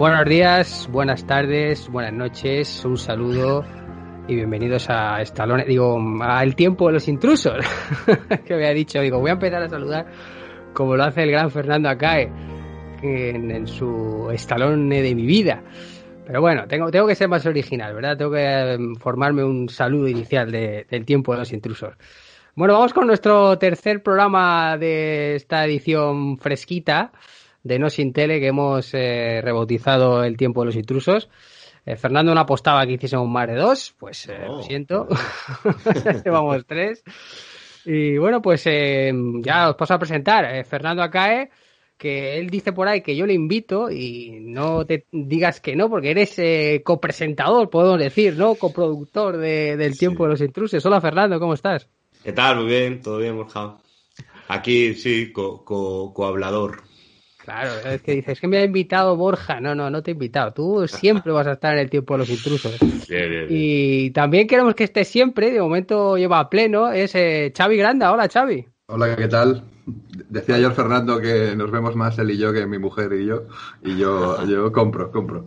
Buenos días, buenas tardes, buenas noches, un saludo y bienvenidos a Estalón, digo, al tiempo de los intrusos, que me ha dicho, digo, voy a empezar a saludar como lo hace el gran Fernando Acae en, su estalón de mi vida. Pero bueno, tengo, que ser más original, ¿verdad? Tengo que em, formarme un saludo inicial del tiempo de los intrusos. Bueno, vamos con nuestro tercer programa de esta edición fresquita de No Sin Tele que hemos eh, rebautizado El tiempo de los intrusos. Eh, Fernando no apostaba que hiciésemos más de dos, pues eh, lo oh. siento. Llevamos tres. Y bueno, pues ya os paso a presentar. Fernando Acae que él dice por ahí que yo le invito y no te digas que no, porque eres eh, copresentador, podemos decir, ¿no? Coproductor de, del Tiempo de los Intrusos. Hola Fernando, ¿cómo estás? ¿Qué tal? Muy bien, todo bien, Borja. Aquí sí, co-hablador. Claro, es que dices que me ha invitado Borja. No, no, no te he invitado. Tú siempre vas a estar en el tiempo de los intrusos. Bien, bien, Y también queremos que estés siempre, de momento lleva a pleno, es eh, Xavi Granda. Hola, Xavi. Hola, ¿qué tal? Decía ayer Fernando que nos vemos más él y yo que mi mujer y yo. Y yo, yo compro, compro.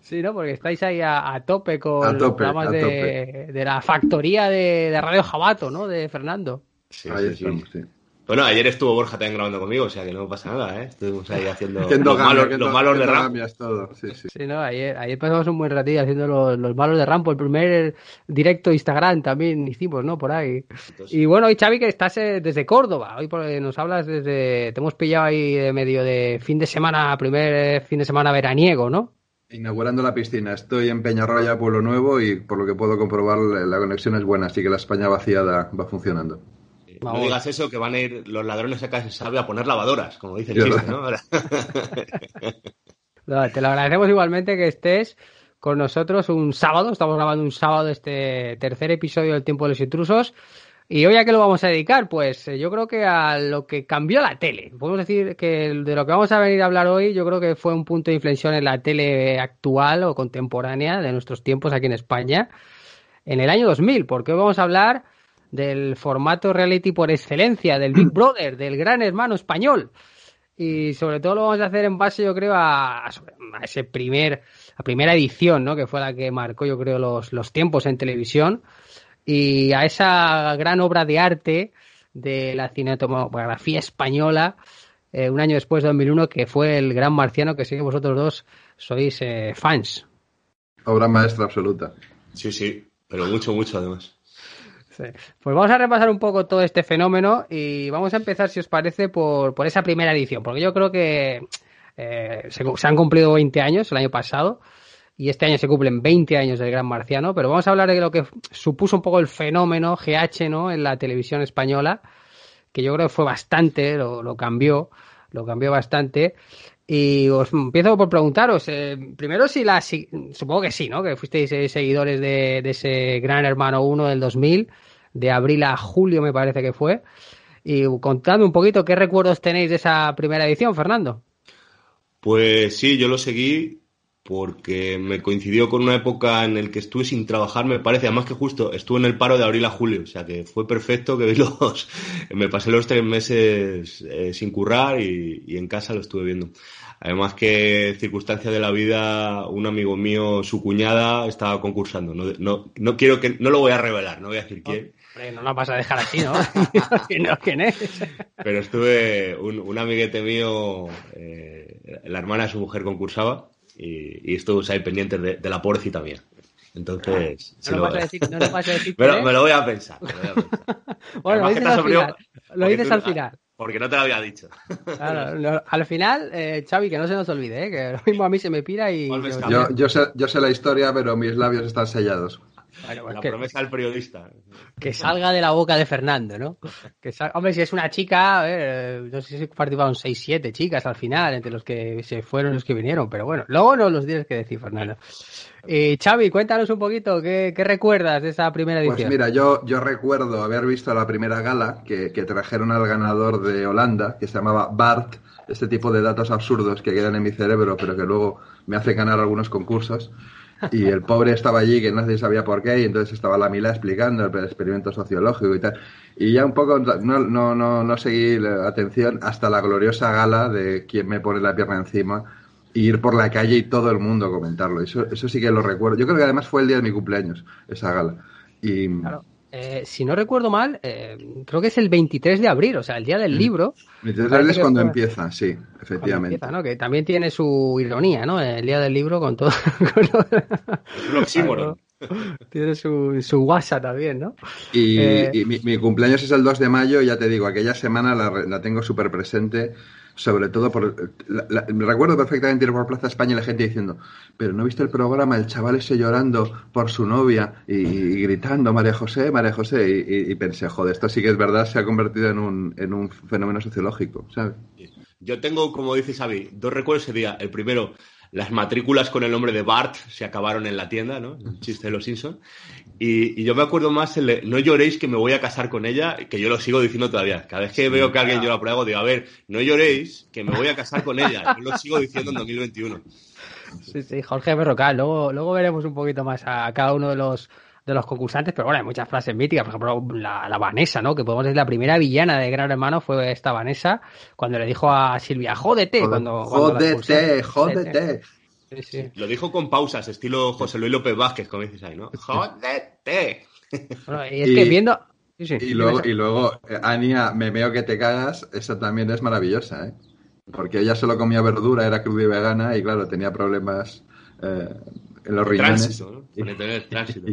Sí, ¿no? Porque estáis ahí a, tope con los programas de, la factoría de, Radio Jabato, ¿no? De Fernando. Sí, ahí sí, sí. Bueno, ayer estuvo Borja también grabando conmigo, o sea que no pasa nada, ¿eh? Estuvimos ahí haciendo los, malos, los malos de Rampo. Todo. Sí, sí. sí, no, ayer, ayer pasamos un buen ratillo haciendo los, los, malos de Rampo. El primer directo Instagram también hicimos, ¿no? Por ahí. Y bueno, hoy Xavi que estás eh, desde Córdoba. Hoy nos hablas desde... Te hemos pillado ahí de medio de fin de semana, primer eh, fin de semana veraniego, ¿no? Inaugurando la piscina. Estoy en Peñarroya, Pueblo Nuevo, y por lo que puedo comprobar, la conexión es buena, así que la España vaciada va funcionando. No digas eso, que van a ir los ladrones a casa sabe a poner lavadoras, como dice el chiste, ¿no? Te lo agradecemos igualmente que estés con nosotros un sábado. Estamos grabando un sábado este tercer episodio del Tiempo de los Intrusos. ¿Y hoy a qué lo vamos a dedicar? Pues eh, yo creo que a lo que cambió la tele. Podemos decir que de lo que vamos a venir a hablar hoy, yo creo que fue un punto de inflexión en la tele actual o contemporánea de nuestros tiempos aquí en España en el año 2000, porque hoy vamos a hablar del formato reality por excelencia, del Big Brother, del gran hermano español. Y sobre todo lo vamos a hacer en base, yo creo, a, ese primer, la primera edición, ¿no? Que fue la que marcó, yo creo, los, los tiempos en televisión. Y a esa gran obra de arte de la cinematografía española, eh, un año después de 2001, que fue el Gran Marciano, que sé que vosotros dos sois eh, fans. Obra maestra absoluta. Sí, sí, pero mucho, mucho además. Pues vamos a repasar un poco todo este fenómeno y vamos a empezar, si os parece, por, esa primera edición, porque yo creo que eh, se, han cumplido 20 años el año pasado y este año se cumplen 20 años del Gran Marciano, pero vamos a hablar de lo que supuso un poco el fenómeno GH ¿no? en la televisión española, que yo creo que fue bastante, lo, cambió, lo cambió bastante. Y os empiezo por preguntaros, eh, primero si la, supongo que sí, ¿no? Que fuisteis eh, seguidores de, de, ese Gran Hermano 1 del 2000 de abril a julio me parece que fue. Y contadme un poquito qué recuerdos tenéis de esa primera edición, Fernando. Pues sí, yo lo seguí porque me coincidió con una época en la que estuve sin trabajar, me parece, además que justo estuve en el paro de abril a julio, o sea que fue perfecto que los, me pasé los tres meses eh, sin currar y, y, en casa lo estuve viendo. Además que circunstancia de la vida, un amigo mío, su cuñada, estaba concursando. No, no, no quiero que, no lo voy a revelar, no voy a decir quién no la vas a dejar así, ¿no? ¿Quién es? Pero estuve, un, un amiguete mío, eh, la hermana de su mujer concursaba y, y estuve ahí pendiente de, de la pobrecita mía. Entonces. No, lo, vas a decir, no lo vas a decir. Pero me lo voy a pensar. Me lo, voy a pensar. bueno, lo dices, al final, lo dices al final. Porque no te lo había dicho. Claro, al final, eh, Xavi, que no se nos olvide, ¿eh? que lo mismo a mí se me pira y... Yo, yo, sé, yo sé la historia, pero mis labios están sellados. Pues la promesa del periodista. Que salga de la boca de Fernando, ¿no? Que Hombre, si es una chica, no sé si participaron 6, 7 chicas al final, entre los que se fueron y los que vinieron, pero bueno, luego no los tienes que decir, Fernando. Y Xavi, cuéntanos un poquito, ¿qué, recuerdas de esa primera pues edición? Pues mira, yo, yo recuerdo haber visto la primera gala que, que trajeron al ganador de Holanda, que se llamaba Bart, este tipo de datos absurdos que quedan en mi cerebro, pero que luego me hacen ganar algunos concursos y el pobre estaba allí que no se sabía por qué y entonces estaba la Mila explicando el experimento sociológico y tal. Y ya un poco no, no, no, no seguí la atención hasta la gloriosa gala de quien me pone la pierna encima ir por la calle y todo el mundo comentarlo. Eso, eso sí que lo recuerdo. Yo creo que además fue el día de mi cumpleaños, esa gala. Y, Claro. Eh, si no recuerdo mal, eh, creo que es el 23 de abril, o sea, el día del libro. 23 de abril es cuando empieza, sí, efectivamente. empieza, ¿no? Que también tiene su ironía, ¿no? El día del libro con todo. con lo- Es un oxímoron. tiene su, su WhatsApp también, ¿no? Y, Eh, y mi, mi cumpleaños es el 2 de mayo, ya te digo, aquella semana la, re- la tengo súper presente, sobre todo por... la- la- me recuerdo perfectamente ir por Plaza España y la gente diciendo, pero no viste el programa, el chaval ese llorando por su novia y, gritando, María José, María José, y, pensé, joder, esto sí que es verdad, se ha convertido en un, en un fenómeno sociológico, ¿sabes? Yo tengo, como dice Xavi, dos recuerdos ese día. El primero, las matrículas con el nombre de Bart se acabaron en la tienda, ¿no? Chiste de los Simpsons. Y, y yo me acuerdo más el de, no lloréis que me voy a casar con ella, que yo lo sigo diciendo todavía. Cada vez que veo que alguien llora por algo, digo, a ver, no lloréis que me voy a casar con ella. Yo lo sigo diciendo en 2021. Sí, sí, Jorge Berrocal. Luego, luego veremos un poquito más a cada uno de los de los concursantes, pero bueno, hay muchas frases míticas, por ejemplo, la, la Vanessa, ¿no? Que podemos decir la primera villana de Gran Hermano fue esta Vanessa, cuando le dijo a Silvia, jódete, cuando, cuando la Jódete, jódete. Sí, sí. Lo dijo con pausas, estilo José Luis López Vázquez, como dices ahí, ¿no? ¡Jódete! Bueno, y es Y- que viendo... sí, sí, Y luego, y luego eh, Ania, me veo que te cagas, esa también es maravillosa, ¿eh? Porque ella solo comía verdura, era cruda y vegana y claro, tenía problemas eh, en los riñones. Tránsito, ¿no? Suele tener tránsito.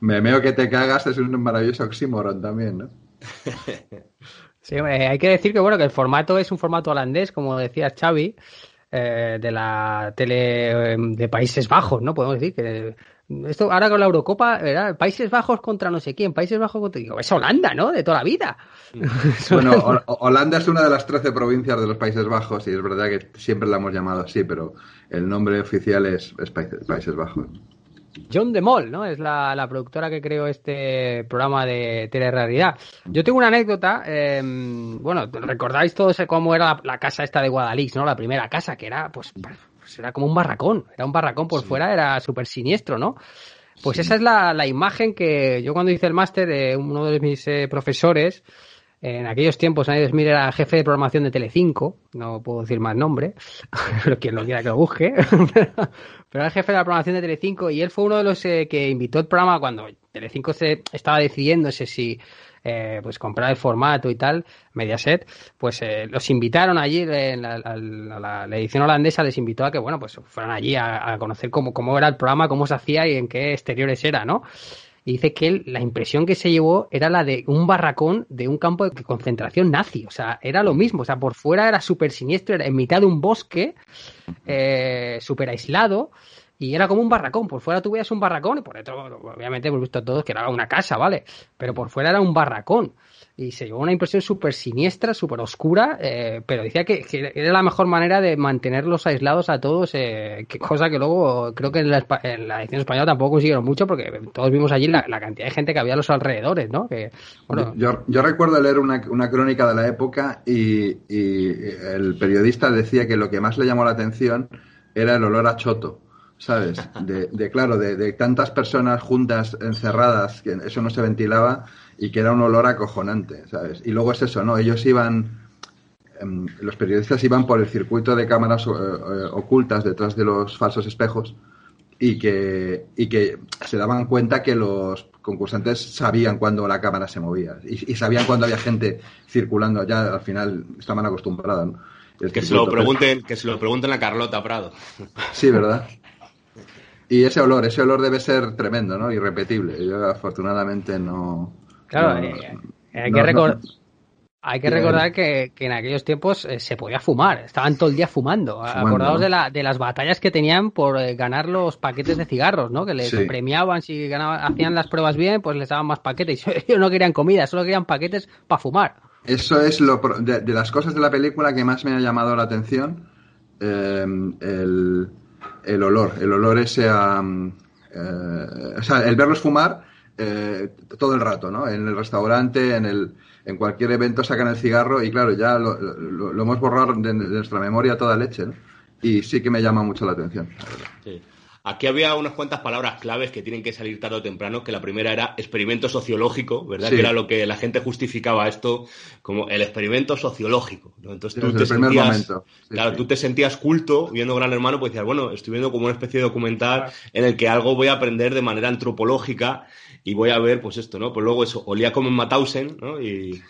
Me veo que te cagas es un maravilloso oxímoron también, ¿no? Sí, hay que decir que bueno que el formato es un formato holandés, como decía Xavi, eh, de la tele eh, de Países Bajos, ¿no? Podemos decir que esto ahora con la Eurocopa, ¿verdad? Países Bajos contra no sé quién, Países Bajos contra digo, es Holanda, ¿no? De toda la vida. Bueno, Ho- Ho- Holanda es una de las 13 provincias de los Países Bajos y es verdad que siempre la hemos llamado así, pero el nombre oficial es, es Países, Países Bajos. John de Mol, ¿no? Es la, la productora que creó este programa de telerrealidad. Yo tengo una anécdota, eh, bueno, recordáis todos cómo era la, la casa esta de Guadalix, ¿no? La primera casa, que era, pues, pues era como un barracón, era un barracón por fuera, era súper siniestro, ¿no? Pues esa es la, la imagen que yo cuando hice el máster, eh, uno de mis eh, profesores, en aquellos tiempos, Aníbal Smith era jefe de programación de Telecinco, no puedo decir más nombre, pero quien lo quiera que lo busque, pero era el jefe de la programación de Telecinco y él fue uno de los eh, que invitó el programa cuando Telecinco se estaba decidiéndose si eh, pues comprar el formato y tal, Mediaset, pues eh, los invitaron allí, en la, edición holandesa les invitó a que, bueno, pues fueran allí a, a conocer cómo, cómo era el programa, cómo se hacía y en qué exteriores era, ¿no? Y dice que la impresión que se llevó era la de un barracón de un campo de concentración nazi. O sea, era lo mismo. O sea, por fuera era súper siniestro, era en mitad de un bosque, eh, súper aislado. Y era como un barracón. Por fuera tú un barracón y por dentro, obviamente, hemos visto todos que era una casa, ¿vale? Pero por fuera era un barracón. Y se llevó una impresión súper siniestra, súper oscura, eh, pero decía que, que era la mejor manera de mantenerlos aislados a todos, eh, que, cosa que luego creo que en la, en la edición española tampoco consiguieron mucho, porque todos vimos allí la, la cantidad de gente que había a los alrededores, ¿no? Que, bueno, Yo, yo recuerdo leer una, una crónica de la época y, y el periodista decía que lo que más le llamó la atención era el olor a choto, ¿sabes? De, de, claro, de, de tantas personas juntas, encerradas, que eso no se ventilaba y que era un olor acojonante, ¿sabes? Y luego es eso, ¿no? Ellos iban, em, los periodistas iban por el circuito de cámaras eh, eh, ocultas detrás de los falsos espejos y que, y que se daban cuenta que los concursantes sabían cuándo la cámara se movía y, y sabían cuándo había gente circulando, ya al final estaban acostumbrados. ¿no? El Que se lo circuito. pregunten, que se lo pregunten a Carlota Prado. Sí, ¿verdad? Y ese olor, ese olor debe ser tremendo, ¿no? Irrepetible. Yo afortunadamente no... Claro, no- eh, hay que no- recordar. Hay que Dime, recordar dime. que, que en aquellos tiempos eh, se podía fumar, estaban todo el día fumando. Fumando, Acordaos de, la, de las batallas que tenían por eh, ganar los paquetes de cigarros, ¿no? Que les Sí. premiaban si ganaban, hacían las pruebas bien, pues les daban más paquetes. Y ellos no querían comida, solo querían paquetes para fumar. Eso es lo pro- de, de las cosas de la película que más me ha llamado la atención. eh, el, el olor. El olor ese a. mm, eh, o sea, el verlos fumar eh, todo el rato, ¿no? En el restaurante, en el. En cualquier evento sacan el cigarro y claro, ya lo, lo- lo hemos borrado de, nuestra memoria toda leche, ¿no? Y sí que me llama mucho la atención. la verdad. Sí. Aquí había unas cuantas palabras claves que tienen que salir tarde o temprano, que la primera era experimento sociológico, ¿verdad? Sí. Que era lo que la gente justificaba esto como el experimento sociológico. ¿no? Entonces tú Desde te el primer sentías, momento. Sí, claro, sí. tú te sentías culto viendo Gran Hermano, pues decías, bueno, estoy viendo como una especie de documental en el que algo voy a aprender de manera antropológica y voy a ver, pues esto, ¿no? Pues luego eso, olía como en Mauthausen, ¿no? Y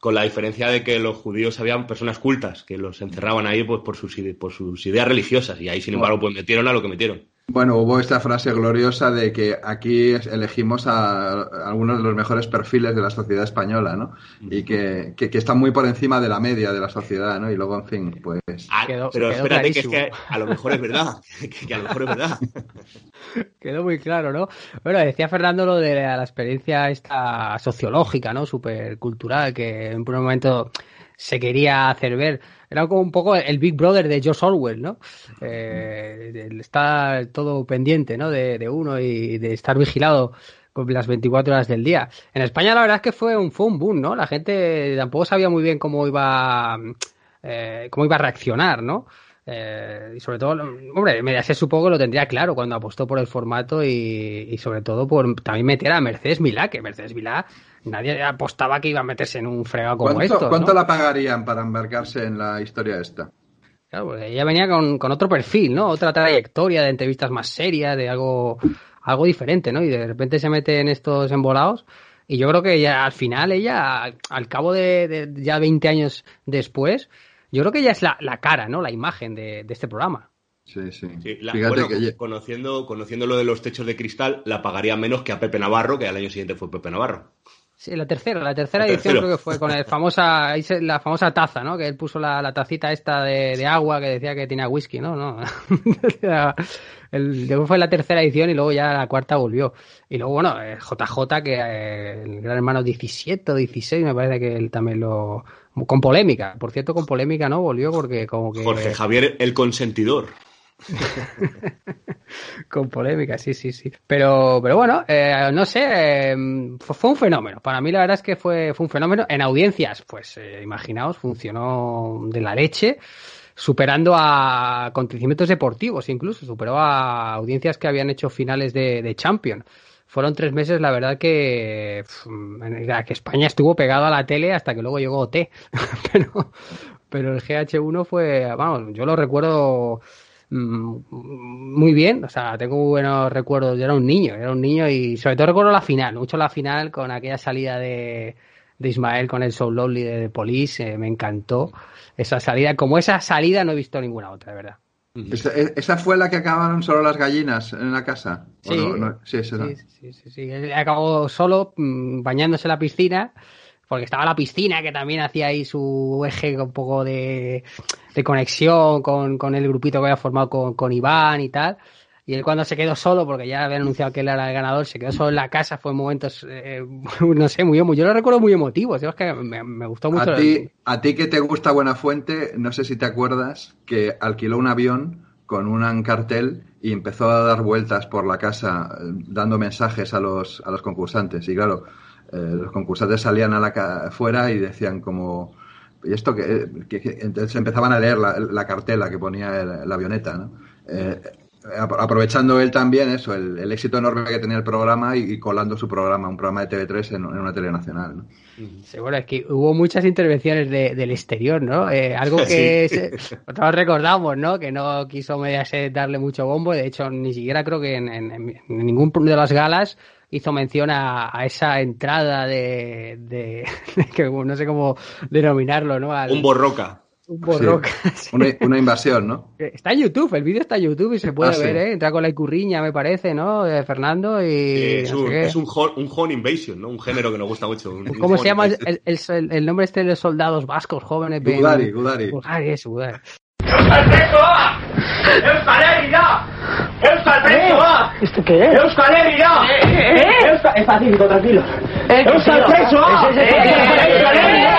con la diferencia de que los judíos habían personas cultas que los encerraban ahí pues por sus, por sus ideas religiosas y ahí sin embargo pues metieron a lo que metieron. Bueno, hubo esta frase gloriosa de que aquí elegimos a, a algunos de los mejores perfiles de la sociedad española, ¿no? Y que, que, que están muy por encima de la media de la sociedad, ¿no? Y luego, en fin, pues... Ah, Quedó- pero quedó espérate que es clarísimo. que a lo mejor es verdad, que, que a lo mejor es verdad. Quedó muy claro, ¿no? Bueno, decía Fernando lo de la, la experiencia esta sociológica, ¿no? Súper cultural, que en un primer momento se quería hacer ver. Era como un poco el Big Brother de George Orwell, ¿no? Eh, estar todo pendiente, ¿no? De, de uno y de estar vigilado las 24 horas del día. En España la verdad es que fue un, fue un boom, ¿no? La gente tampoco sabía muy bien cómo iba, eh, cómo iba a reaccionar, ¿no? Eh, y sobre todo, hombre, Mediaset supongo que lo tendría claro cuando apostó por el formato y, y sobre todo por también meter a Mercedes Milá, que Mercedes Milá nadie apostaba que iba a meterse en un fregado como ¿Cuánto, esto. cuánto ¿no? la pagarían para embarcarse en la historia esta? Claro, porque ella venía con, con otro perfil, ¿no? Otra trayectoria de entrevistas más serias, de algo, algo diferente, ¿no? Y de repente se mete en estos embolados. Y yo creo que ya al final ella, al cabo de, de ya 20 años después, yo creo que ella es la, la cara, ¿no? La imagen de, de este programa. Sí, sí. Sí, la- Fíjate bueno, que... conociendo, conociendo lo de los techos de cristal, la pagaría menos que a Pepe Navarro, que al año siguiente fue Pepe Navarro. Sí, la tercera, la tercera edición creo que fue con el famosa, la famosa taza, ¿no? Que él puso la, la tacita esta de, de agua que decía que tenía whisky, ¿no? no. el, luego fue la tercera edición y luego ya la cuarta volvió. Y luego, bueno, eh, JJ, que eh, el gran hermano 17 o 16, me parece que él también lo... Con polémica, por cierto, con polémica, ¿no? Volvió porque como que... Jorge Javier, el consentidor. Con polémica, sí, sí, sí. Pero, pero bueno, eh, no sé, eh, fue, un fenómeno. Para mí la verdad es que fue, un fenómeno. En audiencias, pues eh, imaginaos, funcionó de la leche, superando a acontecimientos deportivos incluso, superó a audiencias que habían hecho finales de, Champions. Fueron tres meses, la verdad que, que España estuvo pegado a la tele hasta que luego llegó OT. pero, pero el GH1 fue, vamos, yo lo recuerdo muy bien, o sea, tengo muy buenos recuerdos, yo era un niño, era un niño y sobre todo recuerdo la final, mucho la final con aquella salida de, de Ismael con el Soul Lovely de, de Police, eh, me encantó esa salida, como esa salida no he visto ninguna otra, de verdad. ¿Esa, esa fue la que acabaron solo las gallinas en la casa? ¿O Sí, no? No, sí, esa. sí, sí, sí, acabó solo mm, bañándose en la piscina, porque estaba la piscina que también hacía ahí su eje un poco de, de conexión con, con el grupito que había formado con, con Iván y tal. Y él cuando se quedó solo, porque ya había anunciado que él era el ganador, se quedó solo en la casa, fue en momentos, eh, no sé, muy Yo lo recuerdo muy emotivo, es que me, me gustó mucho. A ti, a ti que te gusta Buenafuente, no sé si te acuerdas que alquiló un avión con un cartel y empezó a dar vueltas por la casa eh, dando mensajes a los, a los concursantes. Y claro, los concursantes salían a la fuera y decían como... ¿Y esto que, que- que-?" Entonces empezaban a leer la, la cartela que ponía el- la avioneta, ¿no? Eh, apro- aprovechando él también eso, el, el éxito enorme que tenía el programa y, y colando su programa, un programa de TV3 en, en una tele nacional, ¿no? Sí, bueno, es que hubo muchas intervenciones de- del exterior, ¿no? Eh, algo que Sí. se- todos recordamos, ¿no? Que no quiso Mediaset darle mucho bombo. De hecho, ni siquiera creo que en, en- en ningún de las galas hizo mención a, a esa entrada de, de- de que no sé cómo denominarlo, ¿no? Al- Un borroca. un borroca. Sí. Una, una invasión, ¿no? Está en YouTube, el vídeo está en YouTube y se puede Ah, sí. ver, ¿eh? Entra con la icurriña, me parece, ¿no? De Fernando y... Eh, es, no un, es un, home, un home invasion, ¿no? Un género que nos gusta mucho. un- ¿Cómo se llama el, el- el nombre este de los soldados vascos jóvenes? ven- Gudari, Gudari. Gudari, eso, Gudari. Euskal Herria! Euskal presoa! Isto que es? Euskal Herria! Euskal... É pacífico, tranquilo. Euskal presoa! Euskal Herria!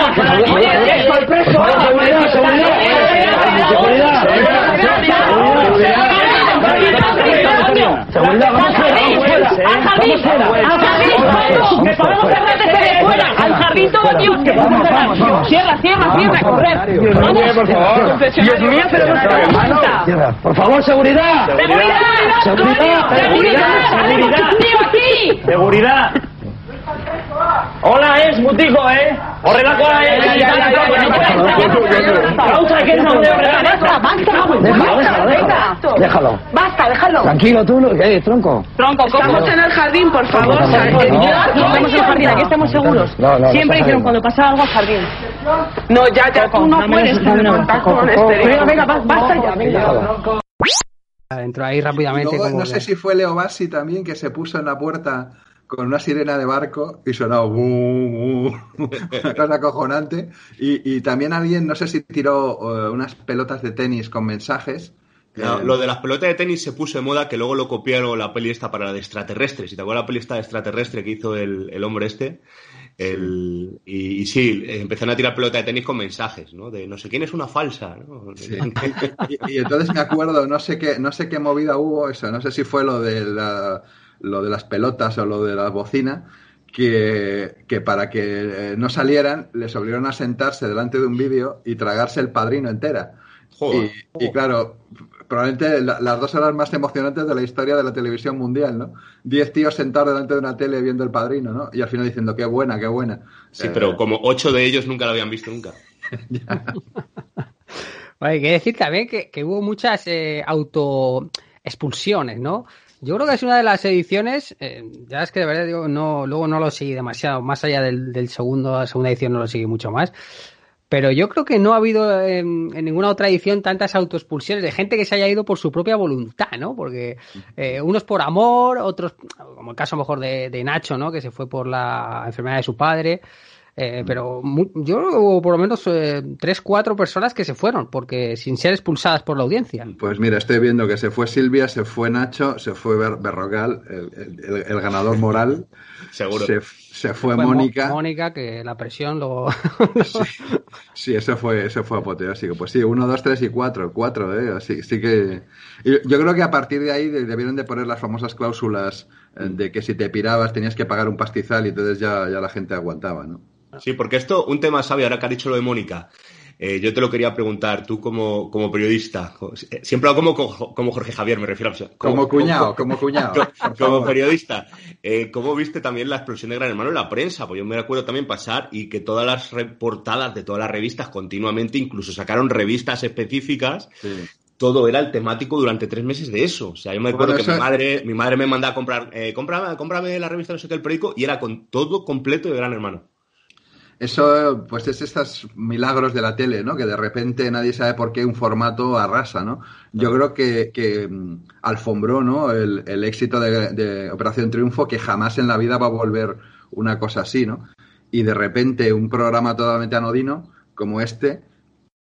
Euskal presoa! Seguridad, seguridad! Seguridad! Seguridad! Seguridad! Vamos fuera, vamos fuera. Vamos fuera. ¡Que Vamos, podemos fuera. cerrar desde fuera! ¡Al jardín todo, Dios! ¡Que podemos Vamos, cerrar! vamos, vamos. ¡Cierra, cierra, cierra! Mío, por favor. Dios mío, pero no estamos juntas. Cierra. Por favor, seguridad. ¡Seguridad! Seguridad, ¡Seguridad! seguridad. Hola, es mutico, eh? Horrelakoa, eh? Gauza, que no de Basta, basta, Déjalo. Basta, déjalo. Tranquilo, tú, ¿qué, tronco? Tronco, estamos en el jardín, por favor. Estamos en el jardín, aquí estamos seguros. Siempre nada. cuando pasaba algo al jardín. No, ya, ya, tú no puedes tener contacto con este. Venga, venga, ba- basta ya, venga. Entró ahí rápidamente. luego, como no que- sé si fue Leo Bassi también que se puso en la puerta con una sirena de barco y sonaba "bu, bu", una cosa acojonante. Y, y también alguien, no sé si tiró eh, unas pelotas de tenis con mensajes. No, Eh, lo de las pelotas de tenis se puso de moda, que luego lo copiaron la peli esta para la de extraterrestres. Si te acuerdas la peli esta de extraterrestre que hizo el, el hombre este. El, y, y sí, empezaron a tirar pelotas de tenis con mensajes, ¿no? De no sé quién es una falsa, ¿no? Sí. Y, y entonces me acuerdo, no sé qué, no sé qué movida hubo eso, no sé si fue lo de la- lo de las pelotas o lo de la bocina, que, que para que eh, no salieran les obligaron a sentarse delante de un vídeo y tragarse el padrino entera. Joder. Y, y claro, probablemente la- las dos horas más emocionantes de la historia de la televisión mundial, ¿no? Diez tíos sentados delante de una tele viendo el padrino, ¿no? Y al final diciendo, qué buena, qué buena. Sí, Eh, pero como ocho de ellos nunca lo habían visto nunca. Hay que decir también que, que hubo muchas eh, auto expulsiones, ¿no? Yo creo que es una de las ediciones, eh, ya es que de verdad digo, no, luego no lo seguí demasiado, más allá del, del segundo, segunda edición no lo seguí mucho más. Pero yo creo que no ha habido en, en ninguna otra edición tantas autoexpulsiones de gente que se haya ido por su propia voluntad, ¿no? Porque eh, unos por amor, otros, como el caso mejor de, de Nacho, ¿no? Que se fue por la enfermedad de su padre. Eh, pero mu- yo hubo por lo menos eh, tres, cuatro personas que se fueron, porque sin ser expulsadas por la audiencia. Pues mira, estoy viendo que se fue Silvia, se fue Nacho, se fue Ber- Berrocal, el, el- el- el ganador moral. Seguro. Se, se fue Mónica. Mónica, que la presión lo... Sí, sí, eso fue, eso fue apoteósico. Pues sí, uno, dos, tres y cuatro. Cuatro, ¿eh? Así, sí que... Yo creo que a partir de ahí de- debieron de poner las famosas cláusulas eh, de que si te pirabas tenías que pagar un pastizal y entonces ya, ya la gente aguantaba, ¿no? Sí, porque esto, un tema sabio, ahora que has dicho lo de Mónica, eh, yo te lo quería preguntar, tú como, como periodista, eh, siempre hablo como, como Jorge Javier, me refiero a... Como cuñado, como cuñado. como, como favor. periodista, eh, ¿cómo viste también la explosión de Gran Hermano en la prensa? Pues yo me acuerdo también pasar y que todas las reportadas de todas las revistas continuamente, incluso sacaron revistas específicas, Sí. todo era el temático durante tres meses de eso. O sea, yo me Bueno, acuerdo que mi madre, mi madre me mandaba a comprar, eh, cómprame, cómprame la revista no sé qué, el periódico, y era con todo completo de Gran Hermano. Eso, pues es estos milagros de la tele, ¿no? Que de repente nadie sabe por qué un formato arrasa, ¿no? Yo creo que, que mm, alfombró, ¿no? El, el éxito de, de Operación Triunfo, que jamás en la vida va a volver una cosa así, ¿no? Y de repente un programa totalmente anodino como este,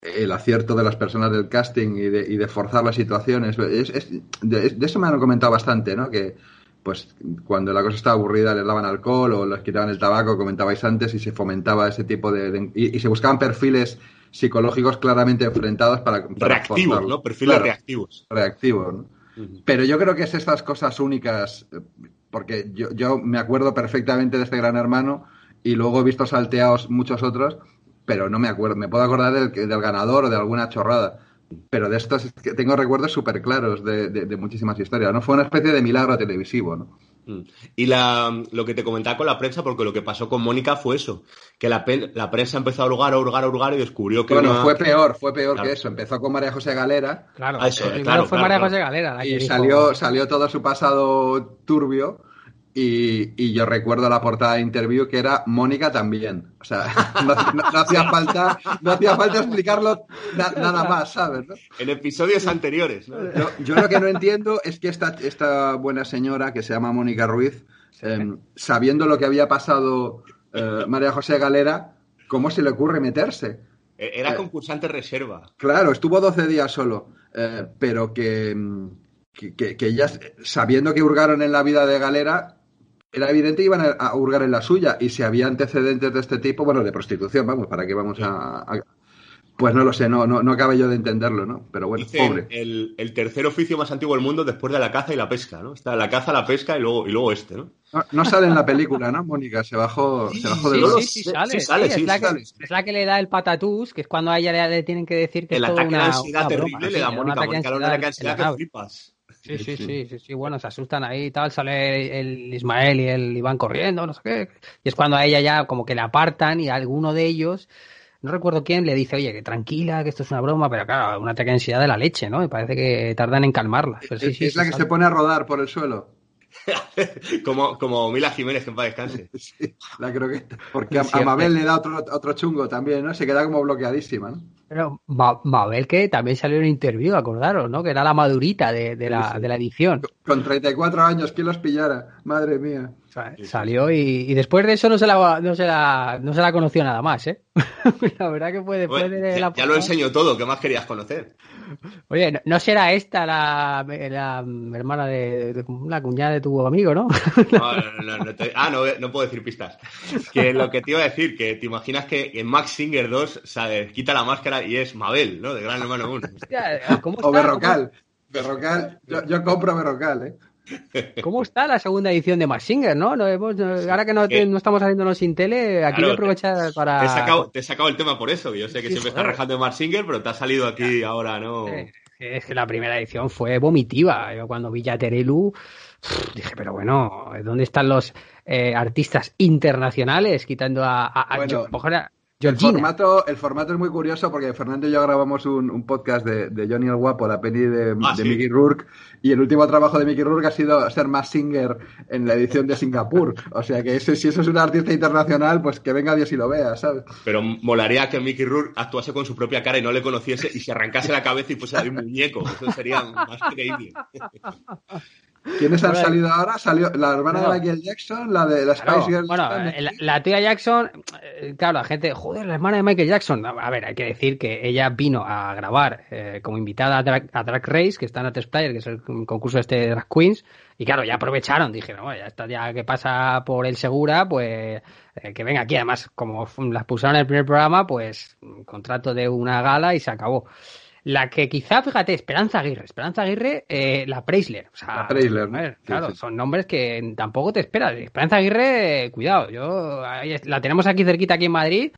el acierto de las personas del casting y de, y de forzar las situaciones, es- es- de, de eso me han comentado bastante, ¿no? Que pues cuando la cosa estaba aburrida les daban alcohol o les quitaban el tabaco, comentabais antes, y se fomentaba ese tipo de... de- y, y se buscaban perfiles psicológicos claramente enfrentados para... para Reactivos, forzarlo. ¿no? Perfiles Claro, reactivos. reactivos, ¿no? Pero yo creo que es estas cosas únicas, porque yo, yo me acuerdo perfectamente de este Gran Hermano y luego he visto salteados muchos otros, pero no me acuerdo. Me puedo acordar del, del ganador o de alguna chorrada. Pero de estos es que tengo recuerdos súper claros de, de- de muchísimas historias. ¿no? Fue una especie de milagro televisivo, ¿no? Mm. Y la, lo que te comentaba con la prensa, porque lo que pasó con Mónica fue eso, que la, prensa empezó a hurgar, a hurgar, a hurgar y descubrió que Bueno, una- fue peor, fue peor Claro. que eso. Empezó con María José Galera Claro, Ah, eso, primero claro, fue claro, María claro. José Galera. la que y dijo- salió, salió todo su pasado turbio. Y, y yo recuerdo la portada de interview que era Mónica también. O sea, no, no- no hacía falta, no hacía falta explicarlo na- nada más, ¿sabes? no? en episodios anteriores. ¿no? Yo, yo lo que no entiendo es que esta, esta buena señora que se llama Mónica Ruiz, eh, sabiendo lo que había pasado eh, María José Galera, ¿cómo se le ocurre meterse? Eh, Era Eh. concursante reserva. Claro, estuvo 12 días solo, eh, pero que, mm, que, que- que ya sabiendo que hurgaron en la vida de Galera, era evidente que iban a, a hurgar en la suya. Y si había antecedentes de este tipo, bueno, de prostitución, vamos, ¿para qué vamos a...? a- Pues no lo sé, no, no, no acabe yo de entenderlo, ¿no? Pero bueno, Dicen pobre. el, el tercer oficio más antiguo del mundo después de la caza y la pesca, ¿no? Está la caza, la pesca y luego, y luego este, ¿no? No, no sale en la película, ¿no, Mónica? Se bajó, se bajó de Sí, los... sí, sí, sale. sí sale, sí, sí, es, la sí que, sale. es la que le da el patatús, que es cuando a ella le, le tienen que decir que El es todo ataque de una, ansiedad una terrible broma, le sí, da un Mónica. ataque de Mónica le da un ataque de ansiedad que flipas. Sí, sí, sí, sí, sí, bueno, se asustan ahí y tal, sale el Ismael y el Iván corriendo, no sé qué. Y es cuando a ella ya como que le apartan y alguno de ellos, no recuerdo quién, le dice, oye, que tranquila, que esto es una broma, pero claro, un ataque de ansiedad de la leche, ¿no? Y parece que tardan en calmarla. Pero sí, Es, sí, es la que sale. se pone a rodar por el suelo. como, como Mila Jiménez, que en paz descanse. Sí, la croqueta. Porque a. Mabel le da otro, otro chungo también, ¿no? Se queda como bloqueadísima, ¿no? Pero Ma- Mabel que también salió en un interview, acordaros, ¿no? Que era la madurita de, de la, Sí, sí. de la edición. Con 34 años, ¿quién los pillara? Madre mía. Salió y, y después de eso no se la no se la no se la conoció nada más, ¿eh? la verdad que fue después Bueno, de ya, la ya lo enseño todo, ¿qué más querías conocer? Oye, ¿no, no será esta la, la hermana de, de- la cuñada de tu amigo, no? No, no, no, no te- ah, no, no puedo decir pistas. Que lo que te iba a decir, que te imaginas que en Max Singer 2 ¿sabes? quita la máscara y es Mabel, ¿no? De Gran Hermano 1. Hostia, ¿Cómo O Berrocal. Berrocal. Yo, yo compro Berrocal, ¿eh? ¿Cómo, está la segunda edición de Max Singer, no? No hemos- no- ahora que no, te- Eh, no estamos haciéndonos sin tele, aquí Claro, voy a aprovechar para... Te he, sacado, te he sacado el tema por eso, yo sé que Sí, siempre joder. estás rajando de Max Singer, pero te ha salido aquí ahora, ¿no? Es que la primera edición fue vomitiva. Yo cuando vi ya Terelu pff, dije, pero bueno, ¿dónde están los eh, artistas internacionales quitando a, a, a Bueno, a El formato, el formato es muy curioso porque Fernando y yo grabamos un, un podcast de, de Johnny el Guapo, la peli de, Ah, de sí. Mickey Rourke, y el último trabajo de Mickey Rourke ha sido ser más singer en la edición de Singapur. O sea que ese- si eso es un artista internacional, pues que venga Dios y lo vea, ¿sabes? Pero molaría que Mickey Rourke actuase con su propia cara y no le conociese y se arrancase la cabeza y fuese ahí un muñeco. Eso sería más creíble. ¿Quiénes han salido ahora? Salió la hermana no. de Michael Jackson, la de la Spice Claro, Girls. bueno, ¿no? eh, la, la tía Jackson, eh, claro, la gente, joder, la hermana de Michael Jackson. A ver, hay que decir que ella vino a grabar eh, como invitada a Drag, a Drag Race, que está en Atlas Player, que es el concurso este de Drag Queens, y claro, ya aprovecharon, dijeron, "Bueno, ya está, ya que pasa por el Segura, pues eh, que venga aquí. Además, como las pusieron en el primer programa, pues contrato de una gala y se acabó. La que quizá, fíjate, Esperanza Aguirre. Esperanza Aguirre, eh, la Preisler. O sea, La Preisler, ¿no? ver, Sí, claro, sí. son nombres que tampoco te esperas. Esperanza Aguirre, eh, cuidado, yo la tenemos aquí cerquita, aquí en Madrid,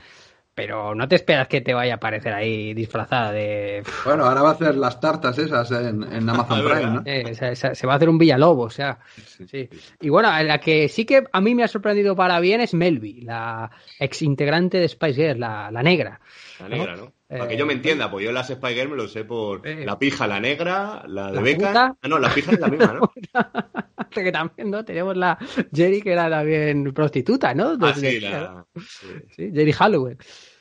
pero no te esperas que te vaya a aparecer ahí disfrazada de... Bueno, ahora va a hacer las tartas esas en, en Amazon Prime. ¿no? Eh, se, va a hacer un Villalobo, o sea. Sí. Y bueno, la que sí que a mí me ha sorprendido para bien es Melvi, la ex integrante de Spice Girls, la, la negra. La negra, ¿no? Para Eh, que yo me entienda, pues yo las Spy Girls me lo sé por Eh. la pija, la negra, la de La Beca. puta. Ah, no, la pija es la misma, ¿no? que también, ¿no? Tenemos la Jerry, que era también prostituta, ¿no? Ah, sí, la, sí. sí, Jerry Halloween.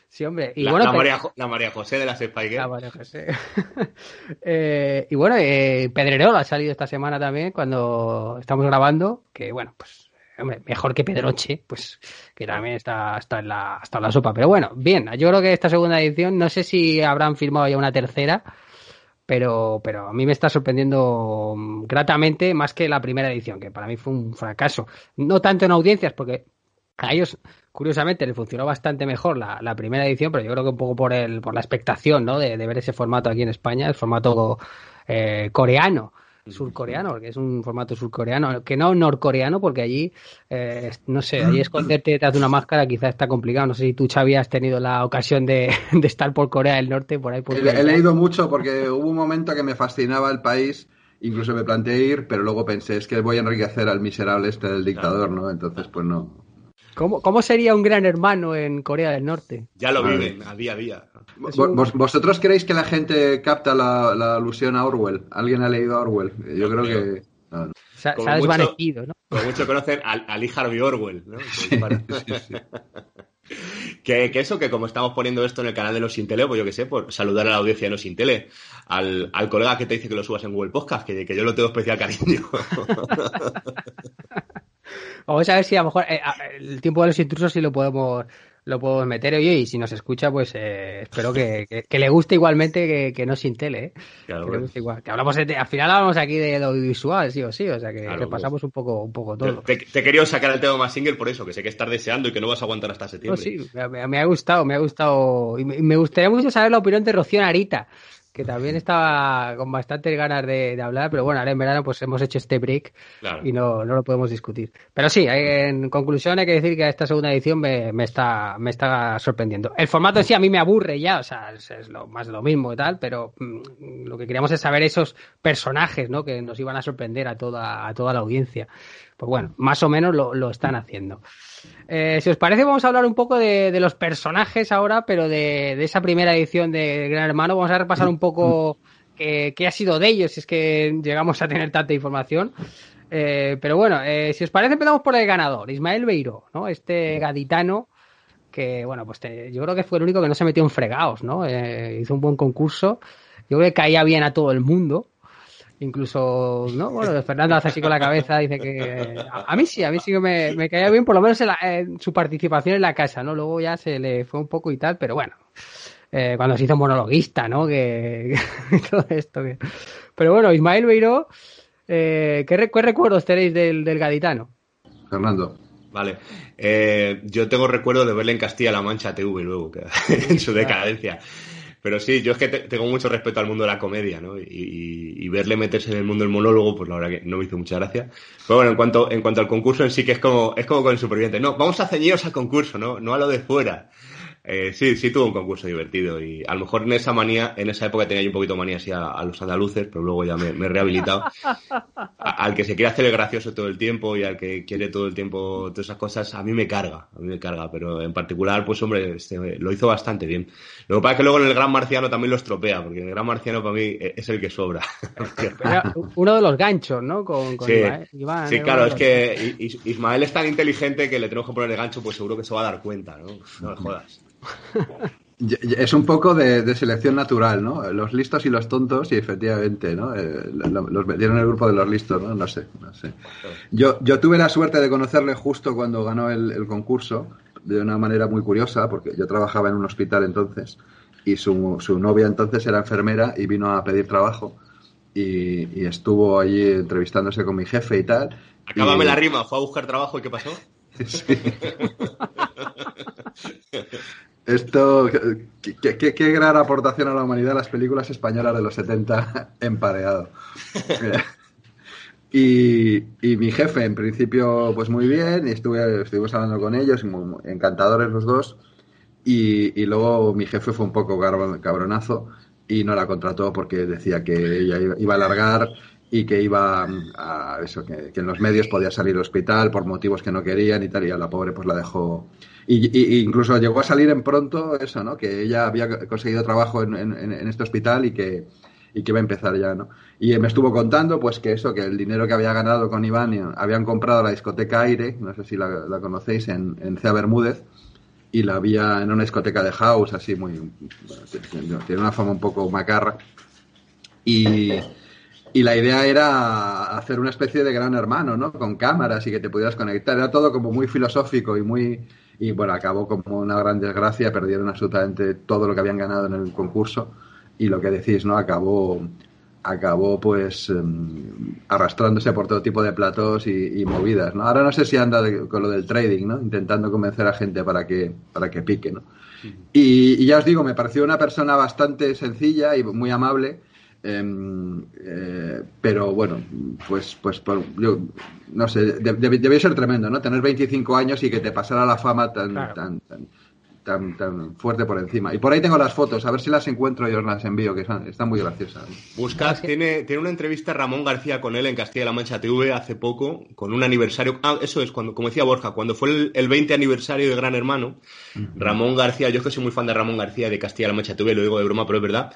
Sí, hombre. Y la, bueno, la pero- María, la María José de las Spy Girls. María José. Eh, y bueno, eh, Pedrerol ha salido esta semana también cuando estamos grabando, que bueno, pues mejor que Pedroche, pues que también está, está, en la, está en la sopa. Pero bueno, bien, yo creo que esta segunda edición, no sé si habrán firmado ya una tercera, pero, pero a mí me está sorprendiendo mm, gratamente más que la primera edición, que para mí fue un fracaso. No tanto en audiencias, porque a ellos, curiosamente, les funcionó bastante mejor la, la primera edición, pero yo creo que un poco por el, por la expectación, ¿no? De, de ver ese formato aquí en España, el formato eh, coreano, surcoreano, porque es un formato surcoreano, que no norcoreano, porque allí, eh, no sé, allí esconderte detrás de una máscara quizás está complicado. No sé si tú, Xavi, has tenido la ocasión de, de estar por Corea del Norte, por ahí por He, he leído mucho porque hubo un momento que me fascinaba el país, incluso me planteé ir, pero luego pensé, es que voy a enriquecer al miserable este del dictador, ¿no? Entonces, pues no. ¿Cómo, ¿Cómo sería un gran hermano en Corea del Norte? Ya lo Vale. viven a día a día. Vos- ¿Vosotros creéis que la gente capta la, la alusión a Orwell? ¿Alguien ha leído a Orwell? Yo No creo creo. que... no, no. Se, ha- desvanecido, ¿no? Como mucho conocen al, a Lee Harvey Orwell, ¿no? Que eso, que como estamos poniendo esto en el canal de los Intele, pues yo que sé, por saludar a la audiencia de los Intele, al, al colega que te dice que lo subas en Google Podcast, que, que yo lo tengo especial cariño. Vamos a ver si a lo mejor eh, el tiempo de los intrusos si lo podemos lo puedo meter. Oye, y si nos escucha, pues eh, espero que, que- que le guste igualmente que, que no sin tele, ¿eh? Claro, que, le bueno. guste igual. Que hablamos de- al final hablamos aquí de lo audiovisual, sí o sí, o sea que Claro, repasamos un poco, un poco todo. Te, te he querido sacar el tema más single por eso, que sé que estás deseando y que no vas a aguantar hasta No, septiembre. sí, me, ha gustado, me ha gustado. Y me, me gustaría mucho saber la opinión de Rocío Narita, que también estaba con bastantes ganas de, de hablar, pero bueno, ahora en verano pues hemos hecho este break Claro. y no, no lo podemos discutir. Pero sí, en conclusión hay que decir que esta segunda edición me, me está, me está sorprendiendo. El formato en sí a mí me aburre ya, o sea, es, es lo más de lo mismo y tal, pero mm, lo que queríamos es saber esos personajes, ¿no? Que nos iban a sorprender a toda, a toda la audiencia. Pues bueno, más o menos lo, lo están haciendo. Eh, si os parece, vamos a hablar un poco de, los personajes ahora, pero de, esa primera edición de Gran Hermano. Vamos a repasar un poco qué, qué ha sido de ellos, si es que llegamos a tener tanta información. Eh, pero bueno, eh, si os parece, empezamos por el ganador, Ismael Beiro, ¿no? Este gaditano que, bueno, pues te- yo creo que fue el único que no se metió en fregados, ¿no? Eh, hizo un buen concurso. Yo creo que caía bien a todo el mundo. Incluso, ¿no? Bueno, Fernando hace así con la cabeza, dice que... A, a mí sí, a mí sí que me, me caía bien, por lo menos en, la- en su participación en la casa, ¿no? Luego ya se le fue un poco y tal, pero bueno. Eh, cuando se hizo monologuista, ¿no? Que, que todo esto. que- Pero bueno, Ismael Beiró, eh, ¿qué, re- qué recuerdos tenéis del, del gaditano? Fernando. Vale. Eh, yo tengo recuerdo de verle en Castilla-La Mancha TV luego, que- en su decadencia. Pero sí, yo es que te- tengo mucho respeto al mundo de la comedia, ¿no? Y, y- verle meterse en el mundo del monólogo, pues la verdad que no me hizo mucha gracia. Pero bueno, en cuanto, en cuanto al concurso en sí, que es como, es como con el superviviente. No, vamos a ceñiros al concurso, ¿no? No a lo de fuera. Eh, sí, sí tuvo un concurso divertido y a lo mejor en esa manía, en esa época tenía yo un poquito manía así a, a los andaluces, pero luego ya me, me he rehabilitado. A- al que se quiere hacer el gracioso todo el tiempo y al que quiere todo el tiempo todas esas cosas, a mí me carga, a mí me carga, pero en particular, pues hombre, este, lo hizo bastante bien. Lo que pasa es que luego en el Gran Marciano también lo estropea, porque en el Gran Marciano para mí eh, es el que sobra. Era uno de los ganchos, ¿no? Con, con Sí, Iván- Iván, sí claro, es que Is- Ismael es tan inteligente que le tenemos que poner de gancho, pues seguro que se va a dar cuenta, ¿no? No me jodas. Es un poco de, de selección natural, ¿no? Los listos y los tontos, y efectivamente, ¿no? Eh, lo- los metieron en el grupo de los listos, ¿no? No sé, no sé. Yo, yo tuve la suerte de conocerle justo cuando ganó el, el concurso, de una manera muy curiosa, porque yo trabajaba en un hospital entonces, y su, su novia entonces era enfermera y vino a pedir trabajo, y, y estuvo allí entrevistándose con mi jefe y tal. Acábame y- la rima, fue a buscar trabajo y ¿qué pasó? Sí. Esto, qué, qué- qué gran aportación a la humanidad las películas españolas de los 70 empareado. Y, y mi jefe, en principio, pues muy bien, y estuve, estuvimos hablando con ellos, muy- muy encantadores los dos, y, y luego mi jefe fue un poco cabronazo y no la contrató porque decía que ella iba- a largar y que iba a eso, que, que en los medios podía salir al hospital por motivos que no querían y tal, y a la pobre pues la dejó. Y, y- incluso llegó a salir en pronto eso, ¿no? Que ella había conseguido trabajo en, en- este hospital y que, y que iba a empezar ya, ¿no? Y me estuvo contando, pues, que eso, que el dinero que había ganado con Iván, habían comprado la discoteca Aire, no sé si la, conocéis, en, en Cea Bermúdez, y la había en una discoteca de house, así muy... bueno, tiene una fama un poco macarra. Y, y la idea era hacer una especie de gran hermano, ¿no? Con cámaras y que te pudieras conectar. Era todo como muy filosófico y muy... Y bueno, acabó como una gran desgracia, perdieron absolutamente todo lo que habían ganado en el concurso. Y lo que decís, ¿no? Acabó, acabó pues em, arrastrándose por todo tipo de platos y, y movidas, ¿no? Ahora no sé si anda de- con lo del trading, ¿no? Intentando convencer a gente para que, para que pique, ¿no? Y, y ya os digo, me pareció una persona bastante sencilla y muy amable. Em, eh, pero bueno, pues, pues por- yo no sé, de- de- debió ser tremendo, ¿no? Tener 25 años y que te pasara la fama tan, Claro. tan, tan, tan, tan fuerte por encima. Y por ahí tengo las fotos, a ver si las encuentro y os las envío, que están muy graciosas. Buscad, tiene, tiene una entrevista Ramón García con él en Castilla-La Mancha TV hace poco, con un aniversario. Ah, eso es, cuando, como decía Borja, cuando fue el, el 20 aniversario de Gran Hermano, Ramón García, yo es que soy muy fan de Ramón García de Castilla-La Mancha TV, lo digo de broma, pero es verdad.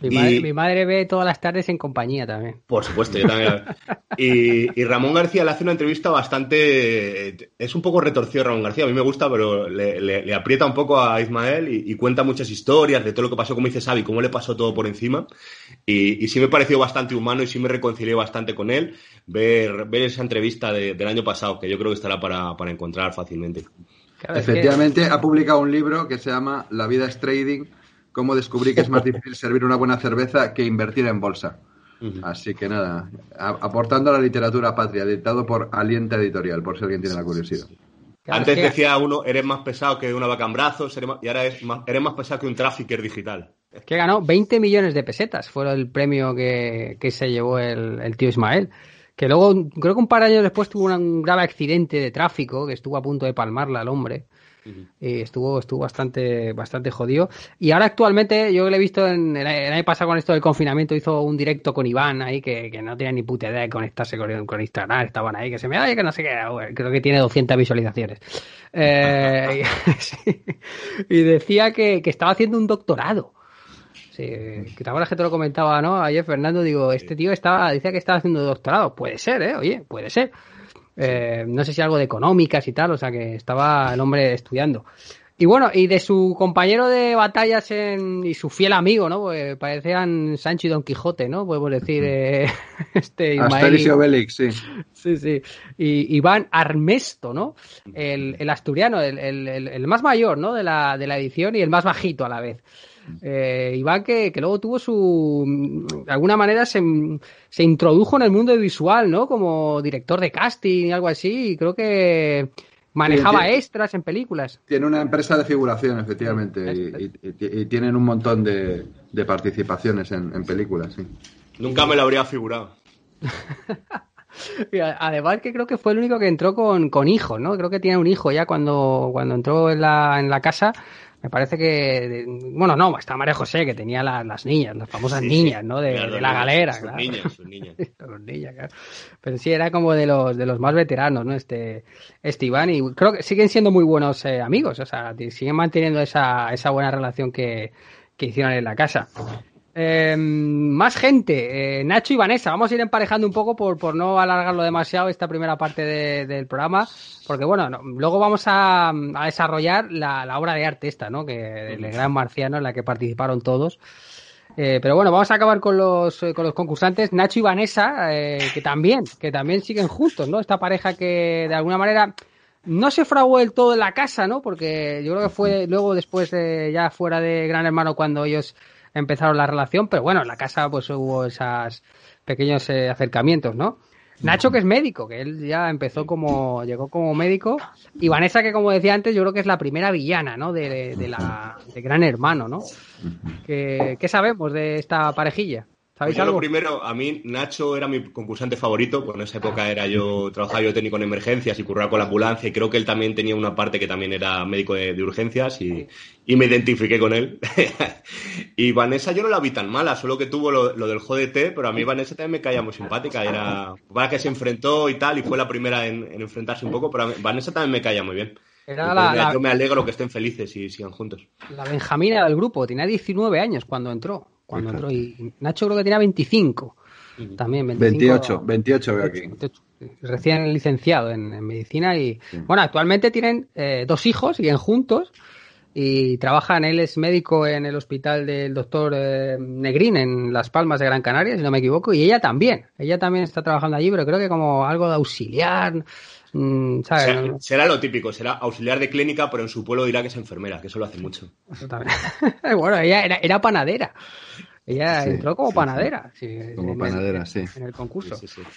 Mi, Y- madre, mi madre ve todas las tardes en compañía también. Por supuesto, yo también. Y, y Ramón García le hace una entrevista bastante. Es un poco retorcido Ramón García, a mí me gusta, pero le, le- le aprieta un poco a Ismael y, y cuenta muchas historias de todo lo que pasó, como dice Xavi, cómo le pasó todo por encima. Y, y sí me pareció bastante humano y sí me reconcilié bastante con él ver, ver esa entrevista de- del año pasado, que yo creo que estará para, para encontrar fácilmente. Claro, es que- Efectivamente, ha publicado un libro que se llama La vida es trading, cómo descubrí que es más difícil servir una buena cerveza que invertir en bolsa. Así que nada, aportando a la literatura patria, editado por Alienta Editorial, por si alguien tiene la curiosidad. Antes decía uno, eres más pesado que una vaca en brazos, eres más- y ahora es más- eres más pesado que un trafficker digital. que ganó 20 millones de pesetas, fue el premio que, que se llevó el, el tío Ismael. Que luego, creo que un par de años después tuvo un grave accidente de tráfico, que estuvo a punto de palmarla al hombre. Y estuvo, estuvo bastante, bastante jodido. Y ahora actualmente, yo le he visto en el, el año pasado con esto del confinamiento, hizo un directo con Iván ahí, que, que no tenía ni puta idea de conectarse con, con Instagram, estaban ahí, que se me da que no sé qué, creo que tiene 200 visualizaciones. Eh, sí. y decía que, que estaba haciendo un doctorado. Sí, que te acuerdas que te lo comentaba, ¿no? Ayer Fernando, digo, este tío estaba, decía que estaba haciendo doctorado. Puede ser, ¿eh? Oye, puede ser. Eh, no sé si algo de económicas y tal, o sea que estaba el hombre estudiando. Y bueno, y de su compañero de batallas en, y su fiel amigo, ¿no? Pues parecían Sancho y Don Quijote, ¿no? Podemos decir, eh, este Ismael y- Obelix, sí. Sí, sí. Y Iván Armesto, ¿no? El, el asturiano, el, el- el- el más mayor, ¿no? De la, de la edición y el más bajito a la vez. Eh, Iván que, que luego tuvo su... De alguna manera se, se introdujo en el mundo visual, ¿no? Como director de casting y algo así. Y creo que manejaba extras en películas. Tiene una empresa de figuración, efectivamente, y, y- y- y tienen un montón de, de participaciones en, en películas, sí. Nunca me lo habría figurado. Además que creo que fue el único que entró con, con hijos, ¿no? Creo que tiene un hijo ya cuando, cuando entró en la, en la casa. Me parece que, bueno, no, está María José, que tenía la- las niñas, las famosas Sí, niñas. ¿no? De, Claro, de la galera, sus claro. niñas, sus niñas. Los niñas, claro. Pero sí, era como de los, de los más veteranos, ¿no? Este, este Iván, y creo que siguen siendo muy buenos eh, amigos, o sea, siguen manteniendo esa, esa buena relación que, que hicieron en la casa. Eh, más gente, eh, Nacho y Vanessa, vamos a ir emparejando un poco por, por no alargarlo demasiado esta primera parte de- del programa, porque bueno, no, luego vamos a, a desarrollar la, la obra de arte esta, ¿no? Que el gran marciano en la que participaron todos. Eh, pero bueno, vamos a acabar con los, eh, con los concursantes, Nacho y Vanessa, eh, que también, que también siguen juntos, ¿no? Esta pareja que de alguna manera no se fraguó del todo en la casa, ¿no? Porque yo creo que fue luego después de ya fuera de Gran Hermano cuando ellos empezaron la relación, pero bueno, en la casa pues hubo esos pequeños eh, acercamientos, ¿no? Nacho que es médico, que él ya empezó como, llegó como médico, y Vanessa que como decía antes, yo creo que es la primera villana, ¿no? De, de la, de Gran Hermano, ¿no? ¿Qué, qué sabemos de esta parejilla? ¿Sabéis Pues yo lo algo? primero, a mí Nacho era mi concursante favorito, pues en esa época era yo, trabajaba yo técnico en emergencias y curraba con la ambulancia y creo que él también tenía una parte que también era médico de, de urgencias y, y me identifiqué con él. y Vanessa yo no la vi tan mala, solo que tuvo lo, lo del JDT, pero a mí Vanessa también me caía muy simpática, era para que se enfrentó y tal y fue la primera en, en enfrentarse un poco, pero a mí- Vanessa también me caía muy bien. Era la- la- Yo me alegro que estén felices y sigan juntos. La Benjamina del grupo, tenía 19 años cuando entró. Cuando entró y Nacho creo que tenía 25. También 25, 28, 28 veo aquí. 28, recién licenciado en, en medicina y bueno, actualmente tienen eh, dos hijos, siguen juntos y trabajan, él es médico en el hospital del doctor eh, Negrín en Las Palmas de Gran Canaria, si no me equivoco, y ella también, ella también está trabajando allí, pero creo que como algo de auxiliar, mm, ¿sabes? Será, lo típico, será auxiliar de clínica, pero en su pueblo dirá que es enfermera, que eso lo hace mucho. Bueno, ella era, era panadera. Ella Sí, entró como sí, panadera. sí, Como en panadera, el, sí. En el concurso. Sí, sí, sí.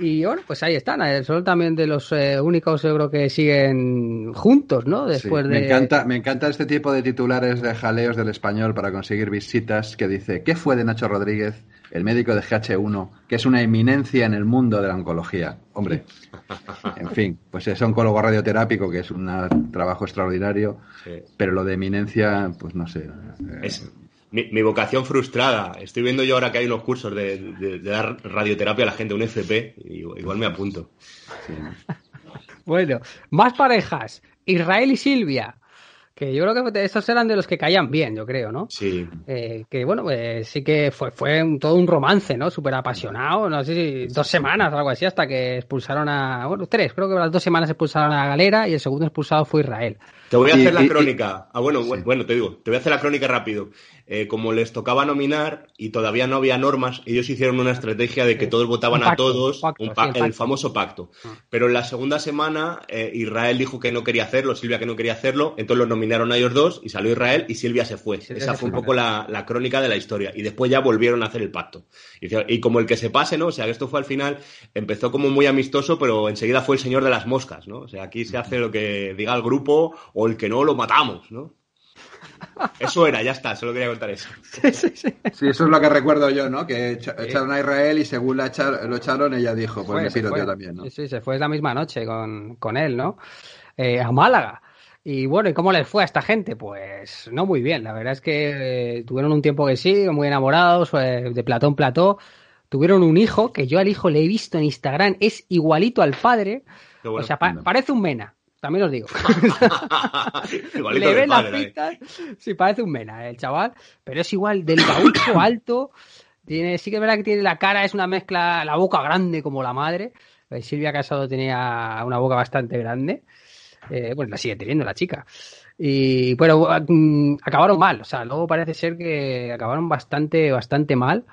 Y bueno, pues ahí están. Son también de los eh, únicos, yo creo que siguen juntos, ¿no? Sí, Después de. me, encanta, me encanta este tipo de titulares de jaleos del español para conseguir visitas que dice, ¿qué fue de Nacho Rodríguez, el médico de GH1, que es una eminencia en el mundo de la oncología? Hombre, en fin, pues es oncólogo radioterápico, que es un trabajo extraordinario, Sí. pero lo de eminencia, pues no sé. eh, Es mi, mi vocación frustrada. Estoy viendo yo ahora que hay unos cursos de, de- de dar radioterapia a la gente, un FP, y igual me apunto. sí. Bueno, más parejas. Israel y Silvia. Que yo creo que estos eran de los que caían bien, yo creo, ¿no? Sí. Eh, que bueno, pues sí que fue, fue un- todo un romance, ¿no? Súper apasionado, no sé si dos semanas o algo así, hasta que expulsaron a, bueno, tres, creo que las dos semanas expulsaron a Galera y el segundo expulsado fue Israel. Te voy a Y- hacer la y- y- crónica. Ah, bueno, Sí. bueno, bueno, te digo, te voy a hacer la crónica rápido. Eh, como les tocaba nominar y todavía no había normas, ellos hicieron una estrategia de que Sí. todos votaban pacto, a todos, un pacto, un pa- sí, el famoso pacto. Ah. Pero en la segunda semana eh, Israel dijo que no quería hacerlo, Silvia que no quería hacerlo, entonces los nominaron a ellos dos y salió Israel y Silvia se fue. Esa fue un poco la, la crónica de la historia. Y después ya volvieron a hacer el pacto. Y, y como el que se pase, ¿no? O sea, que esto fue al final, empezó como muy amistoso, pero enseguida fue el señor de las moscas, ¿no? O sea, aquí se hace lo que diga el grupo o el que no, lo matamos, ¿no? Eso era, ya está, solo quería contar eso. Sí, sí, sí. Sí, eso es lo que recuerdo yo, ¿no? Que echa- echaron a Israel y según la echar- lo echaron, ella dijo, pues Fue, me piro yo también, ¿no? Sí, sí, se fue la misma noche con, con él, ¿no? Eh, a Málaga. Y bueno, ¿y cómo les fue a esta gente? Pues no muy bien. La verdad es que eh, tuvieron un tiempo que sí, muy enamorados, eh, de platón plató. Tuvieron un hijo, que yo al hijo le he visto en Instagram, es igualito al padre. Bueno. o sea, pa- parece un mena, también os digo. Le ven las ¿eh? pistas, sí, parece un mena el chaval, pero es igual del gaucho alto. Tiene, sí que es verdad que tiene la cara, es una mezcla, la boca grande como la madre. Eh, Silvia Casado tenía una boca bastante grande. Eh, bueno, la sigue teniendo la chica. Y bueno, mm, acabaron mal. O sea, luego parece ser que acabaron bastante, bastante mal.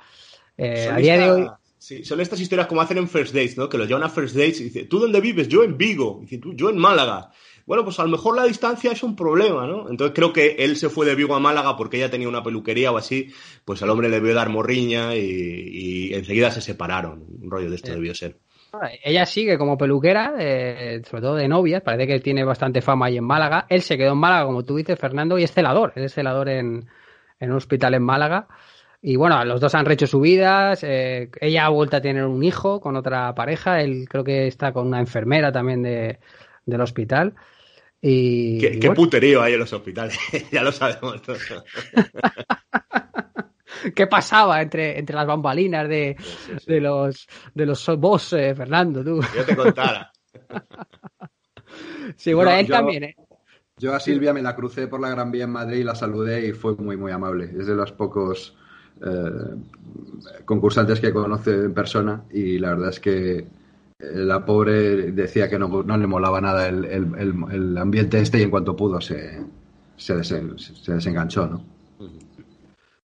Eh, a día de hoy. Sí, son estas historias como hacen en First Dates, ¿no? Que los llevan a First Dates y dicen, ¿tú dónde vives? Yo en Vigo. Y dice, "Tú, yo en Málaga. Bueno, pues a lo mejor la distancia es un problema, ¿no? Entonces creo que él se fue de Vigo a Málaga porque ella tenía una peluquería o así, pues al hombre le debió dar morriña y, y enseguida se separaron. Un rollo de esto debió ser. Ella sigue como peluquera, eh, sobre todo de novias, parece que tiene bastante fama ahí en Málaga. Él se quedó en Málaga, como tú dices, Fernando, y es celador, él es celador en, en un hospital en Málaga. Y bueno, los dos han rehecho su vida, eh, ella ha vuelto a tener un hijo con otra pareja, él creo que está con una enfermera también de, del hospital. Y, Qué, y qué bueno, puterío hay en los hospitales, ya lo sabemos todos. ¿qué pasaba entre, entre las bambalinas de, de los de los boss, eh, Fernando? Tú? Yo te contara. Sí, bueno, Yo- él yo- también, ¿eh? Yo a Silvia me la crucé por la Gran Vía en Madrid y la saludé y fue muy, muy amable. Es de los pocos concursantes que conoce en persona y la verdad es que eh, la pobre decía que no, no le molaba nada el, el- ambiente este y en cuanto pudo se, se desenganchó, ¿no?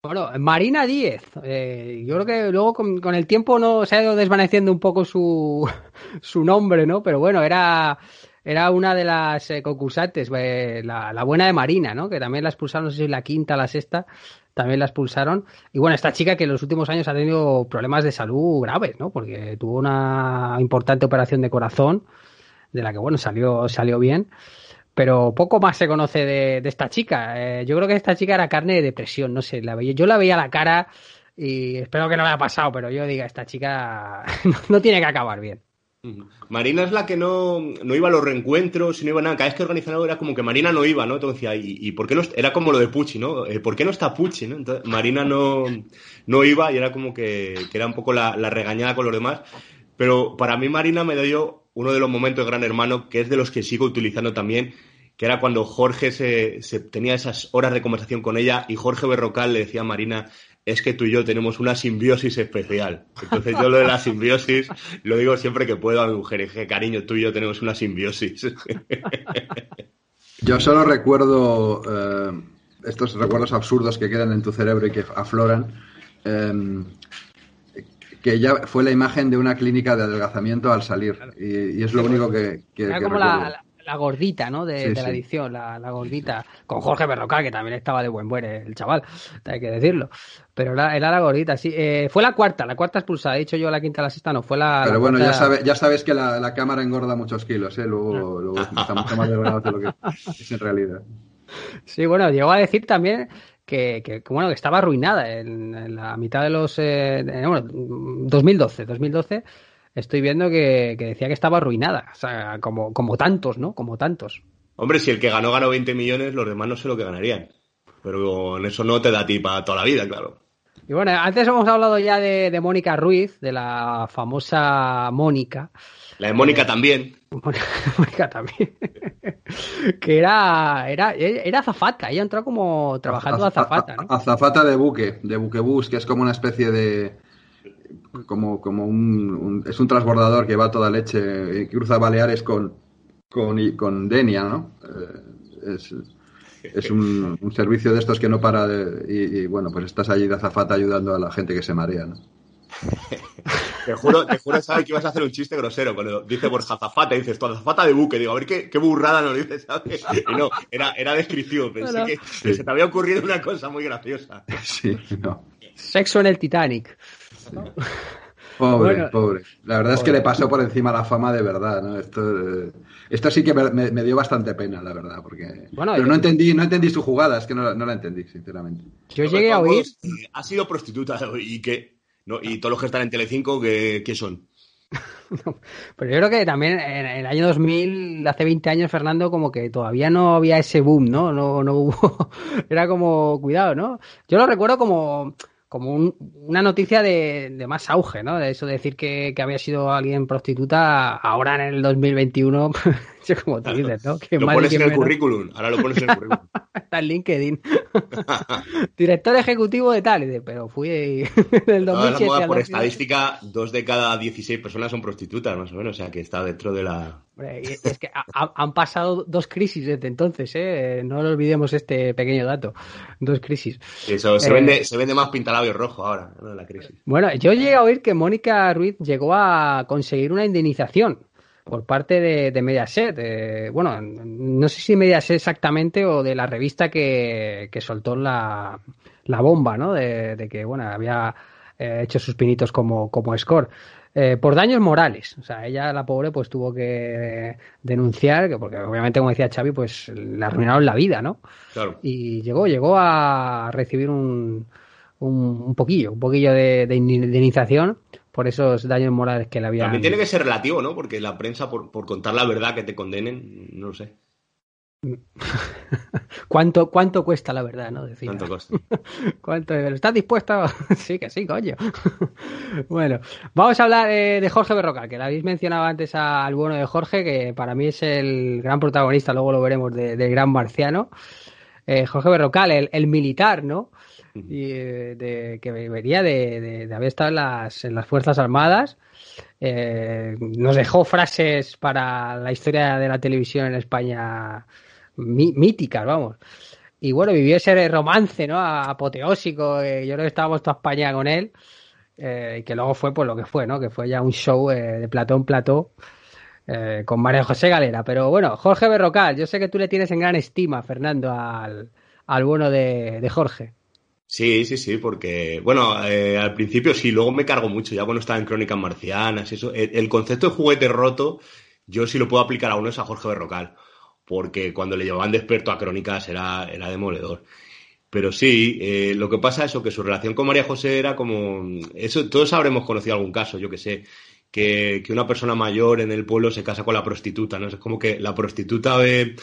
Bueno, Marina Díez. eh, yo creo que luego con, con el tiempo no se ha ido desvaneciendo un poco su, su nombre, ¿no? Pero bueno, era, era una de las eh, concursantes, eh, la, la buena de Marina, ¿no? Que también la expulsaron, no sé si la quinta la sexta, también la expulsaron. Y bueno, esta chica que en los últimos años ha tenido problemas de salud graves, ¿no? Porque tuvo una importante operación de corazón, de la que, bueno, salió, salió bien pero poco más se conoce de, de esta chica. Eh, yo creo que esta chica era carne de depresión, no sé, la veía, yo la veía la cara y espero que no me haya pasado, pero yo diga, esta chica no tiene que acabar bien. Marina es la que no, no iba a los reencuentros y no iba a nada. Cada vez que organizaban era como que Marina no iba, ¿no? Entonces decía, ¿y, y por qué no? Era como lo de Pucci, ¿no? Eh, ¿Por qué no está Pucci, no? Entonces Marina no, no iba y era como que, que era un poco la, la regañada con los demás. Pero para mí Marina me dio uno de los momentos de Gran Hermano, que es de los que sigo utilizando también, que era cuando Jorge se, se tenía esas horas de conversación con ella y Jorge Berrocal le decía a Marina, es que tú y yo tenemos una simbiosis especial. Entonces yo lo de la simbiosis lo digo siempre que puedo a mi mujer, cariño, tú y yo tenemos una simbiosis. Yo solo recuerdo eh, estos recuerdos absurdos que quedan en tu cerebro y que afloran. eh, que ya fue la imagen de una clínica de adelgazamiento al salir. Y, y es lo único que, que- como recuerdo. la, la- la gordita, ¿no? De, Sí, de la sí. edición, la, la gordita, con Jorge Berrocal, que también estaba de buen buen el chaval, hay que decirlo. Pero era, era la gordita, sí. Eh, fue la cuarta, la cuarta expulsada. He dicho yo la quinta, la sexta, no, fue la. Pero la bueno, ya, sabe- ya sabes que la, la cámara engorda muchos kilos, ¿eh? Luego, luego está mucho más delgado de lo que es en realidad. Sí, bueno, llegó a decir también que, que- que, bueno, que estaba arruinada en, en la mitad de los... eh, bueno, 2012, 2012, estoy viendo que, que decía que estaba arruinada, o sea, como, como tantos, ¿no? Como tantos. Hombre, si el que ganó ganó 20 millones, los demás no sé lo que ganarían. Pero en eso no te da a ti para toda la vida, claro. Y bueno, antes hemos hablado ya de, de Mónica Ruiz, de la famosa Mónica. La de Mónica también. Mónica también. que era, era, era azafata, ella entró como trabajando azafata, ¿no? a- Azafata de buque, de buquebús, que es como una especie de. Como, como un, un- Es un transbordador que va a toda leche y cruza Baleares con, con, con Denia, ¿no? Eh, es es un, un servicio de estos que no para de. Y, y, bueno, pues estás allí de azafata ayudando a la gente que se marea, ¿no? Te juro, te juro, sabes que ibas a hacer un chiste grosero. Cuando dice Borja azafata, dices tu azafata de buque. Digo, a ver qué, qué burrada nos dices, ¿sabes? Y no, era, era descriptivo. Pensé Bueno. que, que se te había ocurrido una cosa muy graciosa. Sí, no. Sexo en el Titanic. Pobre, Bueno. pobre. La verdad es que le pasó por encima la fama de verdad, ¿no? Esto, eh, esto sí que me, dio bastante pena, la verdad, porque... Bueno, Pero yo- no entendí, no entendí su jugada, es que no, la- no la entendí, sinceramente. Yo llegué a oír, eh, Ha sido prostituta y que. No, y todos los que están en Telecinco, ¿qué, qué son? pero yo creo que también en el año 2000, hace 20 años, Fernando, como que todavía no había ese boom, ¿no? No, no hubo, era como, cuidado, ¿no? Yo lo recuerdo como, como un- una noticia de, de más auge, ¿no? De eso de decir que, que había sido alguien prostituta, ahora en el 2021, como tú dices, ¿no? Que Lo pones en el menos currículum. Ahora lo pones en el currículum. está en LinkedIn. Director ejecutivo de tal, pero fui del Todas las 2007 modas al por 2008. estadística, dos de cada 16 personas son prostitutas, más o menos. O sea, que está dentro de la. Hombre, Es que ha- ha- han pasado dos crisis desde entonces, ¿eh? No lo olvidemos este pequeño dato. Dos crisis. Eso, se, Eh. vende, se vende más pintalabios rojo ahora, ¿no? La crisis. Bueno, yo llegué a oír que Mónica Ruiz llegó a conseguir una indemnización por parte de, de Mediaset. eh, bueno, no sé si Mediaset exactamente o de la revista que, que soltó la, la bomba, ¿no? De, de que, bueno, había eh, hecho sus pinitos como, como score. Eh, por daños morales. O sea, ella, la pobre, pues tuvo que denunciar, que porque obviamente, como decía Xavi, pues le arruinaron la vida, ¿no? Claro. y llegó, llegó a recibir un, un, un poquillo, un poquillo de, de indemnización por esos daños morales que le habían. También tiene que ser relativo, ¿no? Porque la prensa, por, por contar la verdad que te condenen, no lo sé. ¿Cuánto, ¿Cuánto cuesta la verdad, no? Tanto costa. ¿Cuánto? ¿Estás dispuesto? sí, que sí, coño. bueno, vamos a hablar eh, de Jorge Berrocal, que lo habéis mencionado antes al bueno de Jorge, que para mí es el gran protagonista, luego lo veremos, de- del gran marciano. Eh, Jorge Berrocal, el, el militar, ¿no? Y, eh, de, que venía de, de- de haber estado en las, las Fuerzas Armadas. Eh, nos dejó frases para la historia de la televisión en España mí- míticas, vamos. Y bueno, vivió ese romance, ¿no? Apoteósico, eh, yo creo que estábamos toda España con él, eh, que luego fue pues lo que fue, ¿no? Que fue ya un show de plató en plató eh, con María José Galera. Pero bueno, Jorge Berrocal, yo sé que tú le tienes en gran estima, Fernando, al, al bueno de, de Jorge. Sí, sí, sí, porque, bueno, eh, al principio sí, luego me cargo mucho, ya cuando estaba en Crónicas Marcianas, eso. El, concepto de juguete roto, yo sí lo puedo aplicar a uno es a Jorge Berrocal, porque cuando le llevaban de a Crónicas era, era demoledor. Pero sí, eh, lo que pasa es que su relación con María José era como. Eso, todos habremos conocido algún caso, yo que sé, que, que una persona mayor en el pueblo se casa con la prostituta, ¿no? Es como que la prostituta ve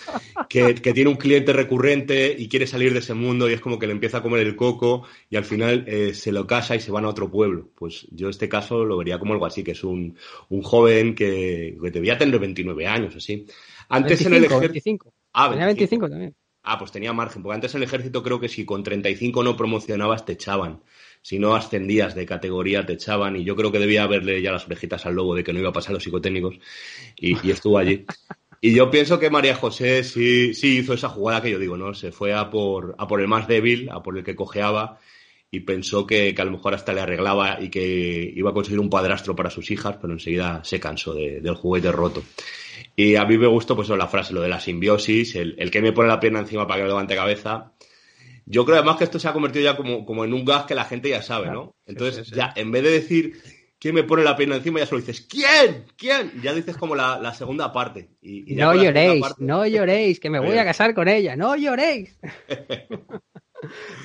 que, que tiene un cliente recurrente y quiere salir de ese mundo y es como que le empieza a comer el coco y al final eh, se lo casa y se van a otro pueblo. Pues yo este caso lo vería como algo así, que es un, un joven que, que debía tener 29 años, así. Antes en el 25, ejército. 25. Ah, Tenía 25 también. Ah, pues tenía margen, porque antes en el ejército creo que si con 35 no promocionabas te echaban. Si no ascendías de categoría te echaban y yo creo que debía haberle ya las orejitas al lobo de que no iba a pasar los psicotécnicos y, estuvo allí. Y yo pienso que María José sí, sí hizo esa jugada que yo digo, ¿no? Se fue a por, a por el más débil, a por el que cojeaba y pensó que, que a lo mejor hasta le arreglaba y que iba a conseguir un padrastro para sus hijas, pero enseguida se cansó de- del juguete roto. Y a mí me gustó pues la frase, lo de la simbiosis, el, el que me pone la pierna encima para que me levante cabeza. Yo creo además que esto se ha convertido ya como, como en un gas que la gente ya sabe, ¿no? Entonces, sí, sí. ya en vez de decir quién me pone la pierna encima, ya solo dices ¿quién? ¿quién? Ya dices como la, la segunda parte. Y, y No lloréis, parte- no lloréis, que me voy a casar con ella, no lloréis.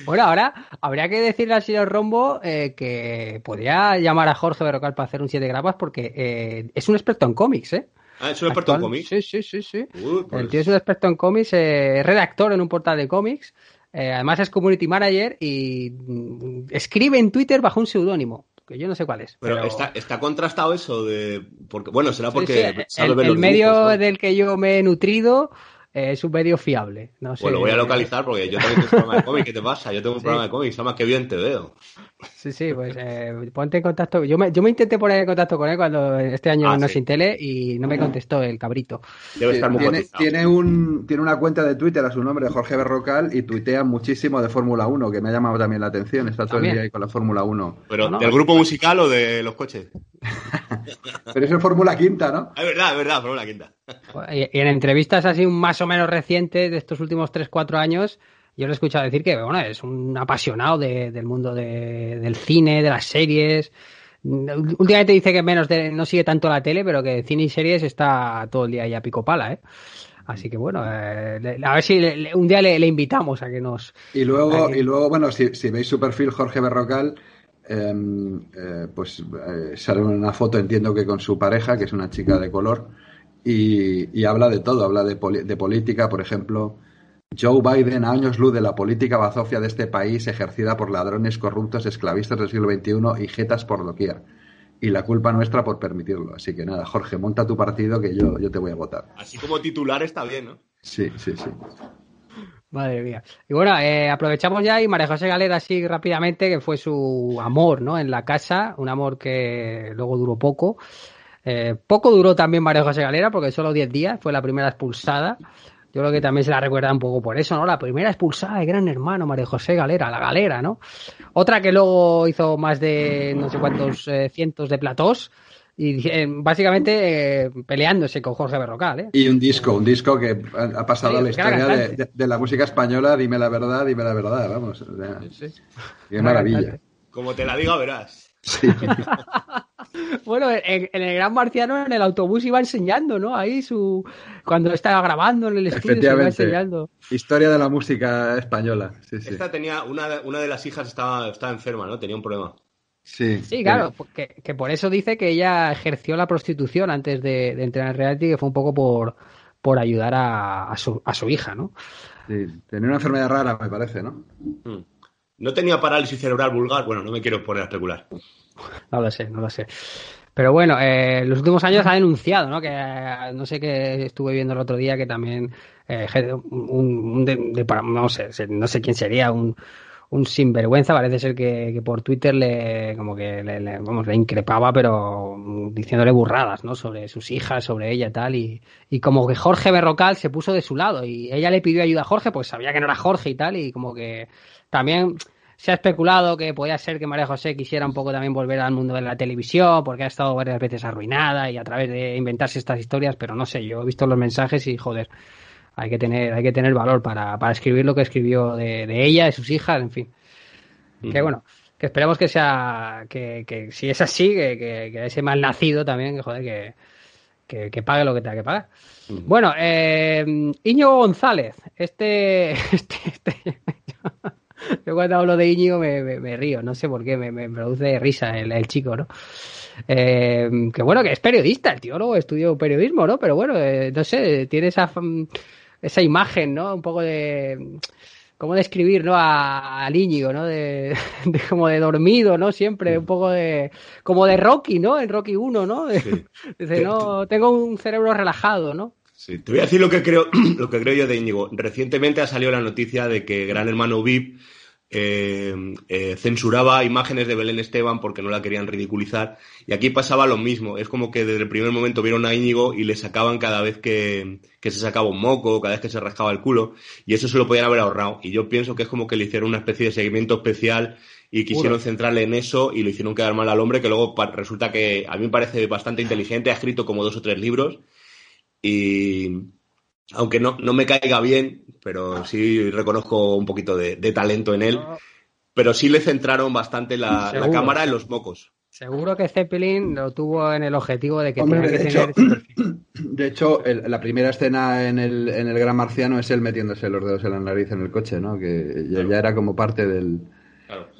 bueno, ahora habría que decirle al señor Rombo eh, que podría llamar a Jorge Berrocal para hacer un 7 grapas porque eh, es un experto en cómics, ¿eh? Ah, ¿es un experto en cómics? Sí, sí, sí, sí. Uy, pues- El tío es un experto en cómics, eh, es redactor en un portal de cómics. Eh, además es community manager y mm, escribe en Twitter bajo un seudónimo, que yo no sé cuál es. Pero, Está, está contrastado eso de... Porque, bueno, será porque... sí, el, medio dibujos, ¿no? del que yo me he nutrido eh, es un medio fiable. No sé. Pues lo voy a localizar porque yo también tengo un programa de cómic. ¿Qué te pasa? Yo tengo un Sí. programa de cómics. Además, que bien te veo. Sí, sí, pues eh, ponte en contacto. Yo me, yo me intenté poner en contacto con él cuando este año Ah, no sí. sin tele y no me contestó el cabrito. Debe estar muy tiene, tiene, un, tiene una cuenta de Twitter a su nombre, Jorge Berrocal, y tuitea muchísimo de Fórmula 1, que me ha llamado también la atención. Está todo el día ahí con la Fórmula 1. Pero, No, no. ¿del grupo musical o de los coches? Pero es en Fórmula Quinta, ¿no? Ah, Es verdad, es verdad, pero la quinta. Y, en entrevistas así más o menos recientes de estos últimos 3-4 años, yo lo he escuchado decir que bueno, es un apasionado de- del mundo de- del cine, de las series. Últimamente dice que menos de, no sigue tanto la tele, pero que cine y series está todo el día ahí a pico pala, ¿eh? Así que bueno, eh, a ver si le- le- un día le, le invitamos a que nos... Y luego, y luego bueno, si, si veis su perfil, Jorge Berrocal, em, eh, pues eh, sale una foto, entiendo que con su pareja, que es una chica de color, y, y habla de todo, habla de, poli- de política, por ejemplo, Joe Biden, a años luz de la política bazofia de este país, ejercida por ladrones corruptos, esclavistas del siglo XXI y jetas por doquier. Y la culpa nuestra por permitirlo. Así que nada, Jorge, monta tu partido que yo, yo te voy a votar. Así como titular está bien, ¿no? Sí, sí, sí. Madre mía. Y bueno, eh, aprovechamos ya y María José Galera así rápidamente, que fue su amor, ¿no? En la casa, un amor que luego duró poco. Eh, poco duró también María José Galera, porque solo 10 días, fue la primera expulsada. Yo creo que también se la recuerda un poco por eso, ¿no? La primera expulsada de Gran Hermano, María José Galera, la galera, ¿no? Otra que luego hizo más de no sé cuántos eh, cientos de platós y eh, básicamente eh, peleándose con Jorge Berrocal, ¿eh? Y un disco, un disco que ha ha pasado Sí, a la historia de, cantante. de- de la música española, dime la verdad, dime la verdad, vamos. o sea, Qué Gran maravilla. Como te la diga, verás. Sí. Bueno, en, en el Gran Marciano en el autobús iba enseñando, ¿no? Ahí su cuando estaba grabando en el estudio se iba enseñando. Historia de la música española. Sí, sí. Esta tenía, una de, una de las hijas estaba, estaba enferma, ¿no? Tenía un problema. Sí, Sí, claro, que, que por eso dice que ella ejerció la prostitución antes de, de entrar en reality, que fue un poco por, por ayudar a, a su, a su hija, ¿no? Sí, Tenía una enfermedad rara, me parece, ¿no? Hmm. No tenía parálisis cerebral vulgar. Bueno, no me quiero poner a especular. No lo sé, no lo sé. Pero bueno, eh, los últimos años ha denunciado, ¿no? Que eh, no sé qué estuve viendo el otro día que también eh, no sé, no sé quién sería, un, un sinvergüenza, parece ser que, que por Twitter le como que le, vamos, le increpaba, pero diciéndole burradas, ¿no? Sobre sus hijas, sobre ella tal, y, y como que Jorge Berrocal se puso de su lado y ella le pidió ayuda a Jorge, pues sabía que no era Jorge y tal, y como que también se ha especulado que podía ser que María José quisiera un poco también volver al mundo de la televisión, porque ha estado varias veces arruinada y a través de inventarse estas historias, pero no sé, yo he visto los mensajes y joder, hay que tener, hay que tener valor para, para escribir lo que escribió de, de ella, de sus hijas, en fin. Que bueno, que esperemos que sea, que, que si es así, que, que, que ese mal nacido también, que joder, que, que, que pague lo que tenga que pagar. Bueno, eh, González, este, este, este yo cuando hablo de Íñigo me, me- me río, no sé por qué, me, me produce risa el, el chico, ¿no? Eh, que bueno, que es periodista, el tío luego estudió periodismo, ¿no? Pero bueno, eh, no sé, tiene esa, esa imagen, ¿no? Un poco de... ¿Cómo describir, no? A, al Íñigo, ¿no? De, de como de dormido, ¿no? Siempre, un poco de... Como de Rocky, ¿no? En Rocky 1, ¿no? Sí. Dice, no, tengo un cerebro relajado, ¿no? Sí, te voy a decir lo que creo, lo que creo yo de Íñigo. Recientemente ha salido la noticia de que Gran Hermano VIP eh, eh, censuraba imágenes de Belén Esteban porque no la querían ridiculizar. Y aquí pasaba lo mismo. Es como que desde el primer momento vieron a Íñigo y le sacaban cada vez que, que se sacaba un moco, cada vez que se rascaba el culo. Y eso se lo podían haber ahorrado. Y yo pienso que es como que le hicieron una especie de seguimiento especial y quisieron centrarle en eso y lo hicieron quedar mal al hombre, que luego resulta que a mí me parece bastante inteligente, ha escrito como dos o tres libros y aunque no, no me caiga bien, pero sí reconozco un poquito de, de talento en él, pero sí le centraron bastante la, cámara en los mocos. Seguro que Zeppelin lo tuvo en el objetivo de que Hombre, tenía que de tener hecho-. De hecho, el- la primera escena en el, en el Gran Marciano es él metiéndose los dedos en la nariz en el coche, ¿no? Que ya, ya era como parte del...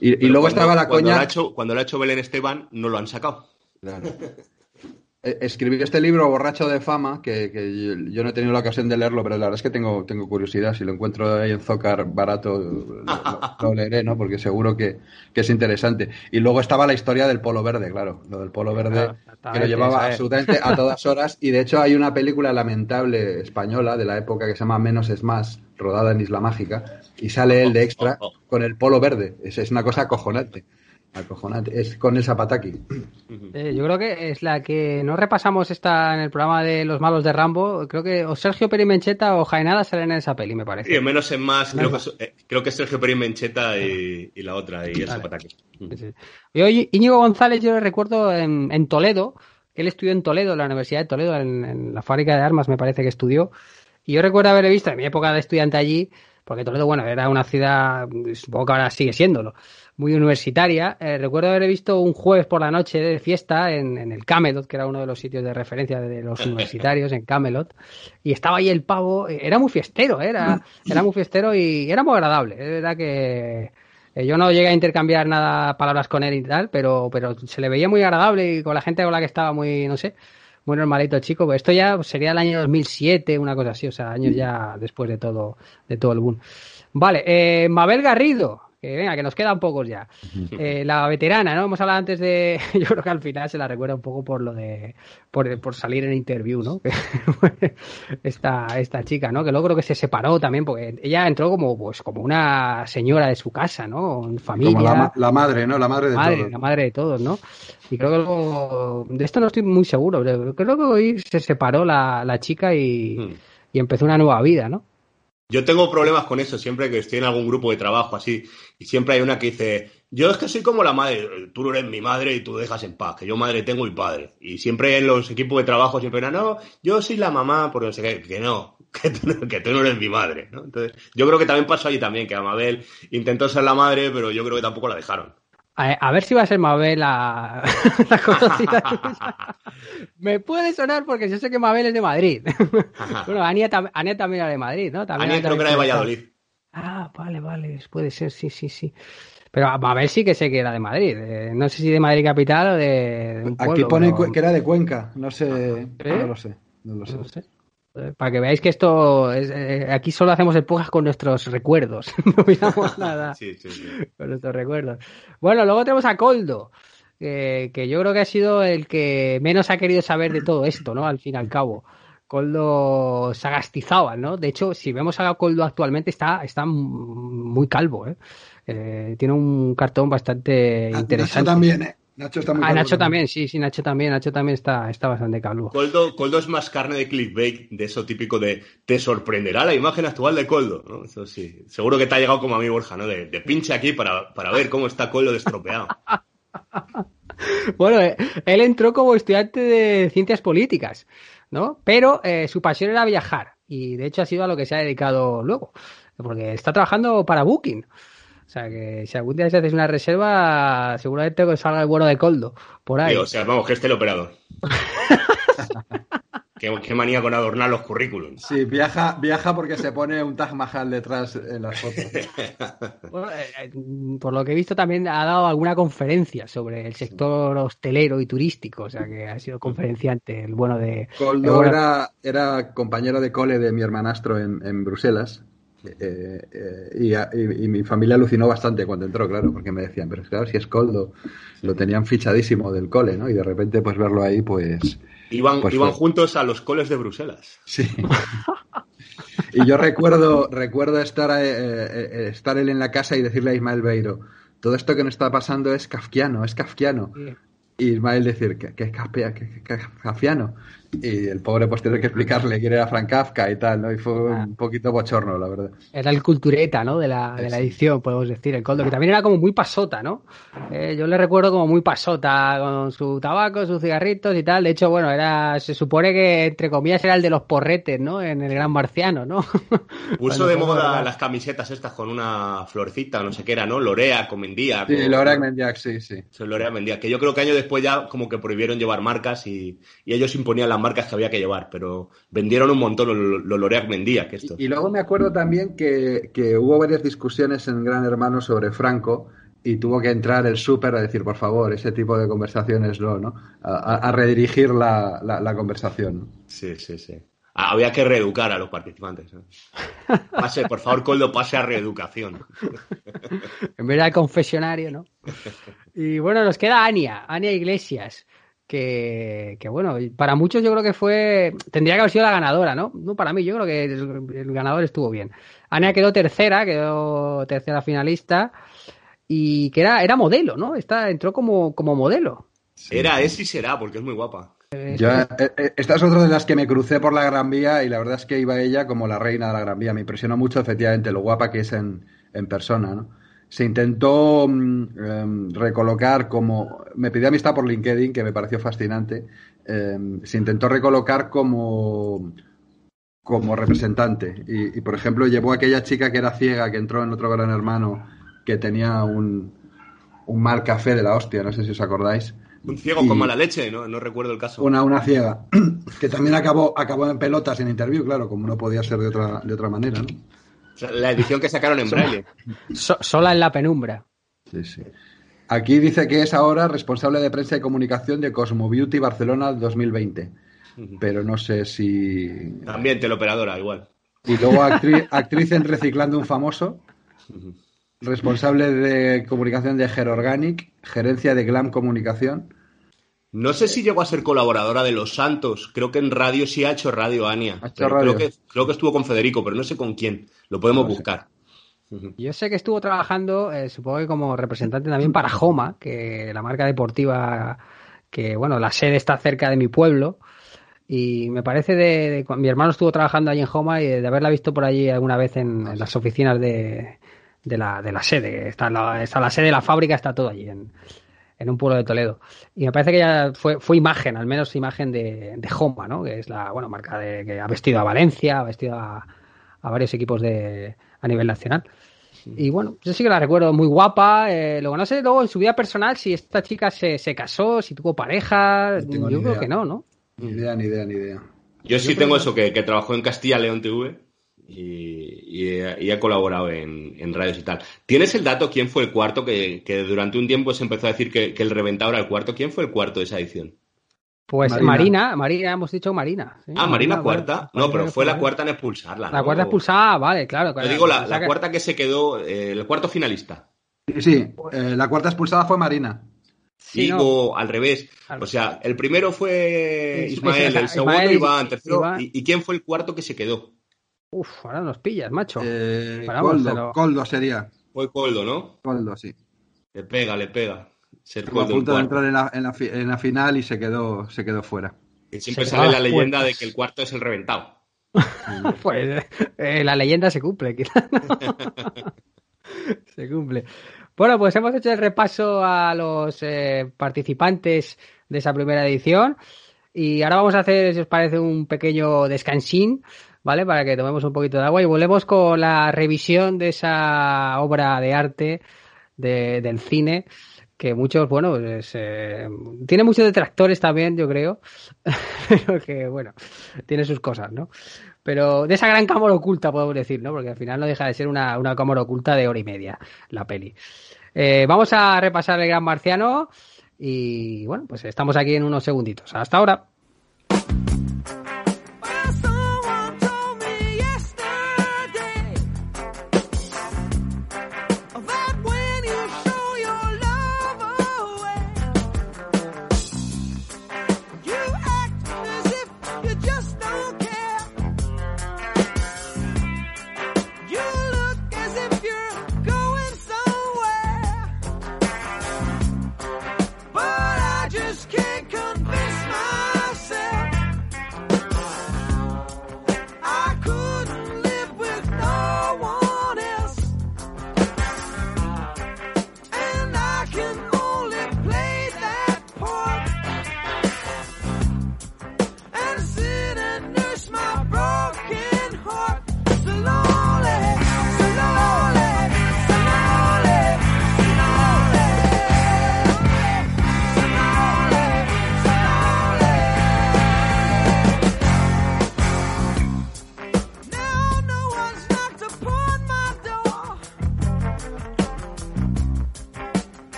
Y- luego cuando- estaba la cuando coña- lo ha hecho- cuando lo ha hecho Belén Esteban, no lo han sacado. Claro. Eh, escribí este libro, Borracho de Fama, que, que yo, no he tenido la ocasión de leerlo, pero la verdad es que tengo, tengo curiosidad. Si lo encuentro ahí en Zócar barato, lo, lo- lo leeré, ¿no? Porque seguro que, que es interesante. Y luego estaba la historia del polo verde, claro. Lo del polo verde, Claro, que lo llevaba absolutamente a todas horas. Y de hecho hay una película lamentable española de la época que se llama Menos es Más, rodada en Isla Mágica, y sale él de extra con el polo verde. Es, es una cosa acojonante. Acojonante. Es con el Zapataki. Eh, yo creo que es la que no repasamos esta en el programa de los malos de Rambo. Creo que o Sergio Perimencheta o Jaenada salen en esa peli, me Sí, parece. menos en más, creo que, es- eh, creo que es Sergio Perín Mencheta y, y la otra, y el Zapataki. Sí, sí. Yo, Íñigo González, yo le recuerdo en, en Toledo. Él estudió en Toledo, en la Universidad de Toledo, en, en la fábrica de armas, me parece que estudió. Y yo recuerdo haberle visto en mi época de estudiante allí, porque Toledo, bueno, era una ciudad, supongo que ahora sigue siéndolo, muy universitaria. Eh, recuerdo haberle visto un jueves por la noche de fiesta en, en el Camelot, que era uno de los sitios de referencia de los universitarios, en Camelot. Y estaba ahí el pavo, eh, era muy fiestero, eh, era, era muy fiestero y era muy agradable. Es verdad que yo no llegué a intercambiar nada, palabras con él y tal, pero, pero se le veía muy agradable y con la gente con la que estaba muy, no sé, muy normalito el chico. Pues esto ya sería el año 2007, una cosa así, o sea, años ya después de todo, de todo el boom. Vale, eh, Mabel Garrido, que venga, que nos quedan pocos ya. Eh, la veterana, ¿no? Hemos hablado antes de. Yo creo que al final se la recuerda un poco por lo de. por, por salir en interview, ¿no? esta, esta chica, ¿no? Que luego creo que se separó también, porque ella entró como, pues, como una señora de su casa, ¿no? Familia. Como la, la madre, ¿no? La madre de madre, todos. la madre de todos, ¿no? Y creo que luego, de esto no estoy muy seguro, pero creo que hoy se separó la, la chica y, Hmm. y empezó una nueva vida, ¿no? Yo tengo problemas con eso siempre que estoy en algún grupo de trabajo así y siempre hay una que dice, yo es que soy como la madre, tú eres mi madre y tú dejas en paz, que yo madre tengo y padre. Y siempre en los equipos de trabajo siempre no, yo soy la mamá, porque no sé qué, que no, que tú, no- que tú no eres mi madre. ¿no? Entonces, yo creo que también pasó allí también, que Amabel intentó ser la madre, pero yo creo que tampoco la dejaron. A, a ver si va a ser Mabel la, la conocida. Me puede sonar porque yo sé que Mabel es de Madrid. bueno, Ania, tam- Ania también era de Madrid, ¿no? También Ania creo que era de Valladolid. Ah, vale, vale, puede ser, sí, sí, sí. Pero Mabel sí que sé que era de Madrid. eh, no sé si de Madrid capital o de, de un Aquí pone pero- que era de Cuenca. No sé. ¿Eh? No lo sé. No lo sé. No sé. Para que veáis que esto es, eh, aquí solo hacemos el podcast con nuestros recuerdos. no miramos nada Sí, sí, sí. con nuestros recuerdos. Bueno, luego tenemos a Coldo, que, que yo creo que ha sido el que menos ha querido saber de todo esto, ¿no? Al fin y al cabo. Coldo Sagastizábal, ¿no? De hecho, si vemos a Coldo actualmente, está, está muy calvo, ¿eh? Eh, tiene un cartón bastante Ah, Nacho interesante. también, ¿eh? Nacho está muy Ah, Nacho también, sí, sí, Nacho también, Nacho también está, está bastante calvo. Coldo, Coldo es más carne de clickbait, de eso típico de te sorprenderá la imagen actual de Coldo, ¿no? Eso sí. Seguro que te ha llegado como a mí, Borja, ¿no? De, de pinche aquí para, para ver cómo está Coldo destropeado. Bueno, eh, él entró como estudiante de ciencias políticas, ¿no? Pero eh, su pasión era viajar y de hecho ha sido a lo que se ha dedicado luego, porque está trabajando para Booking. O sea que si algún día se haces una reserva, seguramente que salga el bueno de Coldo por ahí. Sí, o sea, vamos, que esté el operador. qué, qué manía con adornar los currículums. Sí, viaja, viaja porque se pone un Taj Mahal detrás en las fotos. Bueno, eh, eh, por lo que he visto también ha dado alguna conferencia sobre el sector hostelero y turístico, o sea que ha sido conferenciante el bueno de... Coldo el bueno- era, era compañero de cole de mi hermanastro en, en Bruselas. Eh, eh, y, a- y- y mi familia alucinó bastante cuando entró, claro, porque me decían, pero claro, si es Coldo, lo tenían fichadísimo del cole, ¿no? Y de repente, pues verlo ahí, pues Iban, Pues iban fue. juntos a los coles de Bruselas. sí. y yo recuerdo, recuerdo estar, eh, eh, eh, estar él en la casa y decirle a Ismael Beiro, todo esto que nos está pasando es kafkiano, es kafkiano. Y Ismael decir que- que es kafkiano. Y el pobre pues tiene que explicarle quién era Frank Kafka y tal, ¿no? Y fue un poquito bochorno, la verdad. Era el cultureta, ¿no? De la, de la edición, podemos decir, el Coldo, que también era como muy pasota, ¿no? Eh, yo le recuerdo como muy pasota, con su tabaco, sus cigarritos y tal. De hecho, bueno, era, se supone que, entre comillas, era el de los porretes, ¿no? En el Gran Marciano, ¿no? Puso de moda verdad. las camisetas estas con una florecita, no sé qué era, ¿no? Lorea, Comendía. Sí, Laura Mendiak, sí, sí. Lorea Mendía, que yo creo que años después ya como que prohibieron llevar marcas y, y ellos imponían las marcas que había que llevar, pero vendieron un montón los los Lorea Mendía, que esto. Y luego me acuerdo también que, que hubo varias discusiones en Gran Hermano sobre Franco y tuvo que entrar el súper a decir, por favor, ese tipo de conversaciones no, ¿no? A, a- redirigir la, la- la conversación. Sí, sí, sí. Ah, Había que reeducar a los participantes. ¿no? Pase, por favor, Coldo, pase a reeducación. En vez del confesionario, ¿no? Y bueno, nos queda Ania, Ania Iglesias, que, que bueno, para muchos yo creo que fue, tendría que haber sido la ganadora, ¿no? No para mí, yo creo que el, el ganador estuvo bien. Ania quedó tercera, quedó tercera finalista y que era, era modelo, ¿no? Esta entró como, como modelo. Era, es y será, porque es muy guapa. Yo, esta es otra de las que me crucé por la Gran Vía y la verdad es que iba ella como la reina de la Gran Vía. Me impresionó mucho, efectivamente, lo guapa que es en, en persona, ¿no? Se intentó em, recolocar como... Me pidió amistad por LinkedIn, que me pareció fascinante. em, se intentó recolocar como como representante. Y, y, por ejemplo, llevó a aquella chica que era ciega, que entró en otro gran hermano, que tenía un, un mal café de la hostia, no sé si os acordáis. Un ciego Y- con mala leche, no, no recuerdo el caso. Una, una ciega, que también acabó, acabó en pelotas en interview, claro, como no podía ser de otra, de otra manera, ¿no? La edición que sacaron en braille. So- sola en la penumbra. Sí, sí. Aquí dice que es ahora responsable de prensa y comunicación de Cosmo Beauty Barcelona 2020. Pero no sé si. También teleoperadora, igual. Y luego actriz, actriz en Reciclando un Famoso. Responsable de comunicación de Ger Organic. Gerencia de Glam Comunicación. No sé si llegó a ser colaboradora de Los Santos. Creo que en radio sí ha hecho radio, Ania. Ha hecho Pero radio. Creo, que, creo que estuvo con Federico, pero no sé con quién. Lo podemos No sé. buscar. Yo sé que estuvo trabajando, eh, supongo que como representante también para Homa, que la marca deportiva, que bueno, la sede está cerca de mi pueblo. Y me parece de, mi hermano estuvo trabajando allí en Homa y de haberla visto por allí alguna vez en, en las oficinas de, de la, de la sede. Está la, está la sede de la fábrica, está todo allí en, en un pueblo de Toledo. Y me parece que ya fue, fue imagen, al menos imagen de, de Homa, ¿no? Que es la bueno, marca de, que ha vestido a Valencia, ha vestido a, a varios equipos de, a nivel nacional. Y bueno, yo sí que la recuerdo muy guapa. Eh, luego no sé luego en su vida personal si esta chica se, se casó, si tuvo pareja. No yo ni creo idea. que no, ¿no? Ni idea, ni idea, ni idea. Yo sí creo tengo que- eso, que, que trabajó en Castilla León TV y, y, y ha colaborado en, en radios y tal. ¿Tienes el dato quién fue el cuarto? Que, que durante un tiempo se empezó a decir que, que el reventado era el cuarto. ¿Quién fue el cuarto de esa edición? Pues Marina. Marina, Marina, hemos dicho Marina. sí, Ah, Marina cuarta. Marina No, pero fue la cuarta en expulsarla. La cuarta expulsada, vale, claro. Yo claro. digo la, que- cuarta que se quedó, eh, el cuarto finalista. Sí, eh, la cuarta expulsada fue Marina. Sí, no. Al revés. O sea, el primero fue Is- Ismael, el Ismael, segundo Iván, tercero. Iván. ¿Y, y quién fue el cuarto que se quedó? Uf, ahora nos pillas, macho. Eh, Paramos, Coldo, pero- Coldo sería. Fue Coldo, ¿no? Coldo, sí. Le pega, le pega. Ser a Coldo el punto de entrar en la, en la fi- en la final y se quedó, se quedó fuera. Que siempre Se sale la a leyenda de que el cuarto es el reventado. Pues eh, la leyenda se cumple, quizás. se cumple. Bueno, pues hemos hecho el repaso a los eh, participantes de esa primera edición. Y ahora vamos a hacer, si os parece, un pequeño descansín, ¿vale? Para que tomemos un poquito de agua y volvemos con la revisión de esa obra de arte de- del cine que muchos, bueno, pues, eh, tiene muchos detractores también, yo creo, pero que, bueno, tiene sus cosas, ¿no? Pero de esa gran cámara oculta, podemos decir, ¿no? Porque al final no deja de ser una, una cámara oculta de hora y media, la peli. Eh, vamos a repasar el Gran Marciano y, bueno, pues estamos aquí en unos segunditos. Hasta ahora.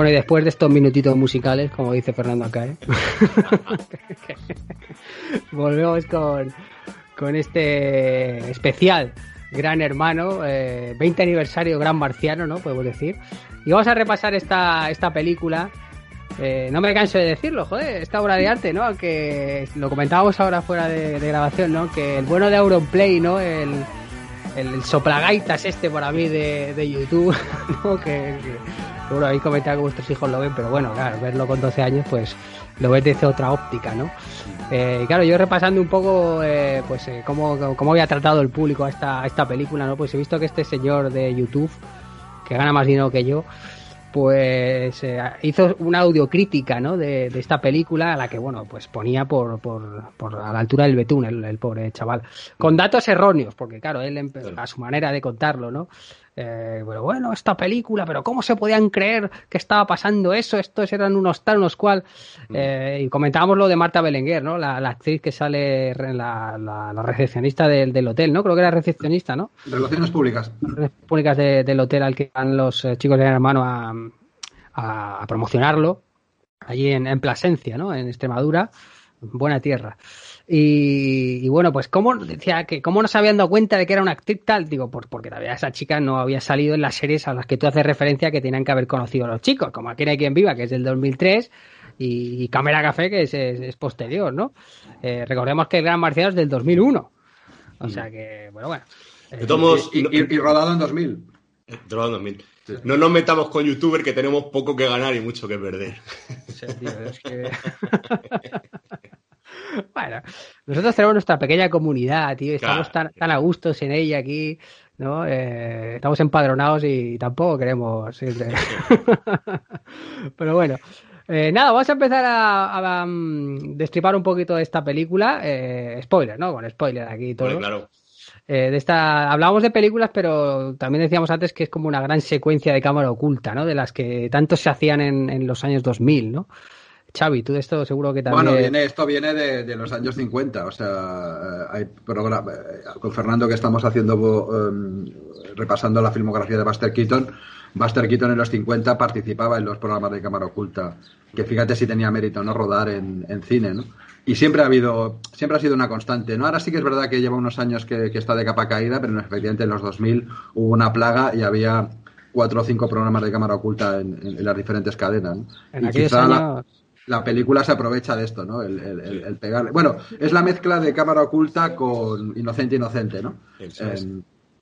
Bueno, y después de estos minutitos musicales, como dice Fernando acá, ¿eh? volvemos con, con este especial Gran Hermano, eh, 20 aniversario Gran Marciano, ¿no? Podemos decir. Y vamos a repasar esta, esta película. Eh, no me canso de decirlo, joder, esta obra de arte, ¿no? Que lo comentábamos ahora fuera de, de grabación, ¿no? Que el bueno de Auronplay, ¿no? El, el, el soplagaitas este para mí de, de YouTube, ¿no? Que, que seguro habéis comentado que vuestros hijos lo ven, pero bueno, claro, verlo con 12 años, pues lo ves desde otra óptica, ¿no? Eh, claro, yo repasando un poco, eh, pues, eh, cómo, cómo había tratado el público a esta, a esta película, ¿no? Pues he visto que este señor de YouTube, que gana más dinero que yo, pues eh, hizo una audiocrítica ¿no? de, de esta película a la que bueno pues ponía por, por, por a la altura del betún el, el pobre chaval con datos erróneos porque claro él empe- a su manera de contarlo no eh, bueno, bueno, esta película, pero ¿cómo se podían creer que estaba pasando eso? Estos eran unos tal, unos cual. Eh, y comentábamos lo de Marta Belenguer, ¿no? La, la actriz que sale, la, la, la recepcionista del, del hotel, ¿no? Creo que era recepcionista, ¿no? Relaciones públicas. Relaciones públicas de- del hotel al que van los eh, chicos de Hermano a, a, a promocionarlo, allí en, en Plasencia, ¿no? En Extremadura, buena tierra. Y, y bueno, pues cómo decía que cómo no se habían dado cuenta de que era una actriz tal, digo, por, porque todavía esa chica no había salido en las series a las que tú haces referencia que tenían que haber conocido los chicos, como Aquí no hay quien viva, que es del 2003, y, y Cámara Café, que es, es- es posterior, ¿no? Eh, recordemos que el Gran Marciano es del 2001. O sea que, bueno, bueno. Eh, Y, no- y- y rodado en 2000. Droga 2000. No nos metamos con youtuber que tenemos poco que ganar y mucho que perder. Sí, tío, es que- bueno, nosotros tenemos nuestra pequeña comunidad, tío, y estamos tan, tan a gustos en ella aquí, ¿no? Eh, estamos empadronados y tampoco queremos... ir de- Pero bueno, eh, nada, vamos a empezar a, a, mm, destripar un poquito de esta película. Eh, spoiler, ¿no? Con spoiler aquí y todo. Hombre, claro. Eh, de esta hablábamos de películas, pero también decíamos antes que es como una gran secuencia de cámara oculta, ¿no? De las que tanto se hacían en, en los años 2000, ¿no? Xavi, tú de esto seguro que también... Bueno, viene, esto viene de, de los años 50, o sea, eh, hay programa, eh, con Fernando que estamos haciendo, eh, repasando la filmografía de Buster Keaton, Buster Keaton en los 50 participaba en los programas de cámara oculta, que fíjate si tenía mérito, ¿no? Rodar en, en cine, ¿no? Y siempre ha habido, siempre ha sido una constante, ¿no? Ahora sí que es verdad que lleva unos años que, que está de capa caída, pero efectivamente en los 2000 hubo una plaga y había cuatro o cinco programas de cámara oculta en, en- en las diferentes cadenas, ¿no? En Y aquellos la-. La película se aprovecha de esto, ¿no? El, el- el- el pegarle. Bueno, es la mezcla de cámara oculta con inocente inocente, ¿no?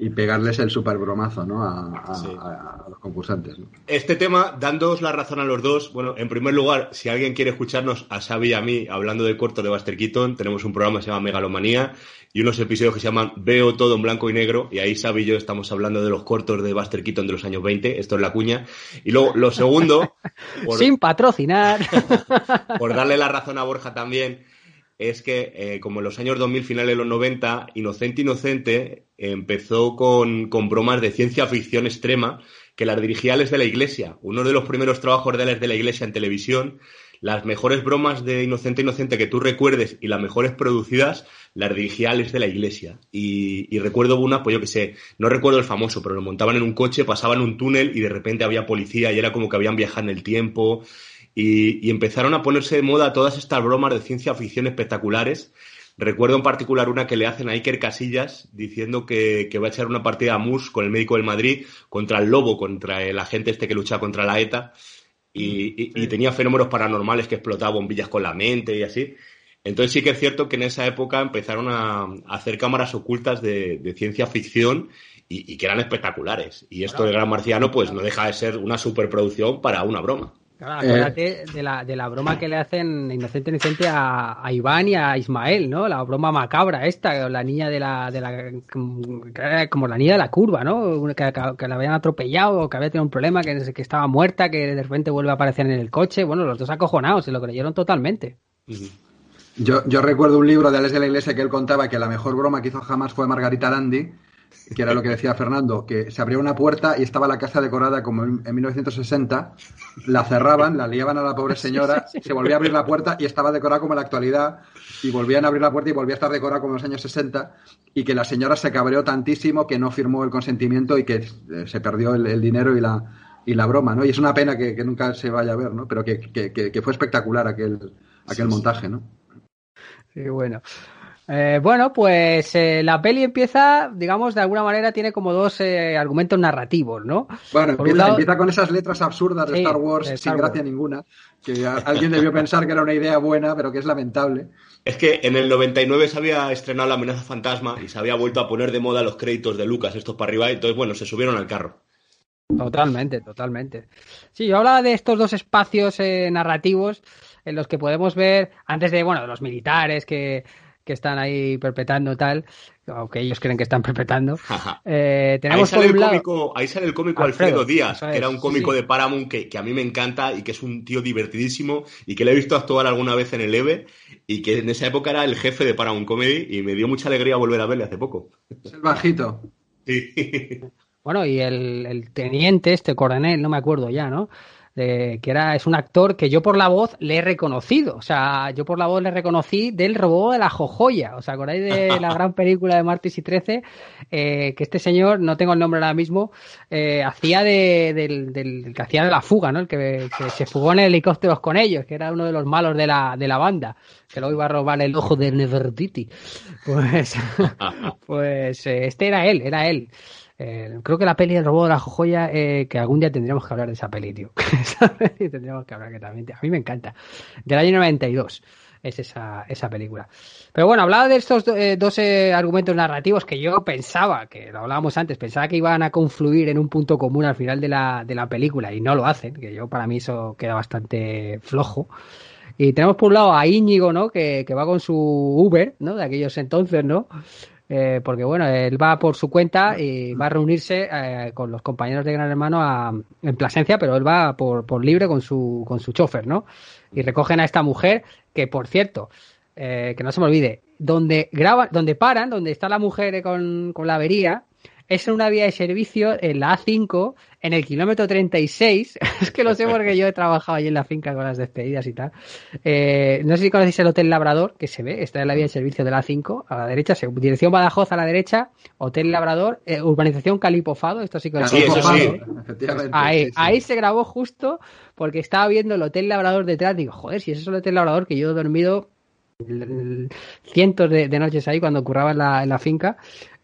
Y pegarles el super bromazo, ¿no? A, a- Sí. a- a los concursantes. ¿no? Este tema, dándoos la razón a los dos, bueno, en primer lugar, si alguien quiere escucharnos a Xavi y a mí hablando de corto de Buster Keaton, tenemos un programa que se llama Megalomanía y unos episodios que se llaman Veo todo en blanco y negro y ahí Xavi y yo estamos hablando de los cortos de Buster Keaton de los años 20, esto es la cuña. Y luego, lo segundo, por, Sin patrocinar. por darle la razón a Borja también, es que eh, como en los años 2000, finales de los 90, Inocente Inocente empezó con, con bromas de ciencia ficción extrema que las dirigía Alex de la Iglesia, uno de los primeros trabajos de Alex de la Iglesia en televisión. Las mejores bromas de Inocente Inocente que tú recuerdes y las mejores producidas las dirigía Alex de la Iglesia. Y, y recuerdo una, pues yo que sé, no recuerdo el famoso, pero lo montaban en un coche, pasaban un túnel y de repente había policía y era como que habían viajado en el tiempo. Y, y empezaron a ponerse de moda todas estas bromas de ciencia ficción espectaculares. Recuerdo en particular una que le hacen a Iker Casillas diciendo que, que va a echar una partida a Mus con el médico del Madrid contra el lobo, contra el agente este que lucha contra la ETA. Y, y- y tenía fenómenos paranormales que explotaba bombillas con la mente y así. Entonces sí que es cierto que en esa época empezaron a, a hacer cámaras ocultas de, de ciencia ficción y, y que eran espectaculares. Y esto de Gran Marciano pues no deja de ser una superproducción para una broma. Claro, Eh. acuérdate de, la, de la broma que le hacen Inocente Inocente a, a Iván y a Ismael, ¿no? La broma macabra esta, la niña de la, de la era como la niña de la curva, ¿no? Que, que- que la habían atropellado que había tenido un problema, que, que estaba muerta, que de repente vuelve a aparecer en el coche. Bueno, los dos acojonados, se lo creyeron totalmente. Yo, yo recuerdo un libro de Alex de la Iglesia que él contaba que la mejor broma que hizo jamás fue Margarita Landi, que era lo que decía Fernando, que se abría una puerta y estaba la casa decorada como en, en 1960, la cerraban, la liaban a la pobre señora, se volvía a abrir la puerta y estaba decorada como en la actualidad, y volvían a abrir la puerta y volvía a estar decorada como en los años 60, y que la señora se cabreó tantísimo que no firmó el consentimiento y que eh, se perdió el, el dinero y la, y la broma, ¿no? Y es una pena que, que nunca se vaya a ver, ¿no? Pero que, que- que- que fue espectacular aquel, aquel montaje, ¿no? Sí, bueno. Eh, bueno, pues eh, la peli empieza, digamos, de alguna manera tiene como dos eh, argumentos narrativos, ¿no? Bueno, empieza, lado- empieza con esas letras absurdas de Sí, Star Wars de Star sin Wars. gracia ninguna, que alguien debió pensar que era una idea buena, pero que es lamentable. Es que en el 99 se había estrenado La amenaza fantasma y se había vuelto a poner de moda los créditos de Lucas, estos para arriba, y entonces, bueno, se subieron al carro. Totalmente, totalmente. Sí, yo hablaba de estos dos espacios eh, narrativos en los que podemos ver, antes de, bueno, de los militares que, que están ahí perpetrando tal, o que ellos creen que están perpetrando, eh, Ahí tenemos por sale, el un lado... cómico, ahí sale el cómico Alfredo, Alfredo, Díaz, que era un sí, cómico sí. de Paramount que, que a mí me encanta y que es un tío divertidísimo y que le he visto actuar alguna vez en el EVE y que en esa época era el jefe de Paramount Comedy y me dio mucha alegría volver a verle hace poco. Es el bajito. Sí. Bueno, y el, el teniente, este coronel, no me acuerdo ya, ¿no? De- que era, es un actor que yo por la voz le he reconocido. O sea, yo por la voz le reconocí del robot de la Jojoya. ¿Os acordáis de la gran película de Martis y 13? Eh, que este señor, no tengo el nombre ahora mismo, eh, hacía de, del, del- del que hacía de la fuga, ¿no? El que, que se fugó en helicópteros con ellos, que era uno de los malos de la, de la banda, que luego iba a robar el ojo de Nefertiti. Pues, pues eh, este era él, era él. Eh, creo que la peli del robot de la jojoya, eh, que algún día tendríamos que hablar de esa peli, tío. Esa peli tendríamos que hablar que también, a mí me encanta. Del año 92 es esa, esa película. Pero bueno, hablaba de estos eh, dos eh, argumentos narrativos que yo pensaba, que lo hablábamos antes, pensaba que iban a confluir en un punto común al final de la, de la película y no lo hacen, que yo para mí eso queda bastante flojo. Y tenemos por un lado a Íñigo, ¿no? Que, que va con su Uber, ¿no? De aquellos entonces, ¿no? Eh, porque bueno, él va por su cuenta y va a reunirse eh, con los compañeros de Gran Hermano a- en Plasencia, pero él va por, por libre con su, con su chofer, ¿no? Y recogen a esta mujer que, por cierto, eh, que no se me olvide, donde graban, donde paran, donde está la mujer eh, con, con la avería, es en una vía de servicio en la A5, en el kilómetro 36. es que lo sé porque yo he trabajado allí en la finca con las despedidas y tal. Eh, no sé si conocéis el Hotel Labrador, que se ve, está en la vía de servicio de la A5, a la derecha, se- dirección Badajoz a la derecha, Hotel Labrador, eh, urbanización Calipofado, esto sí que lo Sí, sí. Efectivamente. Ahí, sí, ahí se grabó justo porque estaba viendo el Hotel Labrador detrás. Digo, joder, si ese es el Hotel Labrador que yo he dormido cientos de, de noches ahí cuando curraba en la, en la finca.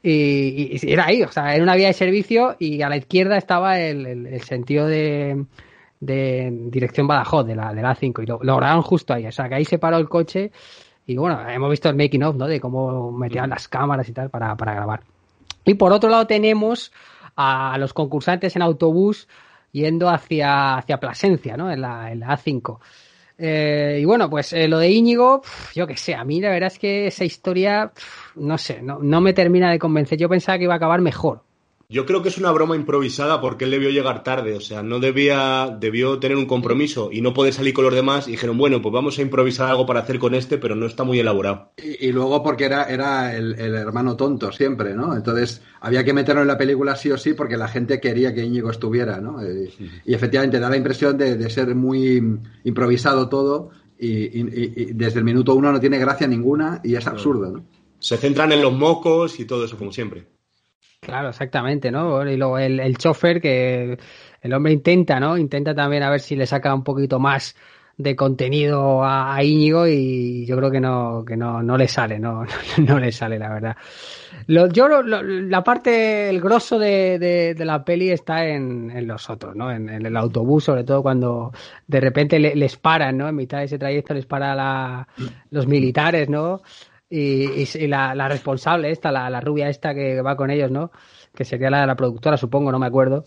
Y, y- era ahí, o sea, era una vía de servicio y a la izquierda estaba el, el- el sentido de, de dirección Badajoz de la, de la A5 y lo, lo grabaron justo ahí. O sea, que ahí se paró el coche y bueno, hemos visto el making of, ¿no? De cómo metían las cámaras y tal para, para grabar. Y por otro lado tenemos a los concursantes en autobús yendo hacia, hacia Plasencia, ¿no? En la, en la A5. Eh, y bueno, pues eh, lo de Íñigo, yo qué sé, a mí la verdad es que esa historia, no sé, no, no me termina de convencer. Yo pensaba que iba a acabar mejor. Yo creo que es una broma improvisada porque él debió llegar tarde, o sea, no debía, debió tener un compromiso y no poder salir con los demás y dijeron, bueno, pues vamos a improvisar algo para hacer con este, pero no está muy elaborado. Y, y luego porque era, era el, el hermano tonto siempre, ¿no? Entonces había que meterlo en la película sí o sí porque la gente quería que Íñigo estuviera, ¿no? Eh, y efectivamente da la impresión de, de ser muy improvisado todo y- y desde el minuto uno no tiene gracia ninguna y es absurdo, ¿no? Se centran en los mocos y todo eso, como siempre. Claro, exactamente, ¿no? Y luego el, chofer que el hombre intenta, ¿no? Intenta también a ver si le saca un poquito más de contenido a, a Íñigo y yo creo que no, que no, no le sale, no, no le sale, la verdad. Lo- yo lo- lo- la parte, el grosso de, de- de la peli está en, en los otros, ¿no? En, en el autobús, sobre todo cuando de repente le- les paran, ¿no? En mitad de ese trayecto les para la, los militares, ¿no? Y, y- la, la responsable esta, la, la rubia esta que va con ellos, ¿no? que sería la de la productora, supongo, no me acuerdo.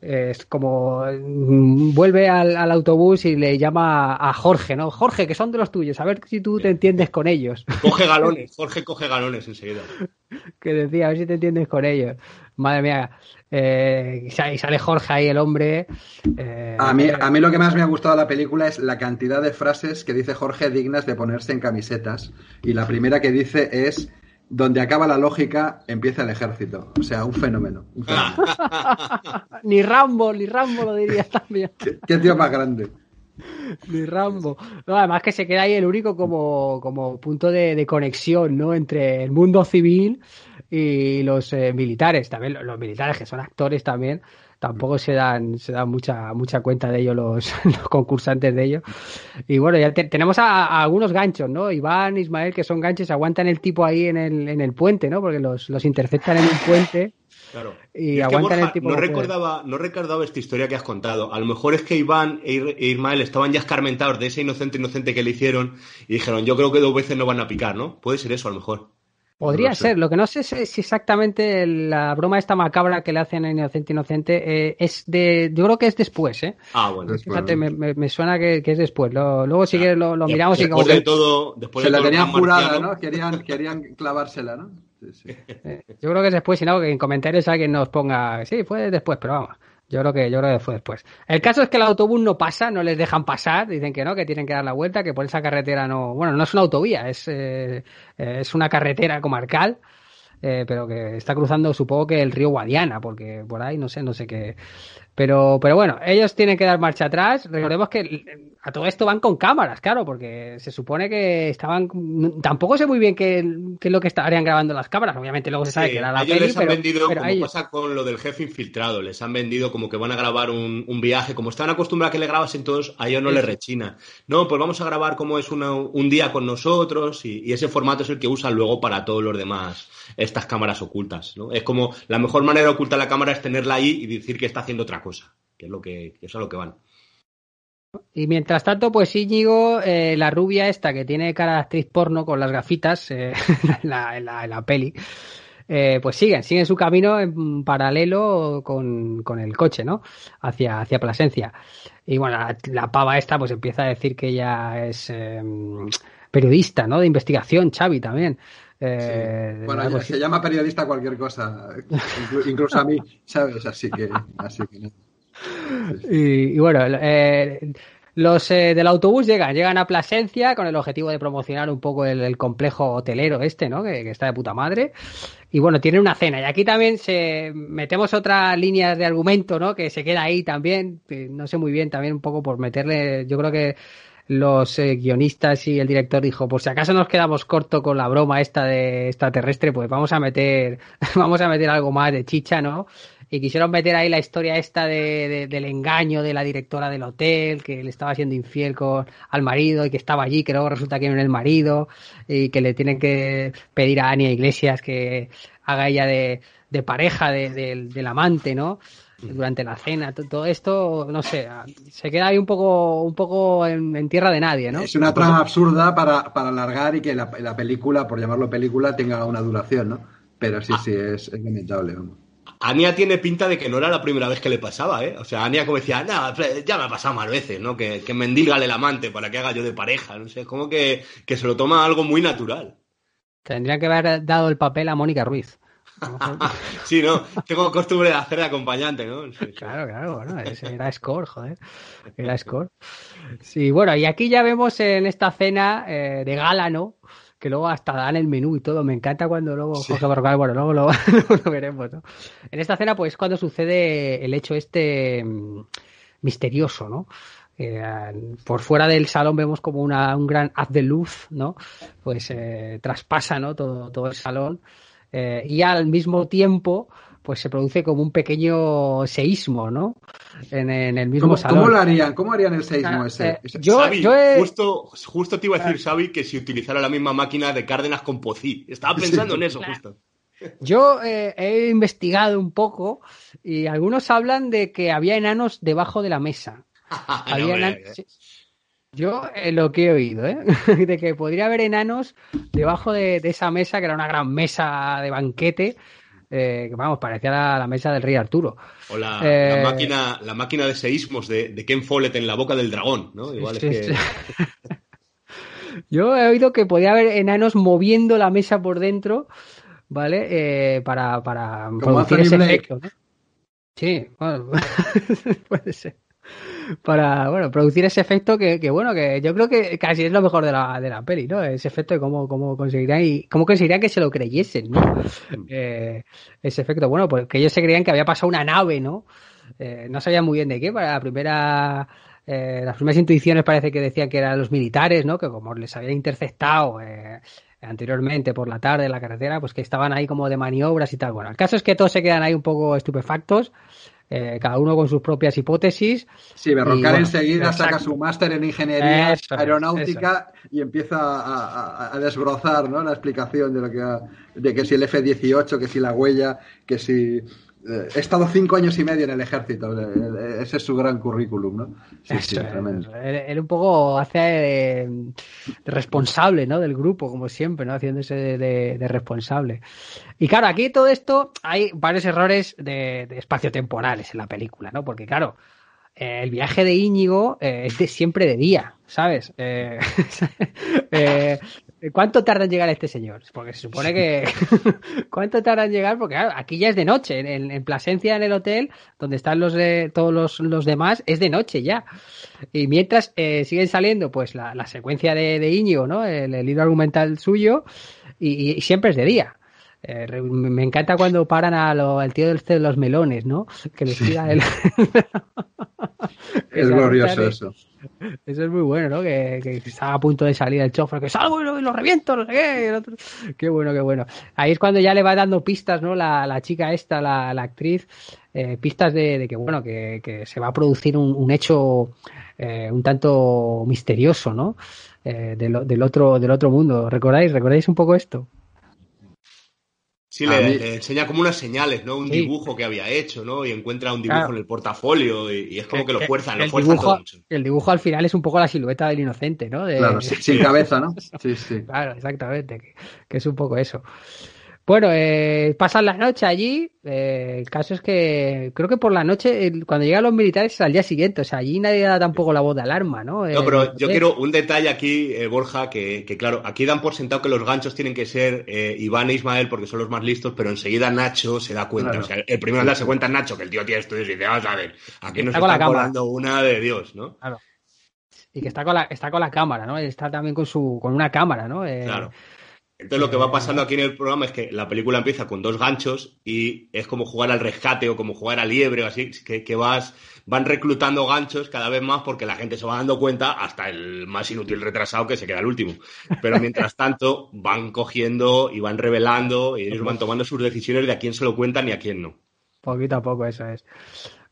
Es como mm, vuelve al, al autobús y le llama a Jorge, ¿no? Jorge, que son de los tuyos, a ver si tú te entiendes con ellos. Coge galones, Jorge coge galones enseguida. que decía, a ver si te entiendes con ellos. Madre mía. Eh, y sale- Jorge ahí, el hombre. eh, A mí, a mí lo que más me ha gustado de la película es la cantidad de frases que dice Jorge dignas de ponerse en camisetas. Y la primera que dice es, donde acaba la lógica, empieza el ejército. O sea, un fenómeno. un fenómeno. Ni Rambo, ni Rambo lo diría también. ¿Qué, qué tío más grande? Ni Rambo. No, además que se queda ahí el único como, como punto de, de conexión, ¿no? Entre el mundo civil y los eh, militares. También lo- los militares, que son actores también, tampoco se dan, se dan mucha, mucha cuenta de ello los, los concursantes de ello. Y bueno, ya te- tenemos a, a algunos ganchos, ¿no? Iván, Ismael, que son ganchos, aguantan el tipo ahí en el, en el puente, ¿no? Porque los, los interceptan en un puente. Claro. Y aguantan Borja, el tipo no recordaba, no recordaba esta historia que has contado. A lo mejor es que Iván e e Ismael estaban ya escarmentados de ese inocente inocente que le hicieron y dijeron, yo creo que dos veces no van a picar, ¿no? Puede ser eso a lo mejor. Podría No lo sé. ser, lo que no sé es si exactamente la broma esta macabra que le hacen a Inocente Inocente eh, es de. Yo creo que es después, ¿eh? Ah, bueno. Después. Fíjate, me, me- me suena que, que es después. Lo- luego si quieres lo, lo Ya, miramos y después como de que- todo, después Se de la todo tenían jurada, marciano, ¿no? Querían, querían clavársela, ¿no? Sí, sí. eh, Yo creo que es después, si no, que en comentarios alguien nos ponga. Sí, fue después, pero vamos. Yo creo que yo creo que fue después. El caso es que el autobús no pasa, no les dejan pasar, dicen que no, que tienen que dar la vuelta, que por esa carretera no, bueno, no es una autovía, es eh, es una carretera comarcal, eh, pero que está cruzando, supongo que el río Guadiana, porque por ahí no sé, no sé qué. Pero, pero bueno, ellos tienen que dar marcha atrás. Recordemos que a todo esto van con cámaras, claro, porque se supone que estaban. Tampoco sé muy bien qué, qué es lo que estarían grabando las cámaras. Obviamente luego se sabe Sí, que era la ellos peli, les han pero, vendido, pero como pasa con lo del jefe infiltrado, les han vendido como que van a grabar un, un viaje, como están acostumbrados a que le grabasen todos, a ellos no Sí, les rechina. No, pues vamos a grabar como es una- un día con nosotros y, y ese formato es el que usan luego para todos los demás, estas cámaras ocultas. ¿no? Es como la mejor manera de ocultar la cámara es tenerla ahí y decir que está haciendo otra cosa, que es lo que, que es a lo que van. Y mientras tanto, pues Íñigo, eh, la rubia esta que tiene cara de actriz porno con las gafitas eh, en, la, la- peli, eh, pues siguen, siguen su camino en paralelo con, con el coche, ¿no? Hacia, hacia Plasencia. Y bueno, la, la pava esta pues empieza a decir que ella es eh, periodista, ¿no? De investigación, Xavi también. Eh, Bueno, ya se llama periodista cualquier cosa, inclu- incluso a mí, ¿sabes? Así que, así que no. Y, y bueno, eh, los eh, del autobús llegan, llegan a Plasencia con el objetivo de promocionar un poco el, el complejo hotelero este, ¿no? Que, que está de puta madre. Y bueno, tienen una cena. Y aquí también se metemos otras líneas de argumento, ¿no? Que se queda ahí también. no sé muy bien, también un poco por meterle. Yo creo que los eh, guionistas y el director dijo, por si acaso nos quedamos corto con la broma esta de extraterrestre, pues vamos a meter, vamos a meter algo más de chicha, ¿no? Y quisieron meter ahí la historia esta de, de- del engaño de la directora del hotel, que le estaba siendo infiel con, al marido y que estaba allí, que luego resulta que no era el marido, y que le tienen que pedir a Ania Iglesias que haga ella de, de pareja de- del- del amante, ¿no? Durante la cena, to- todo esto, no sé, se queda ahí un poco, un poco en, en tierra de nadie, ¿no? Es una trama absurda para, para alargar y que la, la película, por llamarlo película, tenga una duración, ¿no? Pero sí, sí, es, es lamentable. vamos. Ania tiene pinta de que no era la primera vez que le pasaba, ¿eh? O sea, Ania como decía, "Nah, ya me ha pasado más veces, ¿no? Que, que mendígale el amante para que haga yo de pareja, no sé, es como que, que se lo toma algo muy natural. Tendrían que haber dado el papel a Mónica Ruiz. Sí, ¿no? Tengo costumbre de hacer de acompañante, ¿no? Sí, sí. Claro, claro, bueno, era Score, joder. Era Score. Sí, bueno, y aquí ya vemos en esta cena eh, de gala, ¿no? Que luego hasta dan el menú y todo. Me encanta cuando luego Jorge Barrocal, bueno, luego lo, luego lo veremos, ¿no? En esta cena, pues, cuando sucede el hecho este mm, misterioso, ¿no? Eh, por fuera del salón vemos como una, un gran haz de luz, ¿no? Pues eh, traspasa, ¿no? Todo, todo el salón. Eh, y al mismo tiempo, pues se produce como un pequeño seísmo, ¿no? En, en el mismo ¿Cómo, salón. cómo lo harían? ¿Cómo harían el seismo Ah, ese? eh, yo- Xavi, he- justo, justo te iba a decir, Xavi, que si utilizara la misma máquina de Cárdenas con Pocí. Estaba pensando en eso, Claro. justo. Yo eh, he investigado un poco y algunos hablan de que había enanos debajo de la mesa. No, Había hombre, enan- sí. Yo eh, lo que he oído, ¿eh? de que podría haber enanos debajo de, de esa mesa, que era una gran mesa de banquete, eh, que vamos, parecía la, la mesa del rey Arturo. O la, Eh, la máquina, la máquina de seísmos de, de Ken Follett en la boca del dragón, ¿no? Igual Sí, es que. sí. Yo he oído que podía haber enanos moviendo la mesa por dentro, ¿vale? Eh, para, para producir ese efecto, ¿no? Sí, bueno, puede ser. Para, bueno, producir ese efecto que, que, bueno, que yo creo que casi es lo mejor de la, de la peli, ¿no? Ese efecto de cómo, cómo conseguirían y cómo conseguirían que se lo creyesen, ¿no? Eh, ese efecto, bueno, pues que ellos se creían que había pasado una nave, ¿no? Eh, no sabían muy bien de qué, para la primera, eh, las primeras intuiciones parece que decían que eran los militares, ¿no? Que como les habían interceptado eh, anteriormente por la tarde en la carretera, pues que estaban ahí como de maniobras y tal. Bueno, el caso es que todos se quedan ahí un poco estupefactos, eh, cada uno con sus propias hipótesis. Sí, bueno, enseguida saca su máster en ingeniería Eso aeronáutica y empieza a, a- a desbrozar ¿no? la explicación de lo que ha- de que si el F-18, que si la huella, que si he estado cinco años y medio en el ejército. eh, eh, Ese es su gran currículum, ¿no? Sí, sí, Eso tremendo. Él, un poco hace responsable, ¿no? Del grupo, como siempre, ¿no? Haciéndose de, de- de responsable. Y claro, aquí todo esto hay varios errores de, de espacio-temporales en la película, ¿no? Porque claro, eh, el viaje de Íñigo eh, es de siempre de día, ¿sabes? Eh, eh, ¿Cuánto tarda en llegar este señor? Porque se supone que... ¿Cuánto tarda en llegar? Porque claro, aquí ya es de noche. En, en- en Plasencia, en el hotel, donde están los de, todos los, los demás, es de noche ya. Y mientras eh, siguen saliendo, pues la, la secuencia de, de Íñigo, ¿no? El, el hilo argumental suyo, y, y siempre es de día. Eh, me encanta cuando paran a lo- al tío del- de los melones, ¿no? Que les tira el... Es glorioso eso. eso es muy bueno, ¿no? Que, que está a punto de salir el chofer, que salgo y lo, y lo reviento, no sé qué. el otro- Qué bueno, qué bueno. Ahí es cuando ya le va dando pistas, ¿no? La, la chica esta, la, la actriz, eh, pistas de, de que, bueno, que, que se va a producir un, un hecho eh, un tanto misterioso, ¿no? Eh, del, del otro, del otro mundo. ¿Recordáis? ¿Recordáis un poco esto? Sí, le, mí- le enseña como unas señales, ¿no? Un Sí. dibujo que había hecho, ¿no? Y encuentra un dibujo Claro. en el portafolio y, y es como que, lo fuerzan, lo el fuerzan dibujo, todo mucho. el dibujo al final es un poco la silueta del inocente, ¿no? De- Claro, sin, sin cabeza, ¿no? Sí, sí. Claro, exactamente, que, que es un poco eso. Bueno, eh, pasan la noche allí. eh, el caso es que creo que por la noche, el- cuando llegan los militares es al día siguiente. O sea, allí nadie da tampoco la voz de alarma, ¿no? No, Eh, pero yo eh, quiero un detalle aquí, eh, Borja, que, que claro, aquí dan por sentado que los ganchos tienen que ser eh, Iván e Ismael porque son los más listos, pero enseguida Nacho se da cuenta. Claro. O sea, el primero en darse cuenta es Nacho, que el tío tiene estudios y dice, vamos a ver, aquí nos Está está colando una de Dios, ¿no? Y que está con la, está con la cámara, ¿no? Está también con su, con una cámara, ¿no? Eh, Claro. Entonces lo que va pasando aquí en el programa es que la película empieza con dos ganchos y es como jugar al rescate o como jugar a liebre o así, que, que vas, van reclutando ganchos cada vez más porque la gente se va dando cuenta hasta el más inútil retrasado que se queda el último. Pero mientras tanto van cogiendo y van revelando y ellos van tomando sus decisiones de a quién se lo cuentan y a quién no. Poquito a poco, eso es.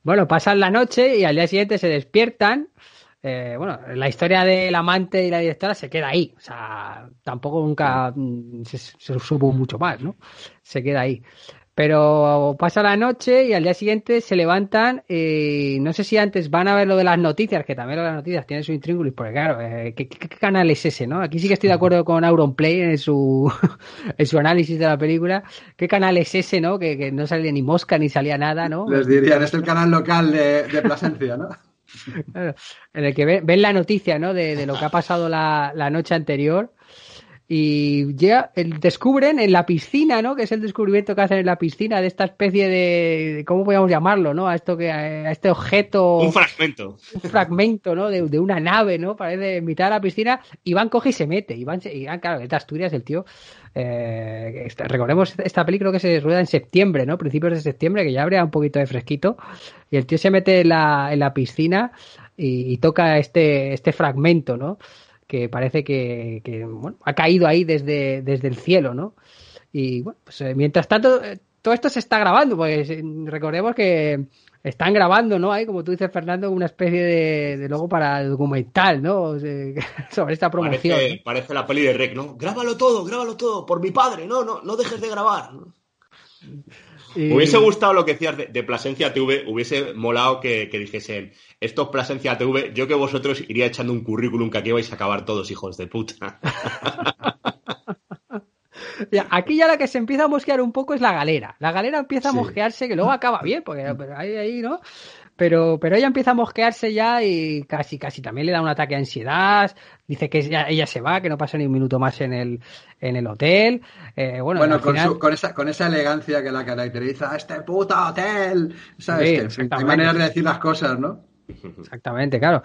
Bueno, pasan la noche y al día siguiente se despiertan. Eh, bueno, la historia del amante y la directora se queda ahí. O sea, tampoco nunca mm, se, se supo mucho más, ¿no? Se queda ahí. Pero pasa la noche y al día siguiente se levantan y no sé si antes van a ver lo de las noticias, que también lo de las noticias tiene su intríngulis, porque claro, eh, ¿qué, qué- qué canal es ese, no? Aquí sí que estoy de acuerdo con Auronplay en su, en su análisis de la película. ¿Qué canal es ese, no? Que, que no salía ni mosca ni salía nada, ¿no? Les dirían, es el canal local de, de Plasencia, ¿no? En el que ve- ven la noticia, ¿no? De, de lo que ha pasado la, la noche anterior. Y ya el- descubren en la piscina, ¿no? Que es el descubrimiento que hacen en la piscina de esta especie de, ¿cómo podríamos llamarlo, no? A esto que, a este objeto, Un fragmento. un fragmento, ¿no? De, de una nave, ¿no? Parece en mitad de la piscina. Iván coge y se mete. Iván, Iván claro, es de Asturias el tío. Eh, esta- recordemos, esta película que se rueda en septiembre, ¿no? Principios de septiembre, que ya habría un poquito de fresquito. Y el tío se mete en la, en la piscina y, y toca este, este fragmento, ¿no? Que parece que, que, bueno, ha caído ahí desde, desde el cielo, ¿no? Y bueno, pues eh, mientras tanto, eh, todo esto se está grabando, pues recordemos que están grabando, ¿no? Hay, como tú dices, Fernando, una especie de, de logo para documental, ¿no? O sea, sobre esta promoción. Parece, parece la peli de Rec, ¿no? Grábalo todo, grábalo todo, por mi padre, no, no, no dejes de grabar. ¿no? Hubiese gustado lo que decías de, de Plasencia TV, hubiese molado que, que dijesen, esto es Plasencia TV, yo que vosotros iría echando un currículum que aquí vais a acabar todos, hijos de puta. Aquí ya la que se empieza a mosquear un poco es la galera. La galera empieza a Sí. mosquearse, que luego acaba bien, porque ahí, ahí, ¿no? Pero, pero ella empieza a mosquearse ya y casi, casi también le da un ataque de ansiedad. Dice que ella, ella se va, que no pasa ni un minuto más en el, en el hotel. Eh, bueno, Bueno, con, final- su- con, esa, con esa elegancia que la caracteriza, este puto hotel. ¿Sabes? Sí, que, en fin, hay maneras de decir las cosas, ¿no? Exactamente, claro.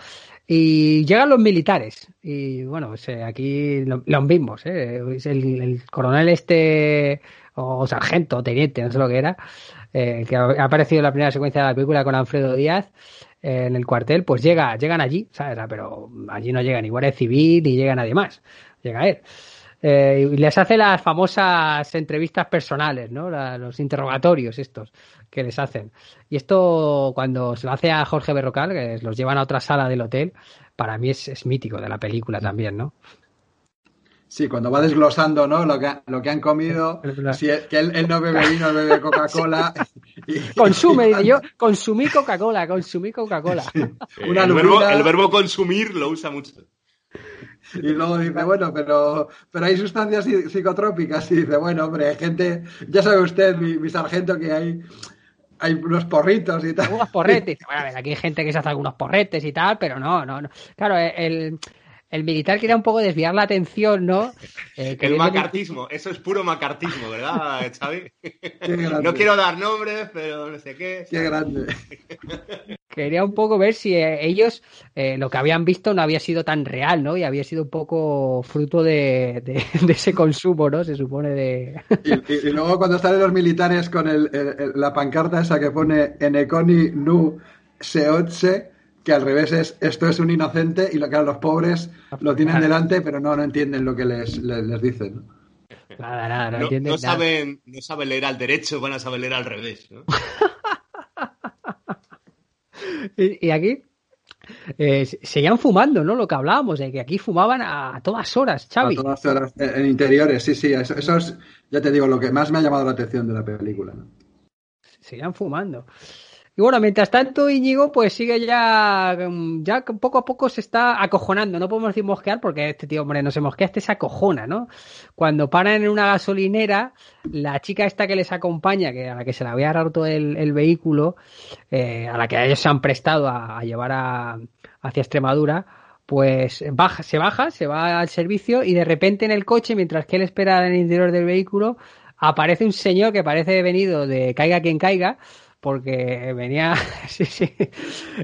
Y llegan los militares. Y bueno, pues, eh, aquí lo- los mismos. ¿eh? El, el coronel este, o sargento, o teniente, no sé lo que era, eh, que ha aparecido en la primera secuencia de la película con Alfredo Díaz eh, en el cuartel, pues llega, llegan allí, ¿sabes? Pero allí no llega ni Guardia Civil ni llega nadie más. Llega él. Eh, y les hace las famosas entrevistas personales, ¿no? Los interrogatorios estos que les hacen. Y esto, cuando se lo hace a Jorge Berrocal, que los llevan a otra sala del hotel, para mí es, es mítico de la película también, ¿no? Sí, cuando va desglosando, ¿no? Lo que, ha- lo que han comido, si él- que él, él no bebe vino, él bebe Coca-Cola. y- Consume, dice yo, consumí Coca-Cola, consumí Coca-Cola. Una el, verbo, lubina. el verbo consumir lo usa mucho. Y luego dice, bueno, pero, pero hay sustancias psi- psicotrópicas. Y dice, bueno, hombre, hay gente, ya sabe usted, mi, mi sargento, que hay, hay unos porritos y tal. Algunos porretes. Dice, Bueno, a ver, aquí hay gente que se hace algunos porretes y tal, pero no, no, no. Claro, el, el militar quería un poco desviar la atención, ¿no? Eh, El macartismo, eso es puro macartismo, ¿verdad, Xavi? Qué grande. No quiero dar nombres, pero no sé qué. Qué grande. quería un poco ver si eh, ellos eh, lo que habían visto no había sido tan real, ¿no? Y había sido un poco fruto de, de- de ese consumo, ¿no? Se supone de... Y, y- y luego cuando salen los militares con el, el- el- la pancarta esa que pone Eneconi Nu Seotse, que al revés es esto es un inocente y lo que los pobres lo tienen delante, pero no, no entienden lo que les, les, les dicen. ¿no? Nada, nada, no, No, entienden no nada. saben, no saben leer al derecho, van a saber leer al revés. ¿no? Y, y aquí eh, se- seguían fumando, ¿no? Lo que hablábamos, de que aquí fumaban a, a todas horas, Xavi. A todas horas, en en interiores, sí, sí, eso, eso es, ya te digo, lo que más me ha llamado la atención de la película. ¿no? Seguían fumando. Y bueno, mientras tanto Íñigo pues sigue ya, mm, ya poco a poco se está acojonando. No podemos decir mosquear porque este tío, hombre, no se mosquea, este se acojona, ¿no? Cuando paran en una gasolinera, la chica esta que les acompaña, que a la que se le había roto el, el vehículo, eh, a la que ellos se han prestado a, a llevar a, hacia Extremadura, pues baja, se baja, se va al servicio y de repente en el coche, mientras que él espera en el interior del vehículo, aparece un señor que parece venido de caiga quien caiga, porque venía, sí, sí,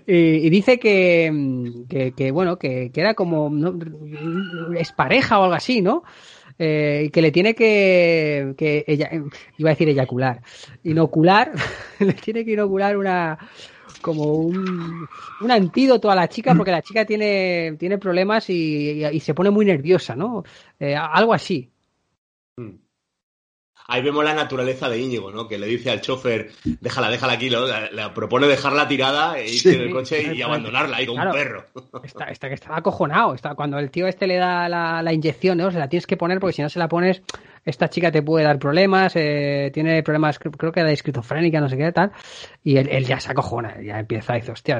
y, dice que, mm, que, bueno, que, que era como, ¿no? es pareja o algo así, ¿no? Eh, que le tiene que, que ella, iba a decir eyacular, inocular, le tiene que inocular una, como un, un antídoto a la chica porque la chica tiene, tiene problemas y, se pone muy nerviosa, ¿no? Eh, algo así. Ahí vemos la naturaleza de Íñigo, ¿no? Que le dice al chofer, déjala, déjala aquí, ¿no? Le, le propone dejarla tirada e irse Sí. en el coche y abandonarla ahí con Claro. un perro. Está, está que estaba acojonado. Está, cuando el tío este le da la, la inyección, ¿no? Se la tienes que poner porque si no se la pones, esta chica te puede dar problemas, eh, tiene problemas, cre- creo que de esquizofrénica, no sé qué, tal. Y él, él ya se acojona, ya empieza, dice, hostia,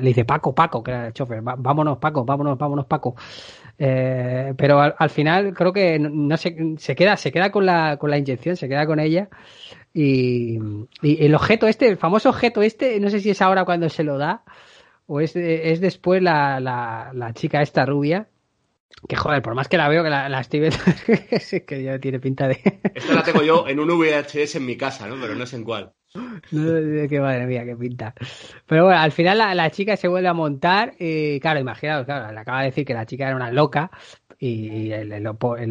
le dice Paco, Paco, que era el chofer, "Va- vámonos, Paco, vámonos, vámonos, Paco. Eh, pero al, al final creo que no se, se queda, se queda con la, con la inyección, se queda con ella. Y, y el objeto este, el famoso objeto este, no sé si es ahora cuando se lo da, o es, es después la, la, la chica esta rubia. Que joder, por más que la veo, que la, la estoy viendo, es que ya tiene pinta de. Esta la tengo yo en un VHS en mi casa, ¿no? Pero no sé en cuál. No, que madre mía, qué pinta. Pero bueno, al final la, la chica se vuelve a montar y claro, imaginaos, claro, le acaba de decir que la chica era una loca y el, el,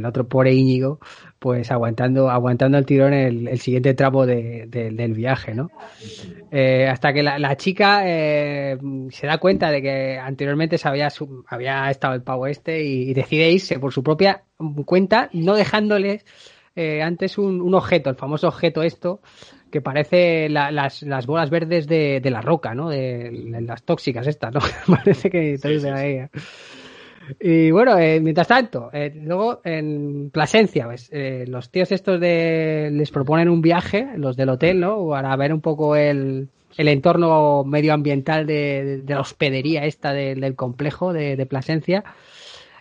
otro pobre Íñigo, pues aguantando, aguantando el tirón el, el siguiente tramo de, de, del viaje, ¿no? Eh, hasta que la, la chica eh, se da cuenta de que anteriormente había, había estado el pavo este y, y decide irse por su propia cuenta, no dejándoles eh, antes un, un objeto, el famoso objeto esto, que parece la- las, las bolas verdes de, de la roca, ¿no? De, de las tóxicas estas, ¿no? parece que Sí, sí, ahí. Y bueno, eh, mientras tanto, eh, luego en Plasencia, pues, eh, los tíos estos de, les proponen un viaje, los del hotel, ¿no? Para ver un poco el, el entorno medioambiental de, de la hospedería esta del, del complejo de, de Plasencia.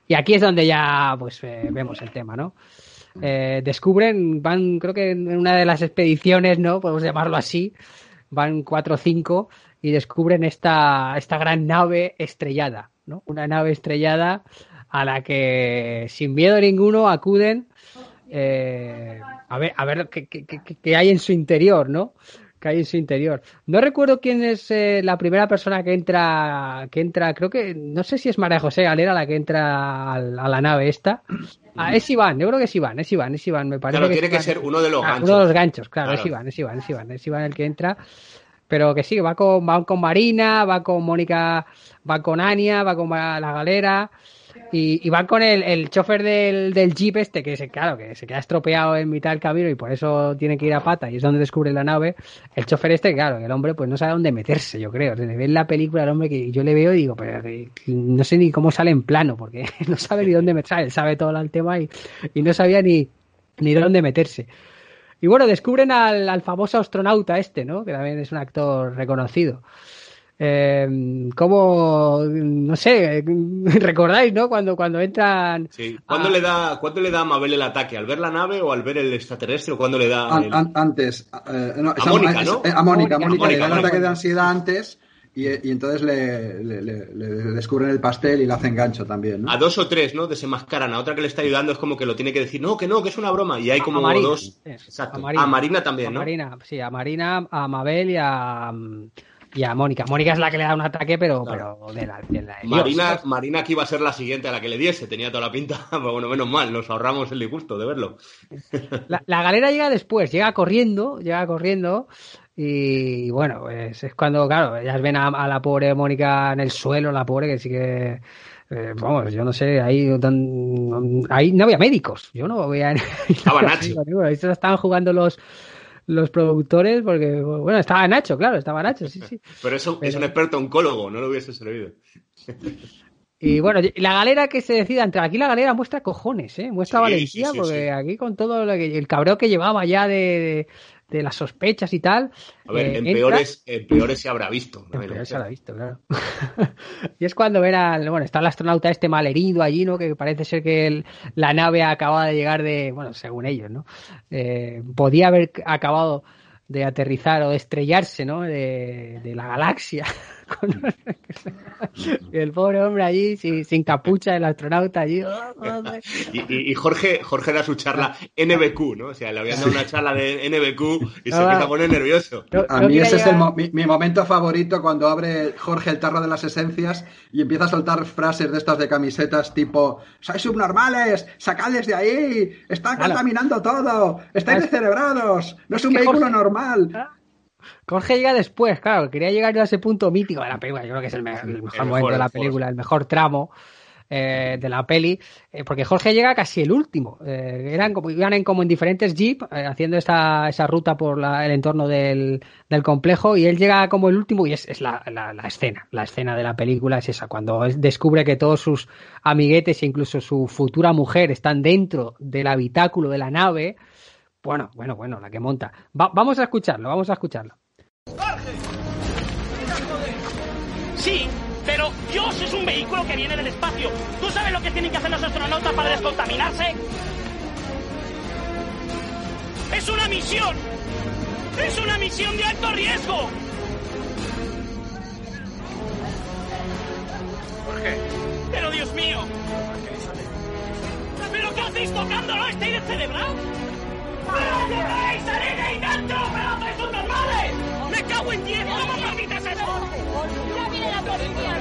Y aquí es donde ya, pues, eh, vemos el tema, ¿no? Eh, descubren, van, creo que en una de las expediciones, ¿no? Podemos llamarlo así, van cuatro o cinco y descubren esta, esta gran nave estrellada, ¿no? Una nave estrellada a la que sin miedo ninguno acuden eh, a ver, a ver qué, qué- qué- qué hay en su interior, ¿no? Que hay en su interior. No recuerdo quién es eh, la primera persona que entra, que entra, creo que, no sé si es María José Galera la que entra al- a, la nave esta. Ah, es Iván, yo creo que es Iván, es Iván, es Iván, me parece. Claro, que tiene que ser uno de los Ah, ganchos. Uno de los ganchos, claro, es. Iván, es Iván, es Iván, es Iván el que entra. Pero que sí, va con, va con Marina, va con Mónica, va con Ania, va con la galera y, y va con el, el chofer del, del jeep este que se, claro, que se queda estropeado en mitad del camino y por eso tiene que ir a pata y es donde descubre la nave. El chofer este, claro, el hombre pues no sabe dónde meterse, yo creo. Se le ve en la película el hombre que yo le veo y digo, pero que- no sé ni cómo sale en plano porque no sabe ni dónde meterse, él sabe todo el tema y, y no sabía ni, ni dónde meterse. Y bueno, descubren al, al famoso astronauta este, ¿no? Que también es un actor reconocido. Eh, como, no sé, recordáis, ¿no? Cuando, cuando entran... Sí. ¿Cuándo, le da, ¿Cuándo le da a Mabel el ataque? ¿Al ver la nave o al ver el extraterrestre? ¿O cuándo le da An- el- an- antes, eh, no, es Mónica, ¿no? eh, A Mónica, Mónica, Mónica, le da Mónica, un ataque de ansiedad antes y, y entonces le, le- le- le descubren el pastel y le hacen gancho también, ¿no? A dos o tres, ¿no? Desenmascaran. A otra que le está ayudando es como que lo tiene que decir, no, que no, que es una broma. Y hay como a Marina, dos. Exacto. a Marina. A Marina también, a ¿no? Marina, sí, a Marina, a Mabel y a, y a Mónica. Mónica es la que le da un ataque, pero, Claro. pero de la, de la de Marina, Dios. Marina que iba a ser la siguiente a la que le diese, tenía toda la pinta, pero bueno, menos mal, nos ahorramos el disgusto de verlo. La, la galera llega después, llega corriendo, llega corriendo y bueno, pues es cuando, claro, ellas ven a, a la pobre Mónica en el suelo, la pobre que sí que, eh, vamos, yo no sé, ahí, tan- ahí no había médicos, yo no veía... Estaba Nacho. estaban jugando los los productores porque, bueno, estaba Nacho, claro, estaba Nacho, sí, sí. Pero eso es un experto oncólogo, no lo hubiese servido. Y bueno, la galera que se decida entrar. Aquí la galera muestra cojones, ¿eh? Muestra Sí, valentía, sí, sí, porque aquí con todo lo que, el cabreo que llevaba ya de, de, las sospechas y tal. A ver, eh, en, entra- peores, en peores se habrá visto. En peores se lo ha visto, claro. y es cuando al. Bueno, está el astronauta este mal herido allí, ¿no? Que parece ser que el- la nave acababa de llegar de. Bueno, según ellos, ¿no? Eh, podía haber acabado de aterrizar o de estrellarse, ¿no? De, de la galaxia. Con- y el pobre hombre allí, sin, sin capucha, el astronauta allí. Y, y- y Jorge, Jorge da su charla NBQ, ¿no? O sea, le habían dado una charla de NBQ y se Ah, empieza a poner nervioso. No- A mí ese es el llegar- mo- mi, mi momento favorito cuando abre Jorge el tarro de las esencias y empieza a soltar frases de estas de camisetas tipo ¡Sois subnormales! ¡Sacadles de ahí! ¡Están contaminando todo! ¡Estáis Ah, descerebrados! ¡No es un vehículo Jorge- normal! Jorge llega después, claro, quería llegar yo a ese punto mítico de la película, yo creo que es el, me- el mejor mejor, momento de la película, el mejor tramo eh, de la peli, eh, porque Jorge llega casi el último, eh, eran como, iban en, como en diferentes jeep, eh, haciendo esta, esa ruta por la- el entorno del, del complejo, y él llega como el último, y es, es la, la- la escena, la escena de la película es esa, cuando descubre que todos sus amiguetes e incluso su futura mujer están dentro del habitáculo de la nave, bueno, bueno, bueno, la que monta. Va- vamos a escucharlo, vamos a escucharlo. Sí, pero Dios es un vehículo que viene del espacio. ¿Tú sabes lo que tienen que hacer los astronautas para descontaminarse? ¡Es una misión! ¡Es una misión de alto riesgo! Pero Dios mío. ¿Pero qué hacéis tocándolo? ¿Estáis descerebrados? ¡Pero qué traéis arena ahí dentro! ¡Pero! ¡Me cago en! ¿Cómo eso? Ya viene la policía.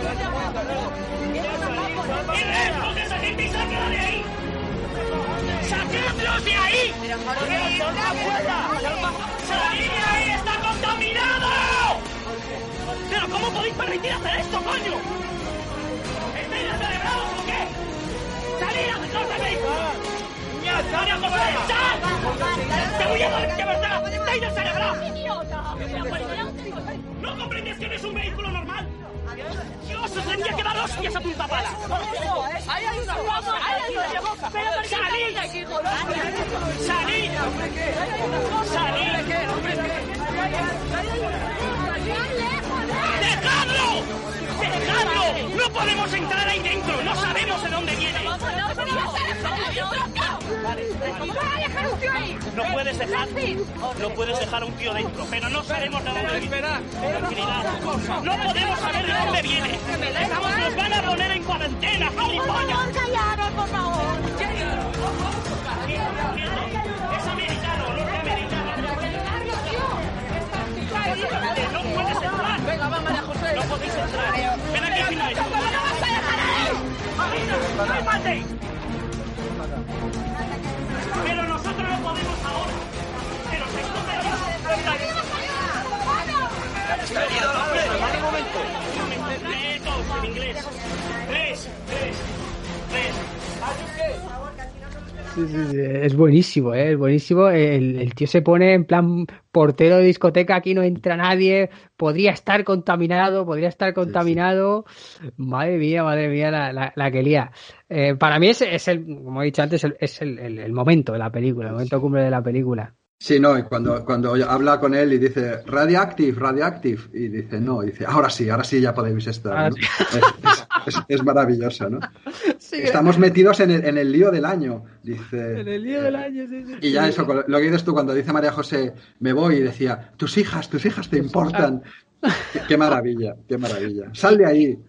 ¡Y de y de ahí! ¡Sacadlos de ahí! ¡Salid de ahí! ¡Está contaminado! ¿Pero cómo podéis permitir hacer esto, coño? ¿Estáis descerebrados o qué? ¡Salid no! ¡María José, sal! ¡Te voy a que verdad! ¡Idiota! No te digo. ¿No comprendes que no es un vehículo normal? ¡Dios, os tendría que a hay una cosa, ahí. ¡Salid! ¡Salid! ¡Dejadlo! ¡Dejadlo! ¡No podemos entrar ahí dentro! ¡No sabemos de dónde viene! ¿Cómo vas a dejar un tío ahí? No puedes dejar, no puedes dejar a un tío dentro, pero no sabemos de dónde viene. Tranquilidad. No podemos saber de dónde viene. Estamos, nos van a poner en cuarentena, gilipollas. callaros, por favor. Es americano, norteamericano. No puedes entrar. Venga, va, María José. No podéis entrar. Ven aquí, firma esto. ¿Cómo no vas a dejar ahí? ¡Cálmate! Pero nosotros no podemos ahora. Pero se ¡Está herido el hombre! ¡Vale un momento! Inglés. Tres, tres, tres. Sí, sí, sí, Es buenísimo, ¿eh? es buenísimo. El, el tío se pone en plan portero de discoteca, aquí no entra nadie, podría estar contaminado, podría estar contaminado. Madre mía, madre mía, la, la, la que lía. Eh, para mí es, es el, como he dicho antes, el- es el, el- el momento de la película, el momento cumbre de la película. Sí, no, y cuando, cuando habla con él y dice radioactive, radioactive, y dice no, y dice ahora sí, ahora sí ya podéis estar. Sí. Es, es- es- es maravilloso, ¿no? Estamos metidos en el, en el lío del año, dice. En el lío del año, sí, sí. Y ya eso, lo que dices tú, cuando dice María José, me voy, y decía, tus hijas, tus hijas te importan. Qué, qué maravilla, qué maravilla. Sal de ahí.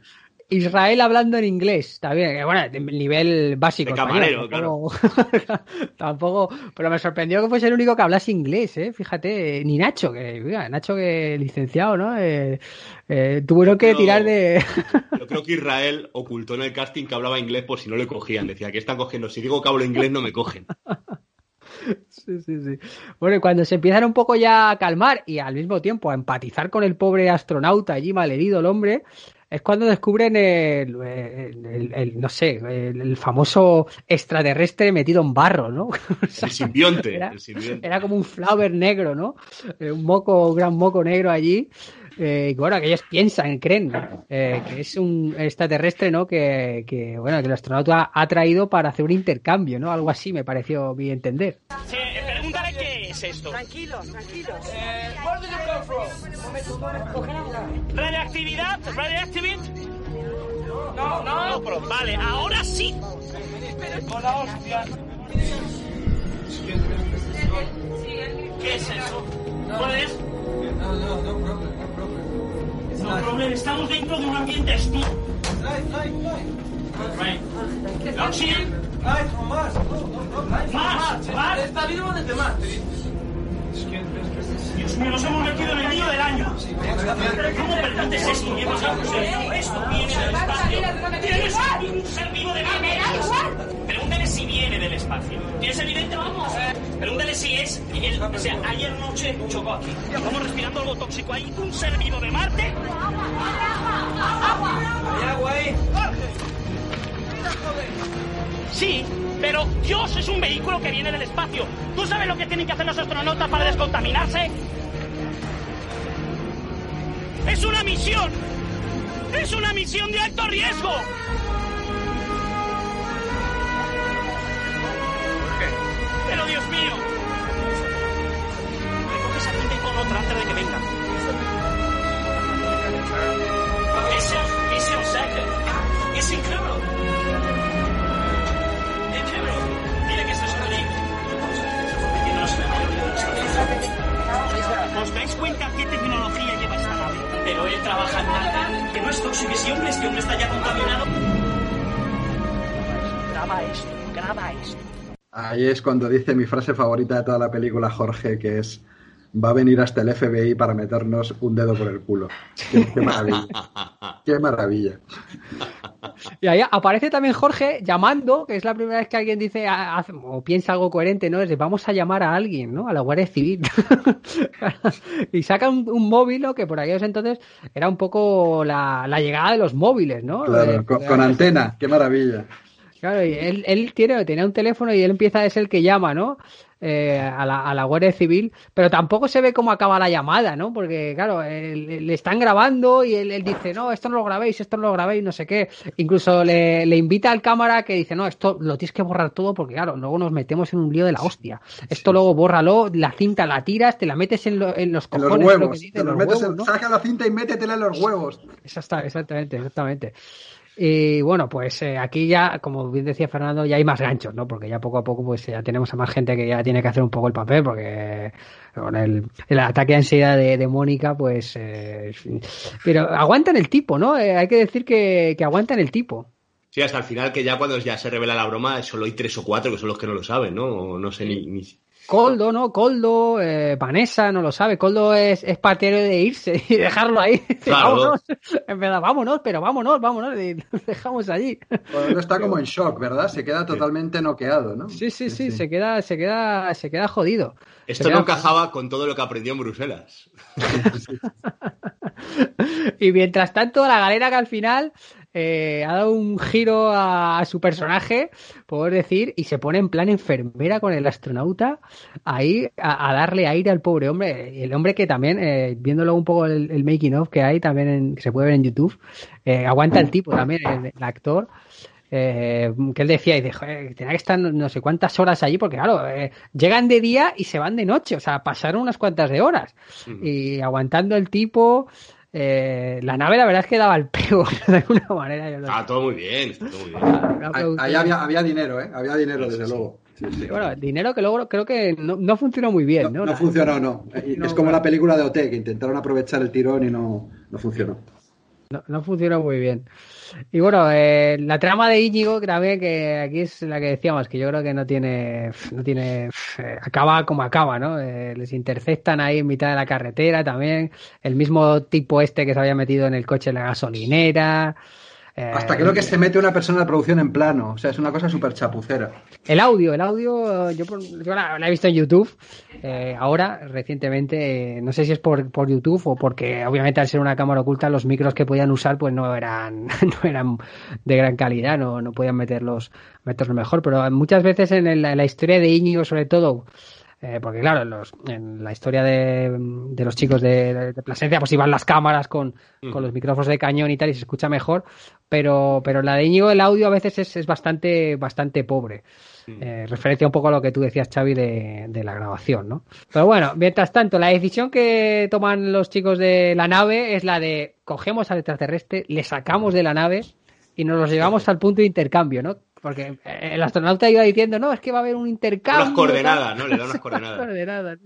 Israel hablando en inglés, está bien, que, bueno, de nivel básico. De camarero, español, tampoco, tampoco, pero me sorprendió que fuese el único que hablase inglés, ¿eh? Fíjate, ni Nacho, que, mira, Nacho que licenciado, ¿no? Eh, eh, tuvieron que tirar de... Yo creo que Israel ocultó en el casting que hablaba inglés por si no le cogían. Decía, ¿qué están cogiendo? Si digo que hablo inglés no me cogen. Sí, sí, sí. Bueno, y cuando se empiezan un poco ya a calmar y al mismo tiempo a empatizar con el pobre astronauta allí malherido el hombre, es cuando descubren el, el- el- el- no sé, el, famoso extraterrestre metido en barro, ¿no? O sea, El simbionte. Era, el simbionte. era como un flower negro, ¿no? Eh, Un moco, un gran moco negro allí. Eh, y bueno, que ellos piensan, creen eh, que es un extraterrestre, ¿no? Que, que, bueno, que el astronauta ha traído para hacer un intercambio, ¿no? Algo así me pareció bien entender. Sí, eh, pregúntale qué es esto. Tranquilos, tranquilos. where did you come from? ¿Radioactividad? ¿Radioactivit? No, no. pero vale, ahora sí. Con la hostia. ¿Qué es eso? ¿Cuál es? No, no, no no problem. No problem, estamos dentro de un ambiente hostil. Right. ¿Oxygen? Más, más. Está vivo desde más. Dios mío, nos hemos metido en el lío del año. ¿Cómo permites esto? ¿Qué pasa? Esto viene del espacio. ¿Tienes un ser vivo de Marte? Pregúntale si viene del espacio. ¿Tienes evidente? Vamos. Pregúntale si es. o sea, ayer noche chocó aquí. Estamos respirando algo tóxico ahí. ¿Un ser vivo de Marte? Hay agua ahí. Sí, pero Dios es un vehículo que viene del espacio. ¿Tú sabes lo que tienen que hacer los astronautas para descontaminarse? ¡Es una misión! ¡Es una misión de alto riesgo! Pero Dios mío. Recoge esa cinta y pon otra antes de que venga. Ese, ese un second. Es increíble. Increíble. Dile que esto es un ¿Os dais cuenta qué tecnología lleva esta nave? Pero él trabaja en nada. Que no es tóxico ese hombre, este hombre está ya contaminado. Graba esto, graba esto. Ahí es cuando dice mi frase favorita de toda la película, Jorge, que es va a venir hasta el FBI para meternos un dedo por el culo. Qué, qué maravilla. Qué maravilla. Y ahí aparece también Jorge llamando, que es la primera vez que alguien dice hace- o piensa algo coherente, ¿no? Es de vamos a llamar a alguien, ¿no? A la Guardia Civil. y saca un, un móvil, ¿no? Que por aquellos entonces era un poco la, la llegada de los móviles, ¿no? Claro, De- con, con antena, qué maravilla. Claro, y él, él tiene, tenía un teléfono y él empieza a ser el que llama, ¿no? Eh, a, la, a la Guardia Civil, pero tampoco se ve cómo acaba la llamada, ¿no? Porque, claro, le están grabando y él, él dice, no, esto no lo grabéis, esto no lo grabéis, no sé qué. Incluso le, le invita al cámara que dice, no, esto lo tienes que borrar todo porque, claro, luego nos metemos en un lío de la hostia. Esto luego bórralo, la cinta la tiras, te la metes en, lo- en los En cojones. los es lo que huevos. dice, Te en los los metes huevos, en- ¿no? Saca la cinta y métetela en los huevos. Exacta- exactamente, exactamente. Y bueno, pues eh, aquí ya, como bien decía Fernando, ya hay más ganchos, ¿no? Porque ya poco a poco pues ya tenemos a más gente que ya tiene que hacer un poco el papel, porque con el, el ataque de ansiedad de, de Mónica, pues... eh, pero aguantan el tipo, ¿no? Eh, hay que decir que, que aguantan el tipo. Sí, hasta el final, que ya cuando ya se revela la broma, solo hay tres o cuatro que son los que no lo saben, ¿no? No sé ni. ni... Coldo, ¿no? Coldo, eh, Vanessa, no lo sabe. Coldo es, es partidario de irse y dejarlo ahí. Claro. vámonos. En verdad, vámonos, pero vámonos, vámonos. Y dejamos allí. Bueno, está como en shock, ¿verdad? Se queda totalmente noqueado, ¿no? Sí, sí, sí, se queda, se queda, se queda jodido. Esto no encajaba con todo lo que aprendió en Bruselas. Y mientras tanto, la galera que al final eh, ha dado un giro a, a su personaje, puedo decir, y se pone en plan enfermera con el astronauta ahí a, a darle aire al pobre hombre. Y el hombre que también, eh, viéndolo un poco el, el making of que hay también, en- que se puede ver en YouTube, eh, aguanta el tipo también, el, el actor. eh, que él decía, y dijo, eh, tenía que estar no sé cuántas horas allí, porque claro, eh, llegan de día y se van de noche, o sea, pasaron unas cuantas de horas. Y aguantando el tipo, eh, la nave la verdad es que daba el pego de alguna manera. yo sé. Está todo muy bien, está todo muy bien. Ahí, había, había dinero, ¿eh? Había dinero, desde luego. Sí, sí. Bueno, dinero que luego creo que no, no funcionó muy bien, ¿no? No, no funcionó, no. No, es como la película de OT, que intentaron aprovechar el tirón y no, no funcionó. No, no funcionó muy bien. Y bueno, eh, la trama de Íñigo, también que aquí es la que decíamos, que yo creo que no tiene, no tiene, eh, acaba como acaba, ¿no? Eh, les interceptan ahí en mitad de la carretera también, el mismo tipo este que se había metido en el coche en la gasolinera. Eh, Hasta creo que se mete una persona de producción en plano. O sea, es una cosa súper chapucera. El audio, el audio, yo, por- yo la, la he visto en YouTube eh, ahora, recientemente, eh, no sé si es por, por YouTube o porque obviamente al ser una cámara oculta los micros que podían usar pues no eran, no eran de gran calidad, no, no podían meterlos, meterlos mejor, pero muchas veces en, el- en la historia de Íñigo sobre todo, eh, porque claro, en, los- en la historia de, de los chicos de, de Plasencia, pues iban las cámaras con, con los micrófonos de cañón y tal y se escucha mejor, pero, pero la de Íñigo el audio a veces es, es bastante, bastante pobre. Eh, referencia un poco a lo que tú decías, Xavi, de, de la grabación, ¿no? Pero bueno, mientras tanto, la decisión que toman los chicos de la nave es la de cogemos al extraterrestre, le sacamos de la nave y nos los llevamos al punto de intercambio, ¿no? Porque eh, el astronauta iba diciendo, no, es que va a haber un intercambio. Unas coordenadas, tal". ¿no? Le da unas coordenadas. coordenadas.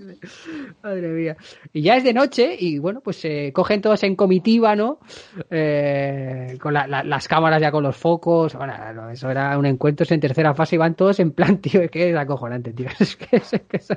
Madre mía. Y ya es de noche y bueno, pues se cogen todos en comitiva, ¿no? Eh, con la- la- las cámaras ya con los focos. Bueno, no, eso era un encuentro en tercera fase y van todos en plan, tío, es que es acojonante, tío. Es que es, que es-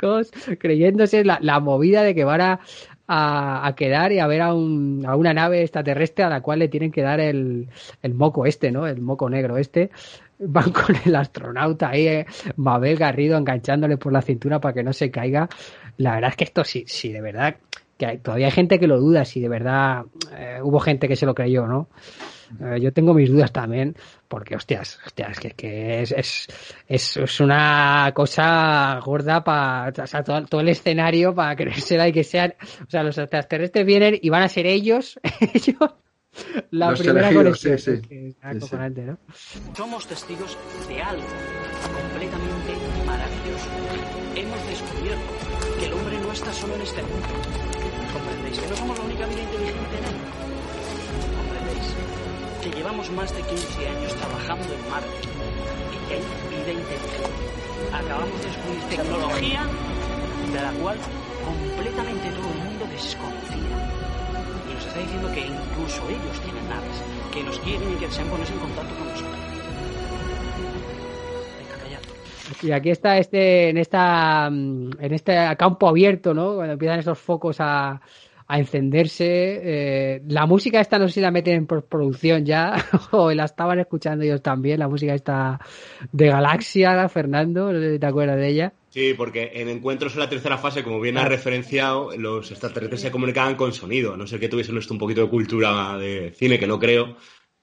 todos creyéndose la, la movida de que van a, a, a quedar y a ver a, un, a una nave extraterrestre a la cual le tienen que dar el, el moco este, ¿no? El moco negro este. Van con el astronauta ahí, eh, Mabel Garrido enganchándole por la cintura para que no se caiga. La verdad es que esto sí, sí, de verdad, que hay- todavía hay gente que lo duda, si de verdad eh, hubo gente que se lo creyó, ¿no? Eh, yo tengo mis dudas también, porque hostias, hostias, que, que es, es, es, es una cosa gorda para, o sea, todo, todo el escenario para creérsela y que sean, o sea, los extraterrestres vienen y van a ser ellos, ellos, la Los primera conexión. sí, sí. Que es Sí, ¿no? Somos testigos de algo completamente maravilloso. Hemos descubierto que el hombre no está solo en este mundo. ¿Comprendéis? Que no somos la única vida inteligente en él. ¿Comprendéis? Que llevamos más de 15 años trabajando en Marte y que hay vida. Acabamos de descubrir tecnología de la cual completamente todo el mundo desconfía. Y nos está diciendo que incluso ellos tienen naves, que nos quieren y que desean ponerse en contacto con nosotros. Y aquí está este, en esta, mm, en este campo abierto, ¿no? Cuando empiezan esos focos a, a encenderse. eh, la música esta no sé si la meten en postproducción ya, o la estaban escuchando ellos también, la música esta de Galaxia, Fernando, no sé si te acuerdas de ella. Sí, porque en encuentros en la tercera fase, como bien ha referenciado, los extraterrestres se comunicaban con sonido. A no ser que tuviesen esto un poquito de cultura de cine, que no creo.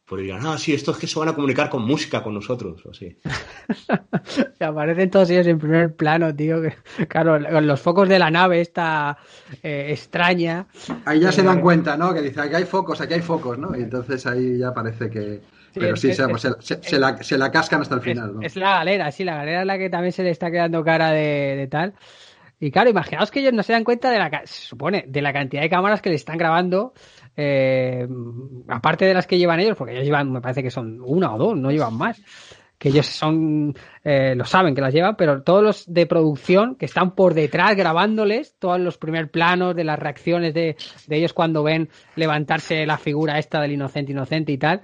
Pues dirán, ah, sí, esto es que se van a comunicar con música con nosotros, o así. Se aparecen todos ellos en primer plano, tío. que- claro, con los focos de la nave esta eh, extraña. Ahí ya se Eh, dan cuenta, ¿no? Que dice, aquí hay focos, aquí hay focos, ¿no? Y entonces ahí ya parece que... Sí, Pero es- sí, es- se, se- se- se la, se la cascan hasta el Es, final, ¿no? es la galera, sí, la galera es la que también se le está quedando cara de, de tal. Y claro, imaginaos que ellos no se dan cuenta de la, se supone, de la cantidad de cámaras que le están grabando eh, aparte de las que llevan ellos, porque ellos llevan, me parece que son una o dos, no llevan más, que ellos son, eh, lo saben que las llevan, pero todos los de producción que están por detrás grabándoles, todos los primer planos de las reacciones de, de ellos cuando ven levantarse la figura esta del inocente inocente y tal,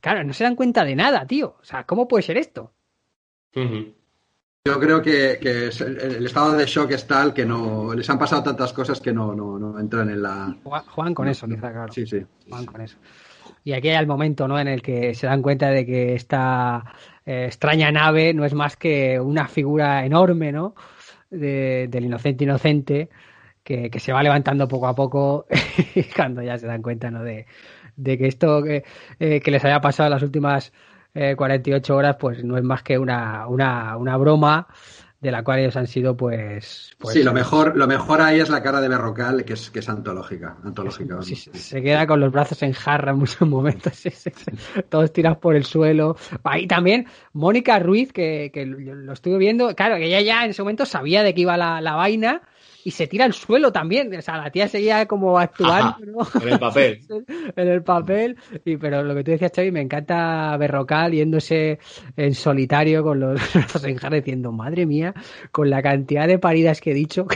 claro, no se dan cuenta de nada, tío. O sea, ¿cómo puede ser esto? Yo creo que, que es- el, el estado de shock es tal que no les han pasado tantas cosas que no, no, no entran en la. Juan- Juan con eso, quizá, claro. Sí, sí. Juan con eso. Y aquí hay el momento, ¿no? En el que se dan cuenta de que esta eh, extraña nave no es más que una figura enorme, ¿no? De- del inocente inocente que, que se va levantando poco a poco cuando ya se dan cuenta, ¿no? De, de que esto que, eh, que les había pasado las últimas eh, 48 horas, pues no es más que una, una, una broma de la cual ellos han sido, pues... pues sí, lo mejor, lo mejor ahí es la cara de Berrocal, que es, que es antológica. antológica. Sí, se- queda con los brazos en jarra en muchos momentos, sí, todos tirados por el suelo. Ahí también Mónica Ruiz, que, que lo lo estuve viendo, claro, que ella ya en ese momento sabía de qué iba la, la vaina y se tira al suelo también. O sea, la tía seguía como actuando, ¿no? En el papel. en el papel. Y, pero lo que tú decías, Xavi, me encanta Berrocal yéndose en solitario con los brazos en jarra diciendo, madre mía, con la cantidad de paridas que he dicho,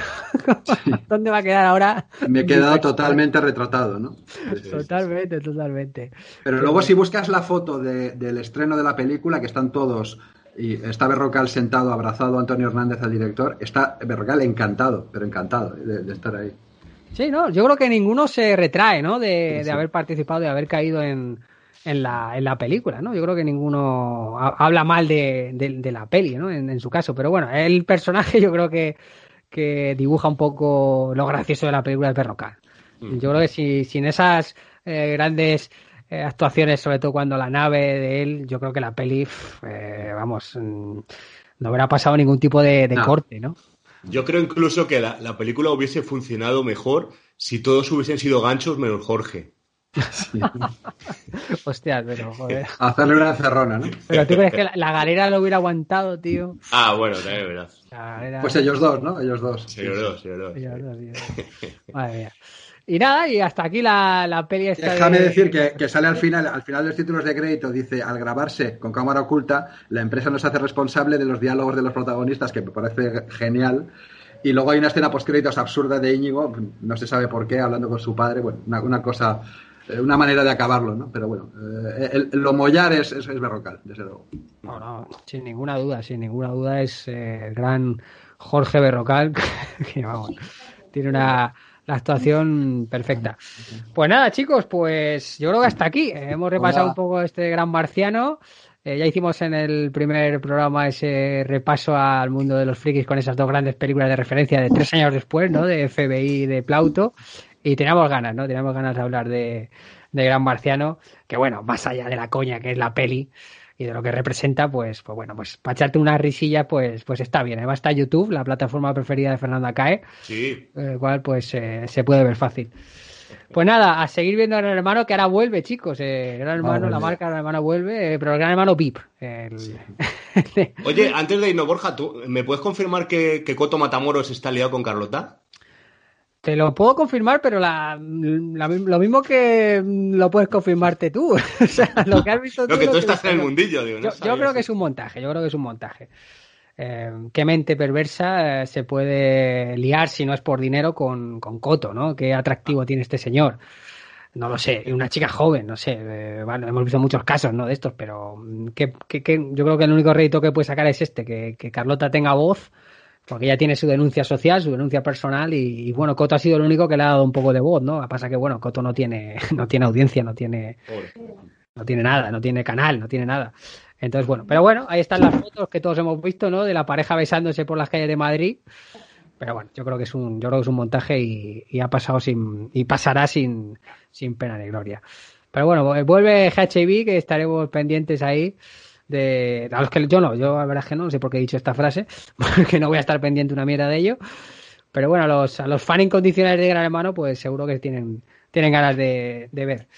¿dónde va a quedar ahora? Me he quedado totalmente retratado, ¿no? Totalmente, totalmente. Pero luego si buscas la foto de- del estreno de la película, que están todos, y está Berrocal sentado, abrazado a Antonio Hernández, al director, está Berrocal encantado, pero encantado de, de estar ahí. Sí, no, yo creo que ninguno se retrae, ¿no? De, Sí, de sí. haber participado, de haber caído en, en, la, en la película, ¿no? Yo creo que ninguno ha- habla mal de, de- de la peli, ¿no? En, en su caso. Pero bueno, el personaje yo creo que, que dibuja un poco lo gracioso de la película de Perrocal. Yo creo que si, sin esas eh, grandes eh, actuaciones, sobre todo cuando la nave de él, yo creo que la peli, eh, vamos, mm, no habrá pasado ningún tipo de, de No. corte, ¿no? Yo creo incluso que la, la película hubiese funcionado mejor si todos hubiesen sido ganchos menos Jorge. Hostia, pero joder. Hacerle una encerrona, ¿no? Pero tú crees que la, la galera lo hubiera aguantado, tío. Ah, bueno, también es verdad. Galera- Pues ellos dos, ¿no? Ellos dos. Señor dos, señor dos. Ellos dos, ellos dos. Madre mía. Y nada, y hasta aquí la, la peli esta Déjame de- decir que, que sale al final, al final de los títulos de crédito, dice, al grabarse con cámara oculta, la empresa no se hace responsable de los diálogos de los protagonistas, que me parece genial. Y luego hay una escena postcréditos absurda de Íñigo, no se sabe por qué, hablando con su padre, bueno, una, una cosa, eh, una manera de acabarlo, ¿no? Pero bueno, eh, el- lo mollar es, es, es berrocal, desde luego. No, no, sin ninguna duda, sin ninguna duda es eh, el gran Jorge Berrocal, que vamos, tiene una la actuación perfecta. Pues nada, chicos, pues yo creo que hasta aquí. Eh, hemos repasado Hola. un poco este gran marciano. Eh, ya hicimos en el primer programa ese repaso al mundo de los frikis con esas dos grandes películas de referencia de tres años después, ¿no? De FBI y de Plauto. Y teníamos ganas, ¿no? Teníamos ganas de hablar de, de Gran Marciano. Que bueno, más allá de la coña que es la peli y de lo que representa, pues, pues bueno, pues para echarte una risilla, pues, pues está bien. Además está YouTube, la plataforma preferida de Fernanda Cae, Sí. el cual pues eh, se puede ver fácil. Pues nada, a seguir viendo a Gran Hermano, que ahora vuelve, chicos. Eh, Gran Hermano, la marca Gran Hermano vuelve, eh, pero el Gran Hermano VIP. el- Oye, antes de irnos, Borja, ¿tú me puedes confirmar que, que Coto Matamoros está liado con Carlota? Te lo puedo confirmar, pero la, la- lo mismo que lo puedes confirmarte tú. o sea, lo que has visto tú. No, que lo tú estás en el mundillo, digo. no Yo, creo que es un montaje, yo creo que es un montaje. Eh, qué mente perversa eh, se puede liar si no es por dinero con, con Coto, ¿no? Qué atractivo tiene este señor. No lo sé, una chica joven, no sé. eh, bueno, hemos visto muchos casos, ¿no? De estos, pero que, que- que yo creo que el único rédito que puede sacar es este, que, que Carlota tenga voz, porque ella tiene su denuncia social, su denuncia personal, y, y, bueno, Coto ha sido el único que le ha dado un poco de voz, ¿no? Lo que pasa que, bueno, Coto no tiene, no tiene audiencia, no tiene, no tiene nada, no tiene canal, no tiene nada. Entonces, bueno, pero bueno, ahí están las fotos que todos hemos visto, ¿no? De la pareja besándose por las calles de Madrid. Pero bueno, yo creo que es un, yo creo que es un montaje y, y ha pasado sin, y pasará sin, sin pena ni gloria. Pero bueno, eh, vuelve HB, que estaremos pendientes ahí. De, a los que yo no, yo la verdad es que no sé por qué he dicho esta frase, porque no voy a estar pendiente una mierda de ello. Pero bueno, a los, a los fans incondicionales de Gran Hermano, pues seguro que tienen, tienen ganas de, de ver.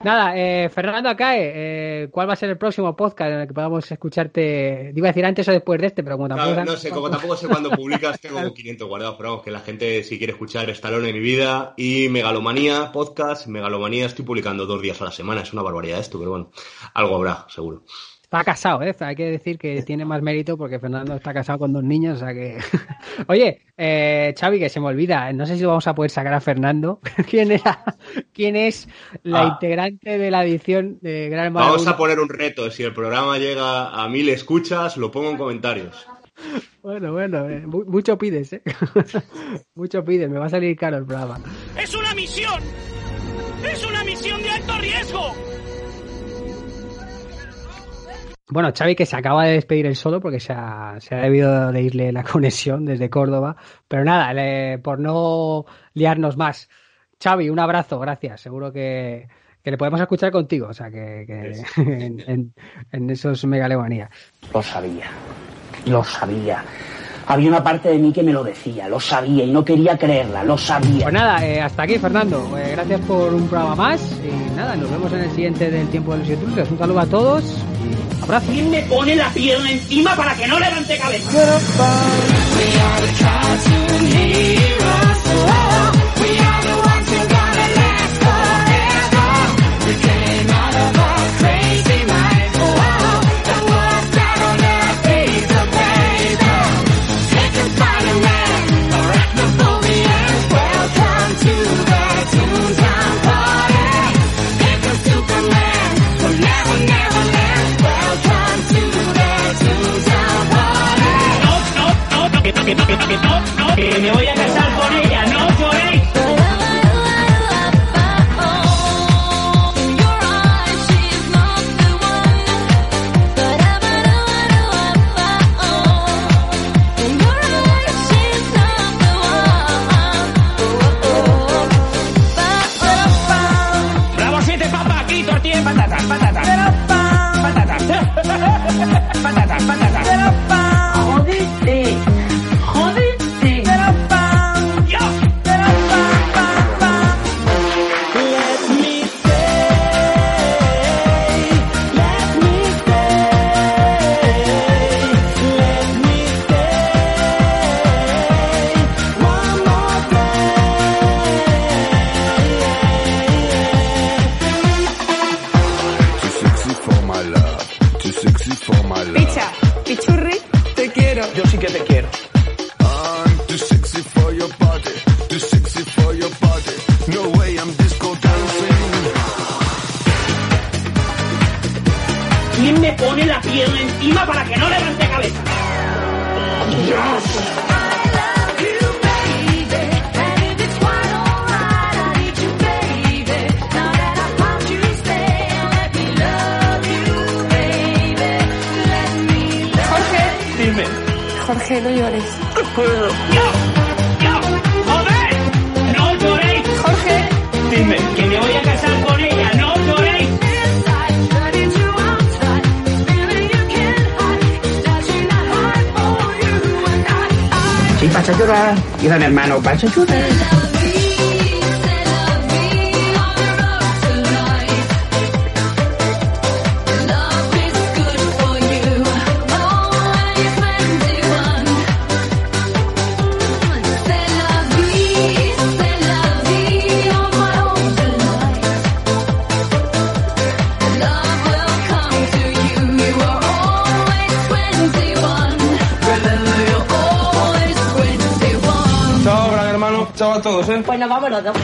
Nada, eh, Fernando Acae, eh, ¿cuál va a ser el próximo podcast en el que podamos escucharte? Iba a decir antes o después de este, pero como tampoco... Claro, no sé, como tampoco sé cuándo publicas, tengo como 500 guardados, pero vamos, que la gente si quiere escuchar Stallone en mi vida y Megalomanía podcast, Megalomanía estoy publicando dos días a la semana, es una barbaridad esto, pero bueno, algo habrá, seguro. Está casado, ¿eh? Hay que decir que tiene más mérito porque Fernando está casado con dos niños, o sea que... Oye, eh, Xavi, que se me olvida, no sé si vamos a poder sacar a Fernando. ¿Quién era? ¿Quién es la Ah. integrante de la edición de Gran Hermano Vamos a 1? poner un reto, si el programa llega a mil escuchas, lo pongo en comentarios. Bueno, bueno, eh, mu- mucho pides, ¿eh? mucho pides, me va a salir caro el programa. ¡Es una misión! ¡Es una misión de alto riesgo! Bueno, Xavi que se acaba de despedir él solo porque se ha, se ha debido de irle la conexión desde Córdoba. Pero nada, le- por no liarnos más. Xavi, un abrazo, gracias. Seguro que, que le podemos escuchar contigo, o sea, que, que en, en- en esos megalemanía. Lo sabía. Lo sabía. Había una parte de mí que me lo decía. Lo sabía y no quería creerla. Lo sabía. Pues nada, eh, hasta aquí, Fernando. Eh, gracias por un programa más. Y nada, nos vemos en el siguiente del Tiempo de los Intrusos. Un saludo a todos y abrazo. ¿Quién me pone la pierna encima para que no levante cabeza? Que, que, que, que, me voy a mi hermano, vas a llorar. Todos, ¿eh? Pues nos vamos los dos.